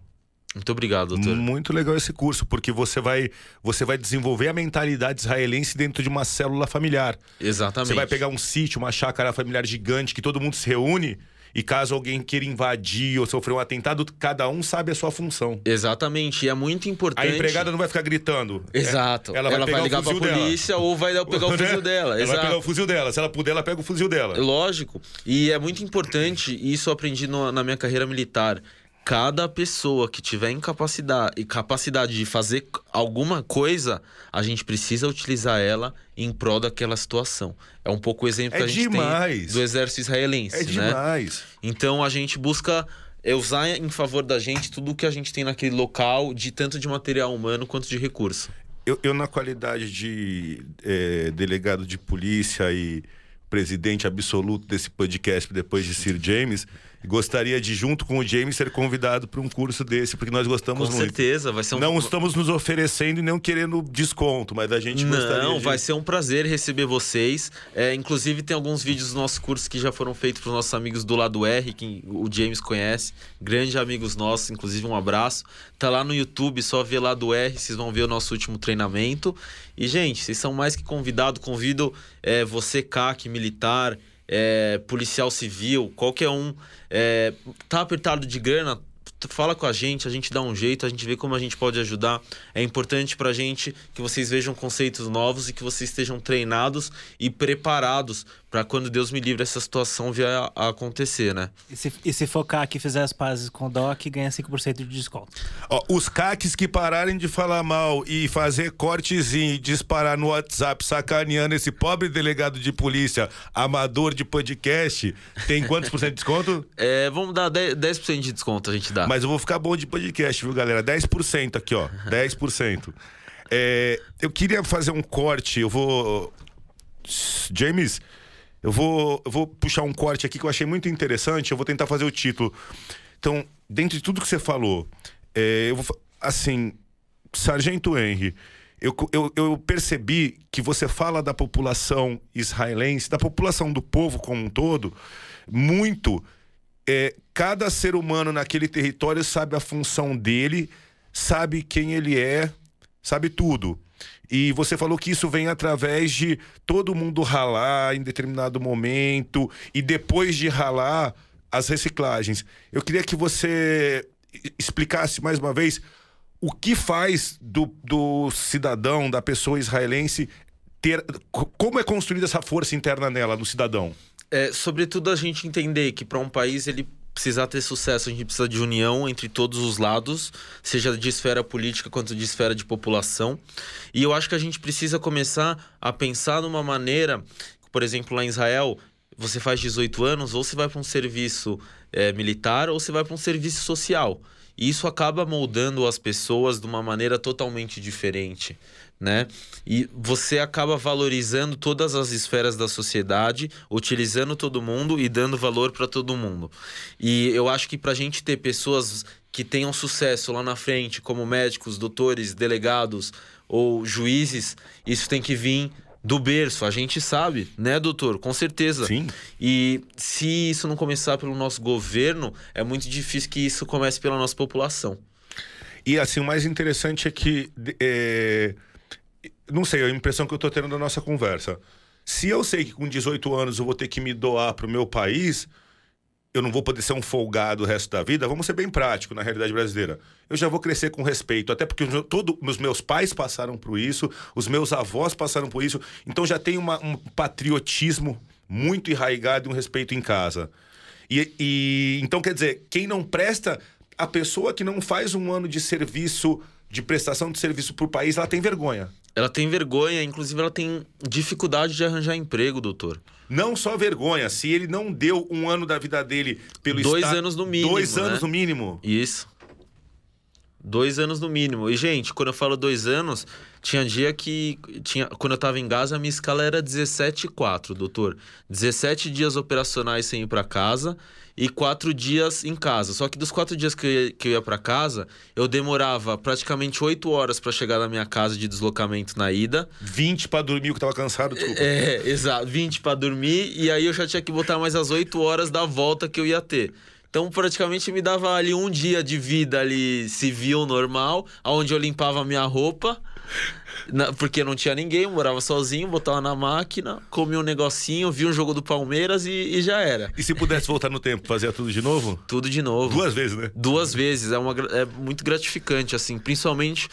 Muito obrigado, doutor. Muito legal esse curso, porque você vai, você vai desenvolver a mentalidade israelense dentro de uma célula familiar. Exatamente. Você vai pegar um sítio, uma chácara familiar gigante que todo mundo se reúne e caso alguém queira invadir ou sofrer um atentado, cada um sabe a sua função. Exatamente, e é muito importante. A empregada não vai ficar gritando. Exato. Ela vai, ela vai ligar pra polícia dela. ou vai pegar o fuzil dela. Ela Exato. vai pegar o fuzil dela. Se ela puder, ela pega o fuzil dela. Lógico. E é muito importante, e isso eu aprendi no, na minha carreira militar cada pessoa que tiver incapacidade e capacidade de fazer alguma coisa, a gente precisa utilizar ela em prol daquela situação. É um pouco o exemplo é que a gente demais. tem do exército israelense, é né? demais. Então a gente busca usar em favor da gente tudo o que a gente tem naquele local, de tanto de material humano quanto de recurso. Eu, eu na qualidade de é, delegado de polícia e presidente absoluto desse podcast depois de Sir James, gostaria de, junto com o James, ser convidado para um curso desse, porque nós gostamos com muito. Com certeza, vai ser um... Não estamos nos oferecendo e não querendo desconto, mas a gente não, gostaria Não, de... vai ser um prazer receber vocês. É, inclusive, tem alguns vídeos dos nossos cursos que já foram feitos para os nossos amigos do lado R, que o James conhece, grandes amigos nossos, inclusive um abraço. Tá lá no YouTube, só ver lá do R, vocês vão ver o nosso último treinamento. E, gente, vocês são mais que convidados. Convido é, você, CAC, militar, é, policial civil, qualquer um, é, tá apertado de grana, fala com a gente, a gente dá um jeito, a gente vê como a gente pode ajudar. É importante pra gente que vocês vejam conceitos novos e que vocês estejam treinados e preparados para quando Deus me livre essa situação vier a, a acontecer, né? E se, e se focar que fizer as pazes com o DOC, ganha 5% de desconto. Ó, os caques que pararem de falar mal e fazer cortezinho e disparar no WhatsApp sacaneando esse pobre delegado de polícia amador de podcast, tem quantos por cento de desconto? É, vamos dar 10%, 10 de desconto, a gente dá. Mas eu vou ficar bom de podcast, viu, galera? 10% aqui, ó. 10%. É, eu queria fazer um corte, eu vou. James, eu vou, eu vou puxar um corte aqui que eu achei muito interessante. Eu vou tentar fazer o título. Então, dentro de tudo que você falou, é, eu vou. Assim, Sargento Henry, eu, eu, eu, percebi que você fala da população israelense, da população do povo como um todo, muito. É, cada ser humano naquele território sabe a função dele, sabe quem ele é, sabe tudo. E você falou que isso vem através de todo mundo ralar em determinado momento e depois de ralar as reciclagens. Eu queria que você explicasse mais uma vez o que faz do, do cidadão, da pessoa israelense, ter. Como é construída essa força interna nela, no cidadão? É, sobretudo a gente entender que para um país ele precisar ter sucesso, a gente precisa de união entre todos os lados, seja de esfera política quanto de esfera de população. E eu acho que a gente precisa começar a pensar numa maneira, por exemplo, lá em Israel, você faz 18 anos, ou você vai para um serviço é, militar, ou você vai para um serviço social. E isso acaba moldando as pessoas de uma maneira totalmente diferente né? E você acaba valorizando todas as esferas da sociedade, utilizando todo mundo e dando valor para todo mundo. E eu acho que para a gente ter pessoas que tenham sucesso lá na frente, como médicos, doutores, delegados ou juízes, isso tem que vir do berço, a gente sabe, né, doutor? Com certeza. Sim. E se isso não começar pelo nosso governo, é muito difícil que isso comece pela nossa população. E assim, o mais interessante é que é não sei, a impressão que eu tô tendo da nossa conversa. Se eu sei que com 18 anos eu vou ter que me doar pro meu país, eu não vou poder ser um folgado o resto da vida, vamos ser bem prático na realidade brasileira. Eu já vou crescer com respeito, até porque todos os meus pais passaram por isso, os meus avós passaram por isso, então já tem uma, um patriotismo muito enraigado e um respeito em casa. E, e então quer dizer, quem não presta, a pessoa que não faz um ano de serviço, de prestação de serviço para o país, ela tem vergonha. Ela tem vergonha, inclusive ela tem dificuldade de arranjar emprego, doutor. Não só vergonha, se ele não deu um ano da vida dele pelo Dois anos no mínimo. Dois né? anos no mínimo. Isso. Dois anos no mínimo. E, gente, quando eu falo dois anos, tinha dia que. Tinha, quando eu tava em Gaza, a minha escala era 17,4, doutor. 17 dias operacionais sem ir para casa e quatro dias em casa. Só que dos quatro dias que eu ia, que eu ia para casa, eu demorava praticamente oito horas para chegar na minha casa de deslocamento na ida. 20 para dormir, que tava cansado, desculpa. É, exato. 20 para dormir e aí eu já tinha que botar mais as oito horas da volta que eu ia ter. Então, praticamente me dava ali um dia de vida ali civil, normal, onde eu limpava a minha roupa, na, porque não tinha ninguém, morava sozinho, botava na máquina, comia um negocinho, via um jogo do Palmeiras e, e, já era. E se pudesse voltar no tempo, fazia tudo de novo? Tudo de novo. Duas vezes, né? Duas vezes. É, uma, é muito gratificante, assim, principalmente.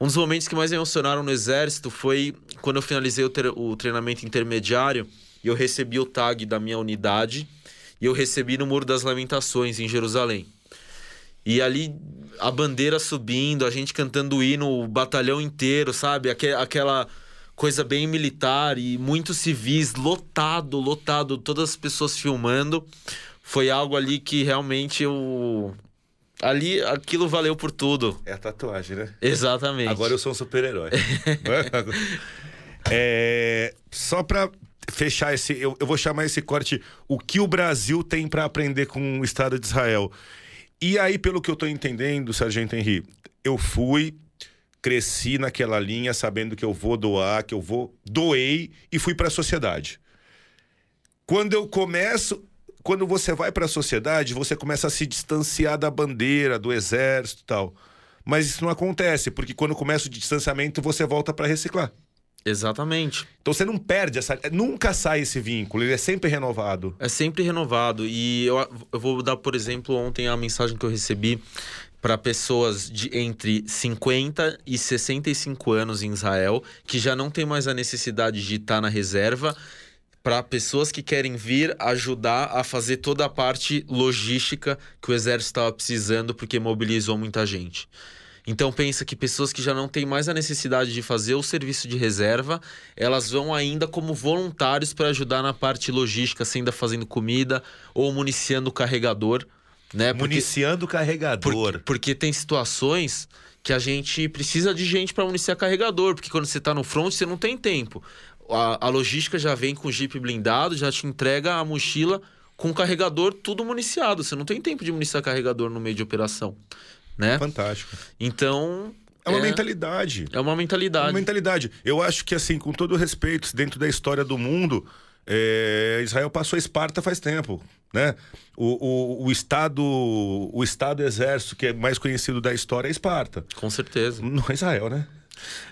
Um dos momentos que mais me emocionaram no Exército foi quando eu finalizei o, o treinamento intermediário e eu recebi o tag da minha unidade e eu recebi no Muro das Lamentações, em Jerusalém. E ali a bandeira subindo, a gente cantando o hino, o batalhão inteiro, sabe? Aquela coisa bem militar e muitos civis, lotado, lotado, todas as pessoas filmando. Foi algo ali que realmente eu. Ali, aquilo valeu por tudo. É a tatuagem, né? Exatamente. Agora eu sou um super-herói. é, só pra fechar esse. Eu, eu vou chamar esse corte o que o Brasil tem para aprender com o Estado de Israel. E aí, pelo que eu tô entendendo, Sargento Henri, eu fui, cresci naquela linha, sabendo que eu vou doar, que eu vou. Doei e fui para a sociedade. Quando eu começo. Quando você vai para a sociedade, você começa a se distanciar da bandeira, do exército tal. Mas isso não acontece, porque quando começa o distanciamento, você volta para reciclar. Exatamente. Então você não perde essa. Nunca sai esse vínculo, ele é sempre renovado. É sempre renovado. E eu, eu vou dar, por exemplo, ontem a mensagem que eu recebi para pessoas de entre 50 e 65 anos em Israel, que já não tem mais a necessidade de estar na reserva para pessoas que querem vir ajudar a fazer toda a parte logística que o exército estava precisando porque mobilizou muita gente. Então pensa que pessoas que já não têm mais a necessidade de fazer o serviço de reserva, elas vão ainda como voluntários para ajudar na parte logística, ainda fazendo comida ou municiando o carregador, né? Porque, municiando o carregador. Porque, porque tem situações que a gente precisa de gente para municiar carregador, porque quando você está no front, você não tem tempo a, a logística já vem com Jeep blindado, já te entrega a mochila com carregador tudo municiado. Você não tem tempo de municiar carregador no meio de operação, né? Fantástico. Então, é uma é, mentalidade. É uma mentalidade. É uma mentalidade. Eu acho que, assim, com todo respeito, dentro da história do mundo, é, Israel passou a Esparta faz tempo. Né? O, o, o, Estado o Estado Exército, que é mais conhecido da história, é Esparta. Com certeza. Não é Israel, né?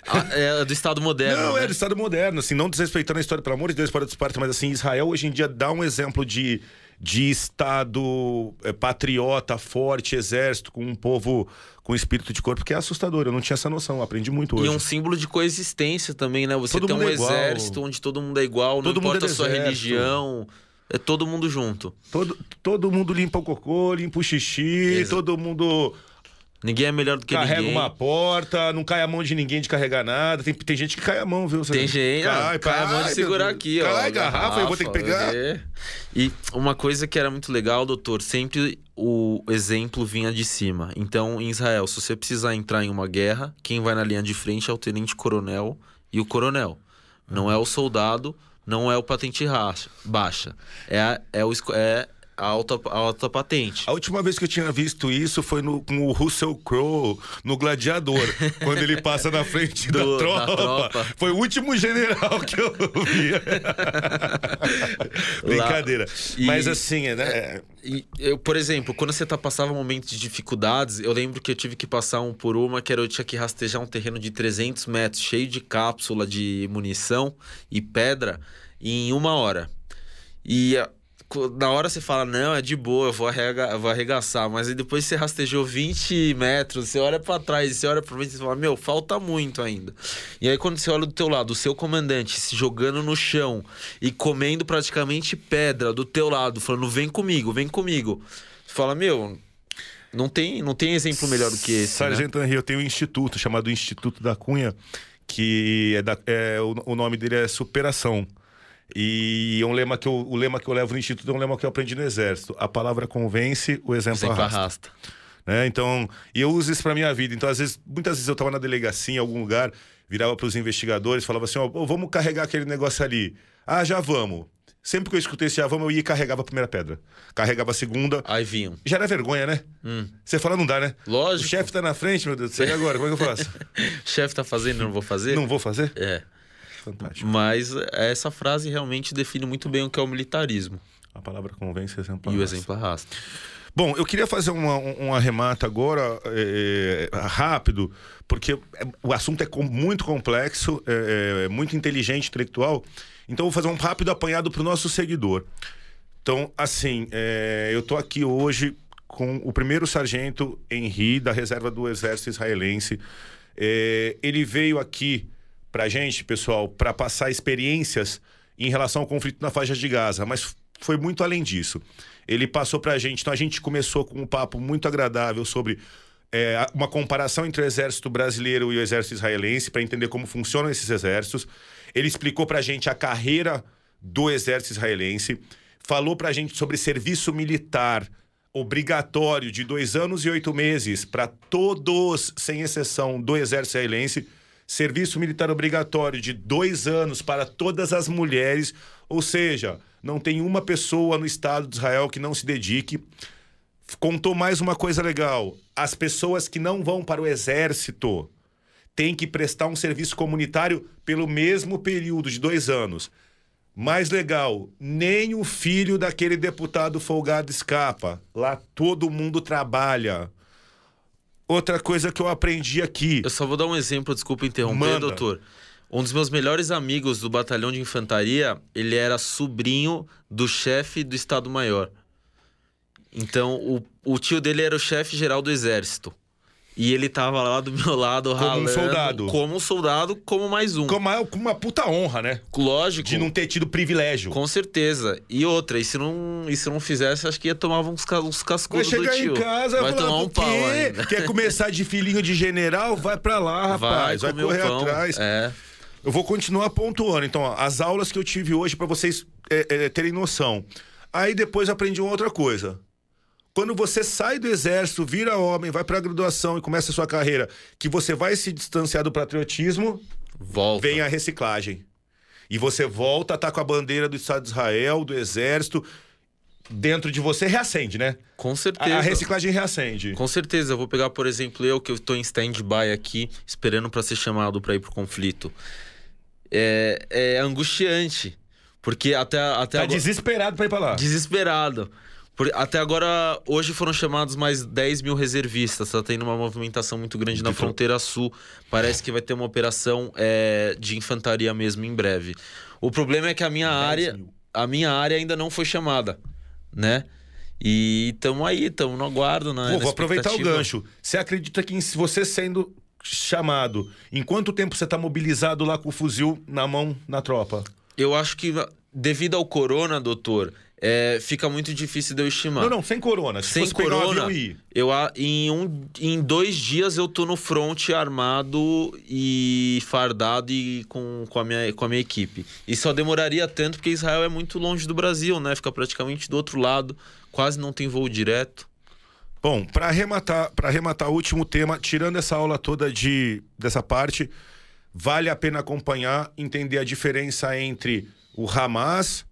Ah, é do Estado moderno. Não, né? é do Estado moderno, assim, não desrespeitando a história, pelo amor de Deus, para Esparta, mas assim, Israel hoje em dia dá um exemplo de, de Estado é, patriota, forte, exército, com um povo com espírito de corpo, que é assustador. Eu não tinha essa noção, aprendi muito hoje. E um símbolo de coexistência também, né? Você todo tem um é exército onde todo mundo é igual, todo não importa é a sua exército. religião. É todo mundo junto. Todo, todo mundo limpa o cocô, limpa o xixi, Exato. todo mundo Ninguém é melhor do que Carrega ninguém. uma porta, não cai a mão de ninguém de carregar nada. Tem, tem gente que cai a mão, viu? Você tem gente, cai, cai, a mão de segurar aqui, cai, ó. Cai garrafa, garrafa, eu vou ter que pegar. É. E uma coisa que era muito legal, doutor, sempre o exemplo vinha de cima. Então, em Israel, se você precisar entrar em uma guerra, quem vai na linha de frente é o tenente-coronel e o coronel. Não é o soldado, não é o patente baixa. É, é, o, é alta, a alta patente. A última vez que eu tinha visto isso foi no, com o Russell Crowe no Gladiador, quando ele passa na frente Do, da, tropa. da, tropa. Foi o último general que eu vi. Brincadeira. E, Mas assim, né? É, e, eu, por exemplo, quando você tá, passava um momento de dificuldades, eu lembro que eu tive que passar um por uma, que era eu tinha que rastejar um terreno de 300 metros, cheio de cápsula de munição e pedra, em uma hora. E na hora você fala, não, é de boa, eu vou, arrega, eu vou arregaçar. Mas aí depois você rastejou 20 metros, você olha para trás, você olha pra frente e fala, meu, falta muito ainda. E aí quando você olha do teu lado, o seu comandante se jogando no chão e comendo praticamente pedra do teu lado, falando, vem comigo, vem comigo. Você fala, meu, não tem, não tem exemplo melhor do que esse. Né? Sargento né? Eu tenho um instituto chamado Instituto da Cunha, que é, da, é o, o nome dele é Superação. E um lema que eu, o lema que eu levo no Instituto é um lema que eu aprendi no Exército. A palavra convence, o exemplo, exemplo arrasta. arrasta. Né? Então, e eu uso isso para minha vida. Então, às vezes, muitas vezes eu estava na delegacia, em algum lugar, virava para os investigadores, falava assim: ó, oh, vamos carregar aquele negócio ali. Ah, já vamos. Sempre que eu escutei esse já vamos, eu ia e carregava a primeira pedra. Carregava a segunda. Aí vinham. Já era vergonha, né? Hum. Você fala, não dá, né? Lógico. O chefe tá na frente, meu Deus do céu. E agora? Como é que eu faço? o chefe tá fazendo, não vou fazer? Não vou fazer? É. Fantástico. Mas essa frase realmente define muito bem o que é o militarismo. A palavra convence, exemplo. E o exemplo arrasta. Bom, eu queria fazer uma, um arremate agora é, rápido, porque é, o assunto é muito complexo, é, é, muito inteligente, intelectual. Então, vou fazer um rápido apanhado para o nosso seguidor. Então, assim, é, eu estou aqui hoje com o primeiro sargento Henri, da reserva do Exército Israelense. Ele veio aqui para gente, pessoal, para passar experiências em relação ao conflito na faixa de Gaza, mas foi muito além disso. Ele passou para a gente, então a gente começou com um papo muito agradável sobre é, uma comparação entre o exército brasileiro e o exército israelense, para entender como funcionam esses exércitos. Ele explicou para a gente a carreira do exército israelense, falou para a gente sobre serviço militar obrigatório de dois anos e oito meses para todos, sem exceção, do exército israelense serviço militar obrigatório de dois anos para todas as mulheres, ou seja, não tem uma pessoa no Estado de Israel que não se dedique. Contou mais uma coisa legal: as pessoas que não vão para o exército têm que prestar um serviço comunitário pelo mesmo período de dois anos. Mais legal, nem o filho daquele deputado folgado escapa. Lá todo mundo trabalha. Outra coisa que eu aprendi aqui. Eu só vou dar um exemplo, desculpa interromper, Manda. doutor. Um dos meus melhores amigos do batalhão de infantaria, ele era sobrinho do chefe do Estado-Maior. Então, o, o tio dele era o chefe geral do exército. E ele tava lá do meu lado, como ralando. Como um soldado. Como um soldado, como mais um. Com uma, com uma puta honra, né? Lógico. De não ter tido privilégio. Com certeza. E outra, e se não, e se não fizesse, acho que ia tomar uns, uns cascudos do tio. em casa, vai tomar um pau ainda. Quer começar de filhinho de general? Vai pra lá, rapaz. Vai, vai correr atrás. É. Eu vou continuar pontuando. Então, ó, as aulas que eu tive hoje para vocês é, é, terem noção. Aí depois aprendi uma outra coisa. Quando você sai do exército, vira homem, vai para a graduação e começa a sua carreira, que você vai se distanciar do patriotismo, volta. vem a reciclagem. E você volta a estar tá com a bandeira do Estado de Israel, do exército, dentro de você reacende, né? Com certeza. A, reciclagem reacende. Com certeza. Eu vou pegar, por exemplo, eu que estou em stand-by aqui, esperando para ser chamado para ir pro conflito. É, é angustiante. Porque até, até tá agora... desesperado para ir para lá. Desesperado. Por, até agora, hoje foram chamados mais 10 mil reservistas. Tá tendo uma movimentação muito grande na fronteira sul. Parece que vai ter uma operação é, de infantaria mesmo em breve. O problema é que a minha área, a minha área ainda não foi chamada, né? E estamos aí, estamos no aguardo, né? Vou, vou aproveitar o gancho. Você acredita que se você sendo chamado, em quanto tempo você está mobilizado lá com o fuzil na mão na tropa? Eu acho que devido ao corona, doutor, é, fica muito difícil de eu estimar. Não, não, sem corona. Se sem corona, um eu em, um, em dois dias eu tô no front armado e fardado e com, com, a minha, com a minha equipe. E só demoraria tanto porque Israel é muito longe do Brasil, né? Fica praticamente do outro lado, quase não tem voo direto. Bom, para arrematar, para arrematar o último tema, tirando essa aula toda de dessa parte, vale a pena acompanhar, entender a diferença entre o Hamas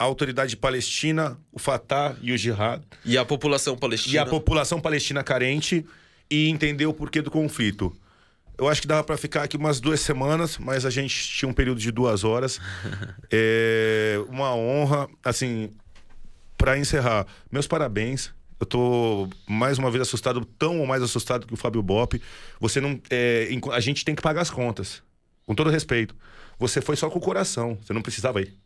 a autoridade palestina, o Fatah e o Jihad. E a população palestina. E a população palestina carente e entender o porquê do conflito. Eu acho que dava para ficar aqui umas duas semanas, mas a gente tinha um período de duas horas. é uma honra, assim, para encerrar. Meus parabéns. Eu tô mais uma vez assustado, tão ou mais assustado que o Fábio Bop. Você não, é, a gente tem que pagar as contas, com todo respeito. Você foi só com o coração, você não precisava ir.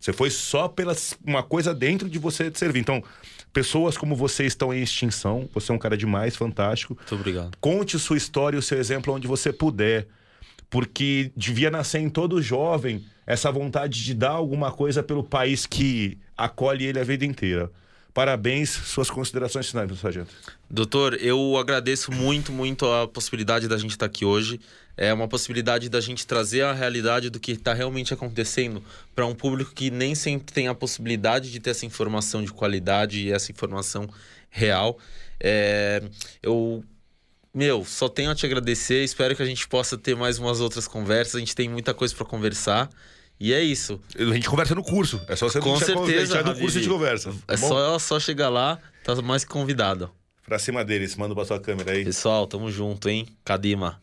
Você foi só pela uma coisa dentro de você de servir. Então, pessoas como você estão em extinção. Você é um cara demais, fantástico. Muito obrigado. Conte sua história e o seu exemplo onde você puder. Porque devia nascer em todo jovem essa vontade de dar alguma coisa pelo país que acolhe ele a vida inteira. Parabéns, suas considerações finais, meu sargento. Doutor, eu agradeço muito, muito a possibilidade da gente estar aqui hoje. É uma possibilidade da gente trazer a realidade do que está realmente acontecendo para um público que nem sempre tem a possibilidade de ter essa informação de qualidade e essa informação real. É, eu meu, só tenho a te agradecer. Espero que a gente possa ter mais umas outras conversas. A gente tem muita coisa para conversar. E é isso. A gente conversa no curso. É só você Com certeza. A no curso a gente conversa. Tá é só, só chegar lá, tá mais que convidado. Pra cima deles, manda pra sua câmera aí. Pessoal, tamo junto, hein? Cadima.